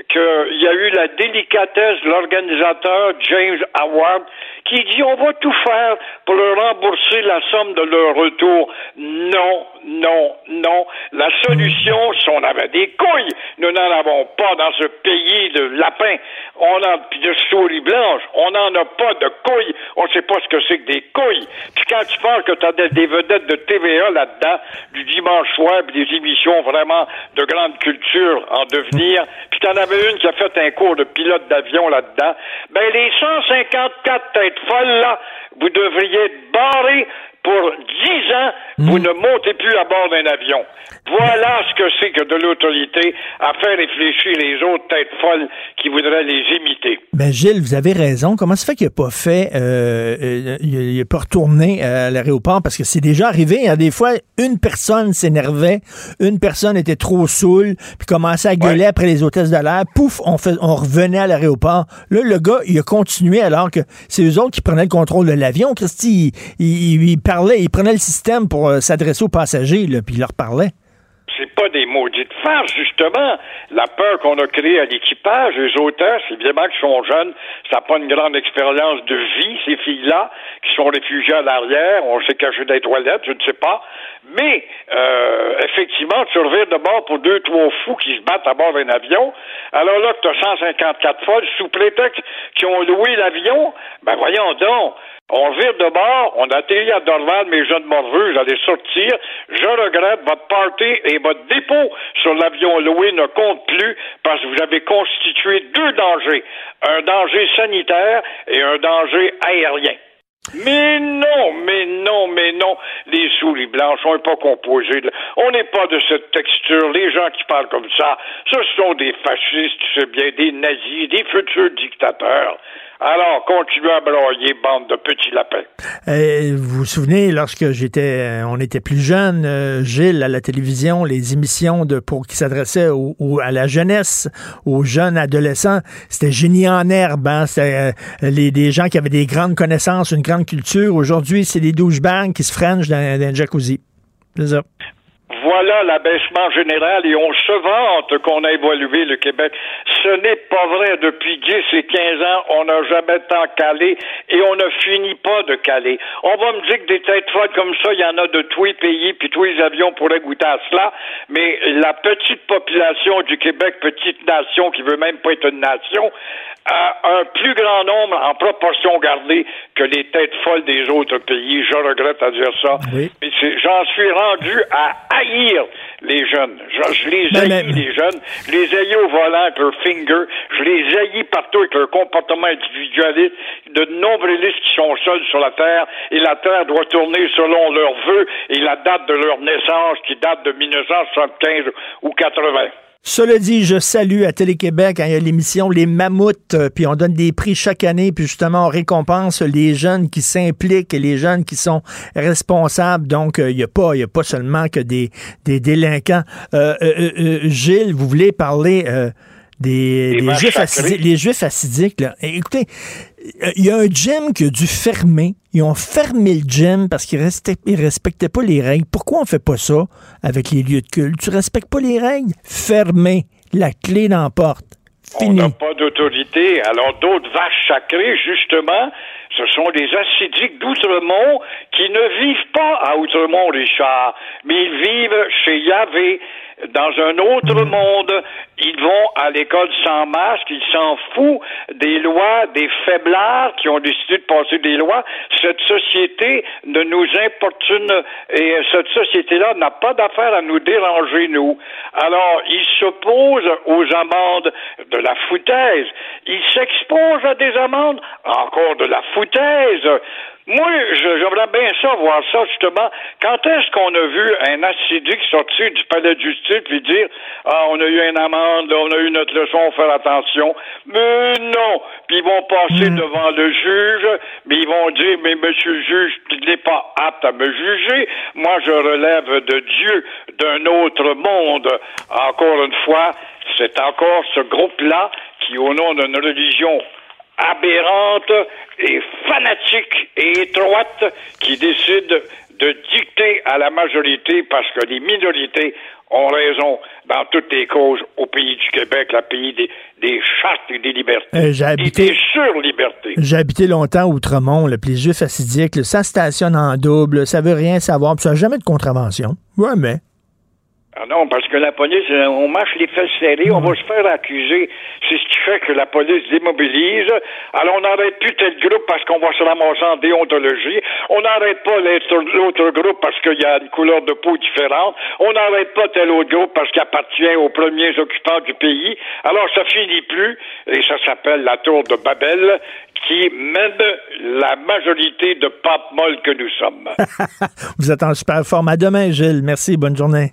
qu'il y a eu la délicatesse de l'organisateur James Howard qui dit on va tout faire pour leur rembourser la somme de leur retour. Non, non, non. La solution, si on avait des couilles, nous n'en avons pas dans ce pays de lapins. On a puis de souris blanches. On n'en a pas de couilles. On ne sait pas ce que c'est que des couilles. Puis quand tu penses que tu as des, vedettes de TVA là-dedans, du dimanche soir, puis des émissions vraiment de grande culture en devenir, puis tu en avais une qui a fait un cours de pilote d'avion là-dedans, ben les 154 têtes folles là, vous devriez être barrés pour 10 ans, vous ne montez plus à bord d'un avion. Voilà ce que c'est que de l'autorité à faire réfléchir les autres têtes folles qui voudraient les imiter.
Ben Gilles, vous avez raison. Comment ça fait qu'il n'a pas fait, euh, euh, il n'a pas retourné à l'aéroport? Parce que c'est déjà arrivé. hein. Des fois, une personne s'énervait, une personne était trop saoule, puis commençait à gueuler après les hôtesses de l'air. Pouf, on, fait, on revenait à l'aéroport. Là, le gars, il a continué alors que c'est eux autres qui prenaient le contrôle de l'avion. Christy, il, il- il parlait, il prenait le système pour euh, s'adresser aux passagers, là, puis il leur parlait.
c'est pas des maudites farces, justement. La peur qu'on a créée à l'équipage, les auteurs, c'est évidemment qu'ils sont jeunes, ça n'a pas une grande expérience de vie, ces filles-là, qui sont réfugiées à l'arrière, on s'est caché des toilettes, je ne sais pas. Mais, euh, effectivement, tu revires de bord pour deux, trois fous qui se battent à bord d'un avion. Alors là, tu as 154 folles, sous prétexte qui ont loué l'avion, ben voyons donc. On vire de bord, on atterrit à Dorval, mes jeunes morveux, j'allais sortir. Je regrette, votre party et votre dépôt sur l'avion loué ne compte plus parce que vous avez constitué deux dangers. Un danger sanitaire et un danger aérien. Mais non, mais non, mais non. Les souris blanches, on n'est pas composés. On n'est pas de cette texture. Les gens qui parlent comme ça, ce sont des fascistes, tu sais bien, des nazis, des futurs dictateurs. Alors, continuez à broyer, bande de petits lapins.
Euh, vous vous souvenez, lorsque j'étais, euh, on était plus jeune, euh, Gilles, à la télévision, les émissions de pour qui s'adressaient au, à la jeunesse, aux jeunes adolescents, c'était génie en herbe. Hein? C'était les, des gens qui avaient des grandes connaissances, une grande culture. Aujourd'hui, c'est des douchebags qui se frangent dans, dans un jacuzzi. C'est ça.
Voilà l'abaissement général et on se vante qu'on a évolué le Québec. Ce n'est pas vrai. Depuis 10 et 15 ans, on n'a jamais tant calé et on ne finit pas de caler. On va me dire que des têtes folles comme ça, il y en a de tous les pays, puis tous les avions pourraient goûter à cela, mais la petite population du Québec, petite nation qui veut même pas être une nation, un plus grand nombre en proportion gardée que les têtes folles des autres pays. Je regrette à dire ça. Mais j'en suis rendu à haïr les jeunes. Je, les haïs, les jeunes. Je les haïs au volant avec leur finger. Je les haïs partout avec leur comportement individualiste. De nombrilistes qui sont seuls sur la Terre. Et la Terre doit tourner selon leurs vœux et la date de leur naissance qui date de 1975 ou 80.
Cela dit, je salue à Télé-Québec, hein, il y a l'émission Les Mammouths, euh, puis on donne des prix chaque année, puis justement, on récompense les jeunes qui s'impliquent et les jeunes qui sont responsables. Donc, euh, il n'y a, pas, y a pas seulement que des, des délinquants. Euh, Gilles, vous voulez parler des, juifs acidiques, les juifs acidiques. Là. écoutez, il y a un gym qui a dû fermer. Ils ont fermé le gym parce qu'ils ne respectaient pas les règles. Pourquoi on fait pas ça avec les lieux de culte? Tu respectes pas les règles? Fermez la clé dans la porte. Fini.
On n'a pas d'autorité. Alors d'autres vaches sacrées, justement, ce sont des acidiques d'Outremont qui ne vivent pas à Outremont, Richard, mais ils vivent chez Yahvé dans un autre mm. monde. Ils vont à l'école sans masque, ils s'en foutent des lois, des faiblards qui ont décidé de passer des lois. Cette société ne nous importune et cette société-là n'a pas d'affaire à nous déranger, nous. Alors, ils s'opposent aux amendes de la foutaise. Ils s'exposent à des amendes, encore de la foutaise. Moi, j'aimerais bien ça, voir ça, justement. Quand est-ce qu'on a vu un acidique sortir du palais de justice puis dire Ah, on a eu une amende, on a eu notre leçon, faire attention. Mais non. Puis ils vont passer hmm. devant le juge, mais ils vont dire Mais monsieur le juge, il n'est pas apte à me juger. Moi, je relève de Dieu, d'un autre monde. Encore une fois, c'est encore ce groupe-là qui, au nom d'une religion aberrante et fanatique et étroite qui décide de dicter à la majorité parce que les minorités ont raison dans toutes les causes au pays du Québec, le pays des, des chartes et des libertés.
Euh, j'ai habité,
surlibertés.
J'ai habité longtemps à Outremont, le les juifs acidiques, ça stationne en double, ça veut rien savoir, puis ça n'a jamais de contravention. Ouais, mais
ah non, parce que la police, euh, on marche les fesses serrées, on va se faire accuser. C'est ce qui fait que la police démobilise. Alors, on n'arrête plus tel groupe parce qu'on va se ramasser en déontologie. On n'arrête pas l'autre groupe parce qu'il y a une couleur de peau différente. On n'arrête pas tel autre groupe parce qu'il appartient aux premiers occupants du pays. Alors, ça finit plus, et ça s'appelle la tour de Babel, qui mène la majorité de pape molles que nous sommes. [LAUGHS]
Vous êtes en super forme. À demain, Gilles. Merci. Bonne journée.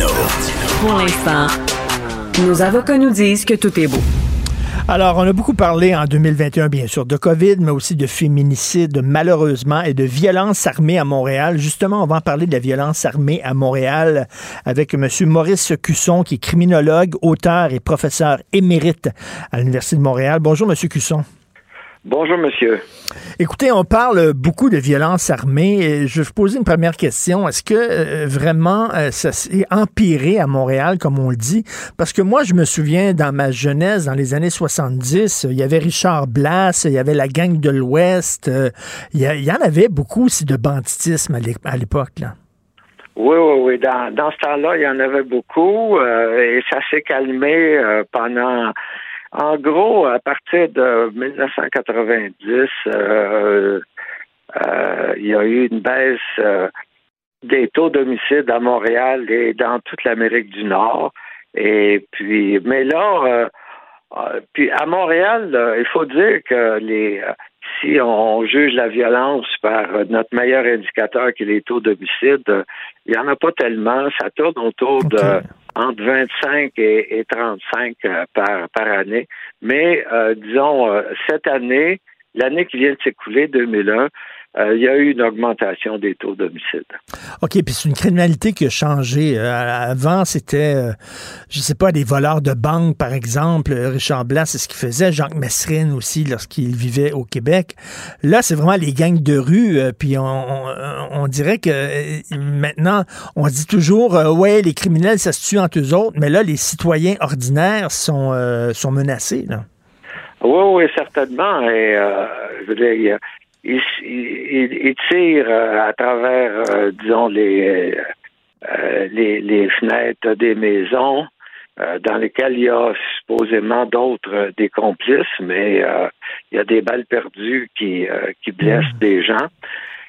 Pour l'instant, nos avocats nous disent que tout est beau.
Alors, on a beaucoup parlé en 2021, bien sûr, de COVID, mais aussi de féminicide, malheureusement, et de violence armée à Montréal. Justement, on va en parler de la violence armée à Montréal avec M. Maurice Cusson, qui est criminologue, auteur et professeur émérite à l'Université de Montréal. Bonjour, M. Cusson.
Bonjour, monsieur.
Écoutez, on parle beaucoup de violence armée. Je vais vous poser une première question. Est-ce que euh, vraiment euh, ça s'est empiré à Montréal, comme on le dit? Parce que moi, je me souviens, dans ma jeunesse, dans les années 70, il y avait Richard Blas, il y avait la gang de l'Ouest. Euh, il, y, en avait beaucoup aussi de banditisme à l'époque. là.
Oui, oui, oui. Dans, dans ce temps-là, il y en avait beaucoup et ça s'est calmé pendant en gros, à partir de 1990, euh, euh, il y a eu une baisse euh, des taux d'homicide à Montréal et dans toute l'Amérique du Nord. Et puis, mais là, puis à Montréal, il faut dire que les si on juge la violence par notre meilleur indicateur qui est les taux d'homicide, il n'y en a pas tellement. Ça tourne autour de entre 25 et, 35 euh, par, par année. Mais euh, disons, euh, cette année, l'année qui vient de s'écouler, 2001, euh, il y a eu une augmentation des taux d'homicide.
OK, puis c'est une criminalité qui a changé. Euh, avant, c'était, euh, je sais pas, des voleurs de banque, par exemple. Richard Blas, c'est ce qu'il faisait. Jacques Messrine aussi, lorsqu'il vivait au Québec. Là, c'est vraiment les gangs de rue. puis on, dirait que maintenant, on dit toujours, ouais, les criminels, ça se tue entre eux autres. Mais là, les citoyens ordinaires sont, sont menacés. Là.
Oui, oui, certainement. Et je veux dire, il, il, tire euh, à travers, euh, disons, les, euh, les, les, fenêtres des maisons dans lesquelles il y a supposément d'autres des complices, mais il y a des balles perdues qui, qui blessent mmh. des gens.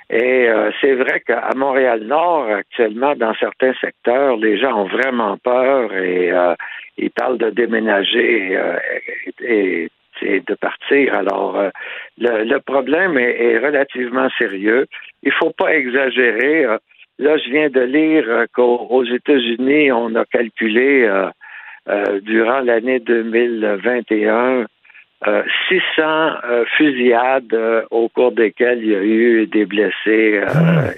Et c'est vrai qu'à Montréal-Nord, actuellement, dans certains secteurs, les gens ont vraiment peur et ils parlent de déménager et c'est de partir. Alors, euh, le, problème est, relativement sérieux. Il faut pas exagérer. Euh, là, je viens de lire euh, qu'aux États-Unis, on a calculé durant l'année 2021 600 fusillades au cours desquelles il y a eu des blessés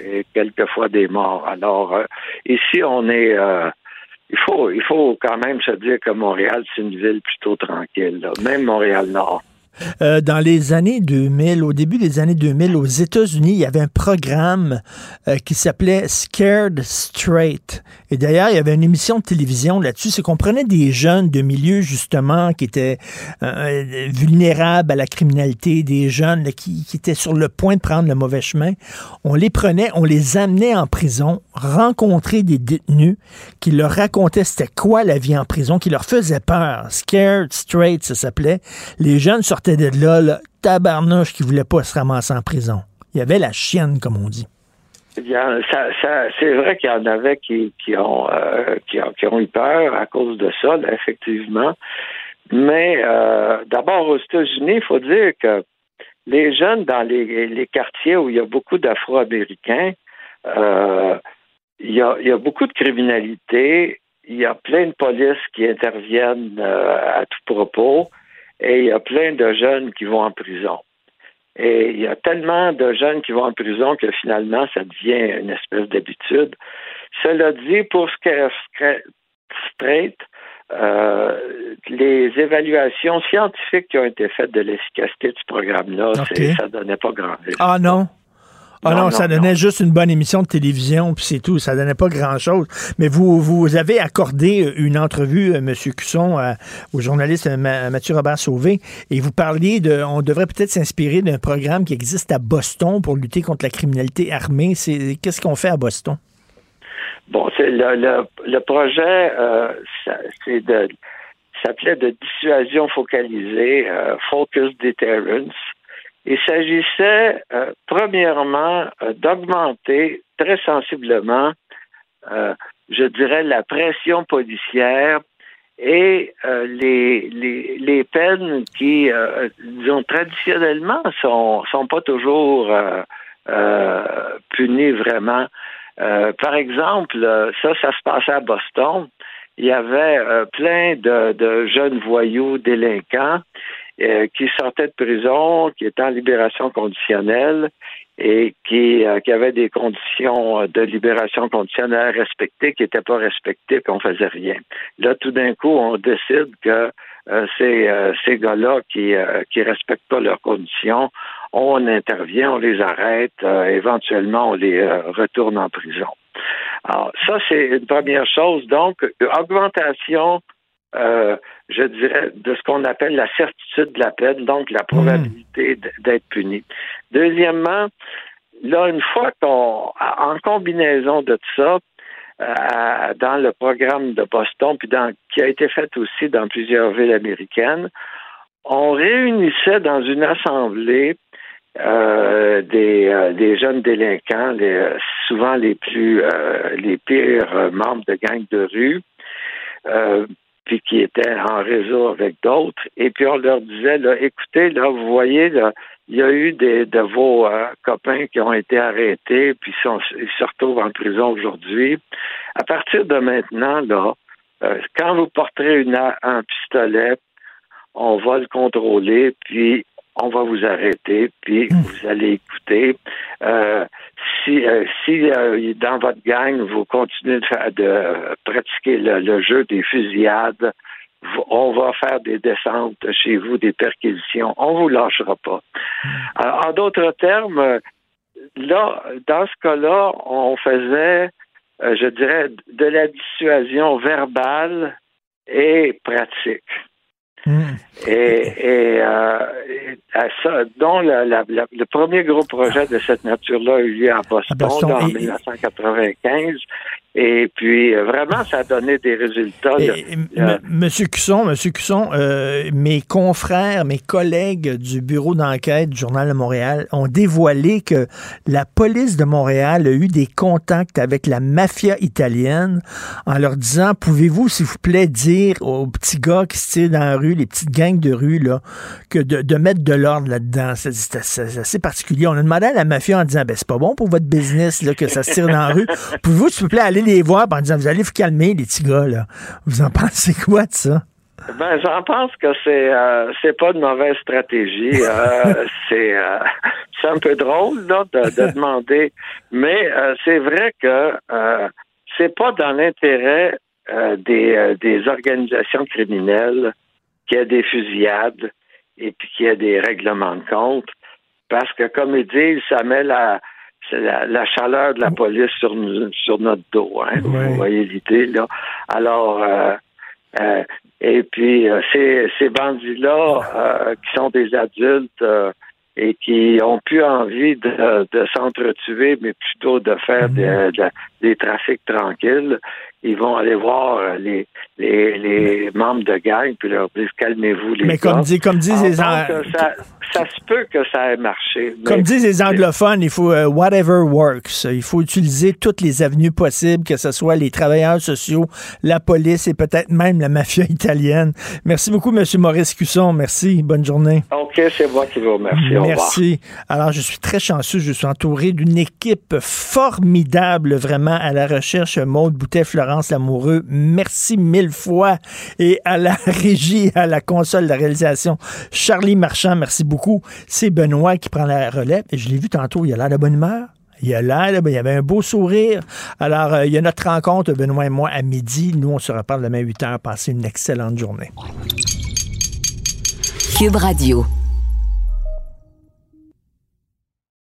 et quelquefois des morts. Alors, ici, on est il faut, il faut quand même se dire que Montréal, c'est une ville plutôt tranquille, même Montréal-Nord.
Euh, dans les années 2000, au début des années 2000, aux États-Unis, il y avait un programme euh, qui s'appelait Scared Straight. Et d'ailleurs, il y avait une émission de télévision là-dessus. C'est qu'on prenait des jeunes de milieux, justement, qui étaient euh, vulnérables à la criminalité, des jeunes qui, étaient sur le point de prendre le mauvais chemin. On les prenait, on les amenait en prison, rencontrer des détenus qui leur racontaient c'était quoi la vie en prison, qui leur faisait peur. Scared Straight, ça s'appelait. Les jeunes sortaient de là, là qui voulait pas se ramasser en prison. Il y avait la chienne, comme on dit.
c'est vrai qu'il y en avait qui, ont, euh, qui, ont, eu peur à cause de ça, effectivement. Mais euh, d'abord, aux États-Unis, il faut dire que les jeunes dans les, quartiers où il y a beaucoup d'Afro-Américains, euh, il, y a, beaucoup de criminalité, il y a plein de polices qui interviennent à tout propos et il y a plein de jeunes qui vont en prison. Et il y a tellement de jeunes qui vont en prison que finalement, ça devient une espèce d'habitude. Cela dit, pour ce qui est straight, euh, les évaluations scientifiques qui ont été faites de l'efficacité du programme-là, ça donnait pas grand-chose.
Ah non? Ah non, ça donnait juste une bonne émission de télévision, puis c'est tout. Ça donnait pas grand-chose. Mais vous, vous avez accordé une entrevue, euh, M. Cusson, au journaliste euh, Mathieu Robert Sauvé, et vous parliez de, on devrait peut-être s'inspirer d'un programme qui existe à Boston pour lutter contre la criminalité armée. C'est qu'est-ce qu'on fait à Boston?
Bon, c'est le, le, projet, euh, c'est de s'appelait de dissuasion focalisée, Focus Deterrence. Il s'agissait, euh, premièrement, euh, d'augmenter très sensiblement, euh, je dirais, la pression policière et les, les, les, peines qui, disons, traditionnellement, sont, sont pas toujours punies vraiment. par exemple, ça, ça se passait à Boston. Il y avait euh, plein de, jeunes voyous délinquants euh, qui sortaient de prison, qui étaient en libération conditionnelle et qui, euh, qui avaient des conditions de libération conditionnelle respectées, qui n'étaient pas respectées, qu'on faisait rien. Là, tout d'un coup, on décide que ces, ces gars-là qui qui respectent pas leurs conditions, on intervient, on les arrête, éventuellement on les retourne en prison. Alors, ça, c'est une première chose. Donc, augmentation, euh, je dirais, de ce qu'on appelle la certitude de la peine, donc la probabilité d'être puni. Deuxièmement, là, une fois qu'on, en combinaison de tout ça, euh, dans le programme de Boston, puis dans, qui a été fait aussi dans plusieurs villes américaines, on réunissait dans une assemblée euh, des, euh, des, jeunes délinquants, les, souvent les plus euh, les pires membres de gangs de rue, puis qui étaient en réseau avec d'autres. Et puis on leur disait là, écoutez, là, vous voyez, là, il y a eu des de vos copains qui ont été arrêtés, puis ils se retrouvent en prison aujourd'hui. À partir de maintenant, là, quand vous porterez une, un pistolet, on va le contrôler, puis on va vous arrêter, puis hmm. vous allez écouter. Euh, si euh, si euh, dans votre gang, vous continuez de, faire, de pratiquer le, jeu des fusillades, on va faire des descentes chez vous, des perquisitions. On vous lâchera pas. Alors, en d'autres termes, là, dans ce cas-là, on faisait, je dirais, de la dissuasion verbale et pratique. Hmm. Et, et, euh, à ça, dont le premier gros projet de cette nature-là a eu lieu à Boston, en 1995. Et puis, euh, vraiment, ça a donné des résultats.
Monsieur Cusson, Monsieur Cusson, euh, mes confrères, mes collègues du bureau d'enquête du Journal de Montréal ont dévoilé que la police de Montréal a eu des contacts avec la mafia italienne en leur disant, pouvez-vous, s'il vous plaît, dire aux petits gars qui se tirent dans la rue, les petites gangs de rue, là, que de, mettre de l'ordre là-dedans. C'est assez particulier. On a demandé à la mafia en disant, ben, c'est pas bon pour votre business, là, que ça se tire dans la rue. [LAUGHS] Pouvez-vous, s'il vous plaît, aller les voir en disant, vous allez vous calmer, les petits gars, là? Vous en pensez quoi de ça?
Ben, j'en pense que c'est euh, c'est pas une mauvaise stratégie. Euh, [LAUGHS] c'est euh, c'est un peu drôle là, de, [LAUGHS] demander, mais c'est vrai que c'est pas dans l'intérêt des, des organisations criminelles qu'il y ait des fusillades et puis qu'il y ait des règlements de compte, parce que comme ils disent, ça met la la, chaleur de la police sur, sur notre dos. Hein, Vous voyez l'idée, là. Alors, euh, euh, et puis, euh, ces, ces bandits-là, qui sont des adultes et qui ont plus envie de, de s'entretuer, mais plutôt de faire mm-hmm. des, des trafics tranquilles, ils vont aller voir euh, les, les, les membres de gang puis leur dire calmez-vous les
Mais comme dit comme disent les
ça, ça se peut que ça ait marché.
Comme disent les anglophones, il faut euh, whatever works. Il faut utiliser toutes les avenues possibles, que ce soit les travailleurs sociaux, la police et peut-être même la mafia [LAUGHS] italienne. Merci beaucoup, M. Maurice Cusson. Merci. Bonne journée.
OK, c'est moi qui vous remercie.
Merci. Alors, je suis très chanceux. Je suis entouré d'une équipe formidable, vraiment, à la recherche. Maude Boutet-Florent Lamoureux, merci mille fois. Et à la [LAUGHS] régie, à la console de réalisation, Charlie Marchand, merci beaucoup. C'est Benoît qui prend la relève. Je l'ai vu tantôt, il a l'air de bonne humeur. Il a l'air, il y avait un beau sourire. Alors, euh, il y a notre rencontre, Benoît et moi, à midi. Nous, on se reparle demain 8 h. Passez une excellente journée.
Cube Radio.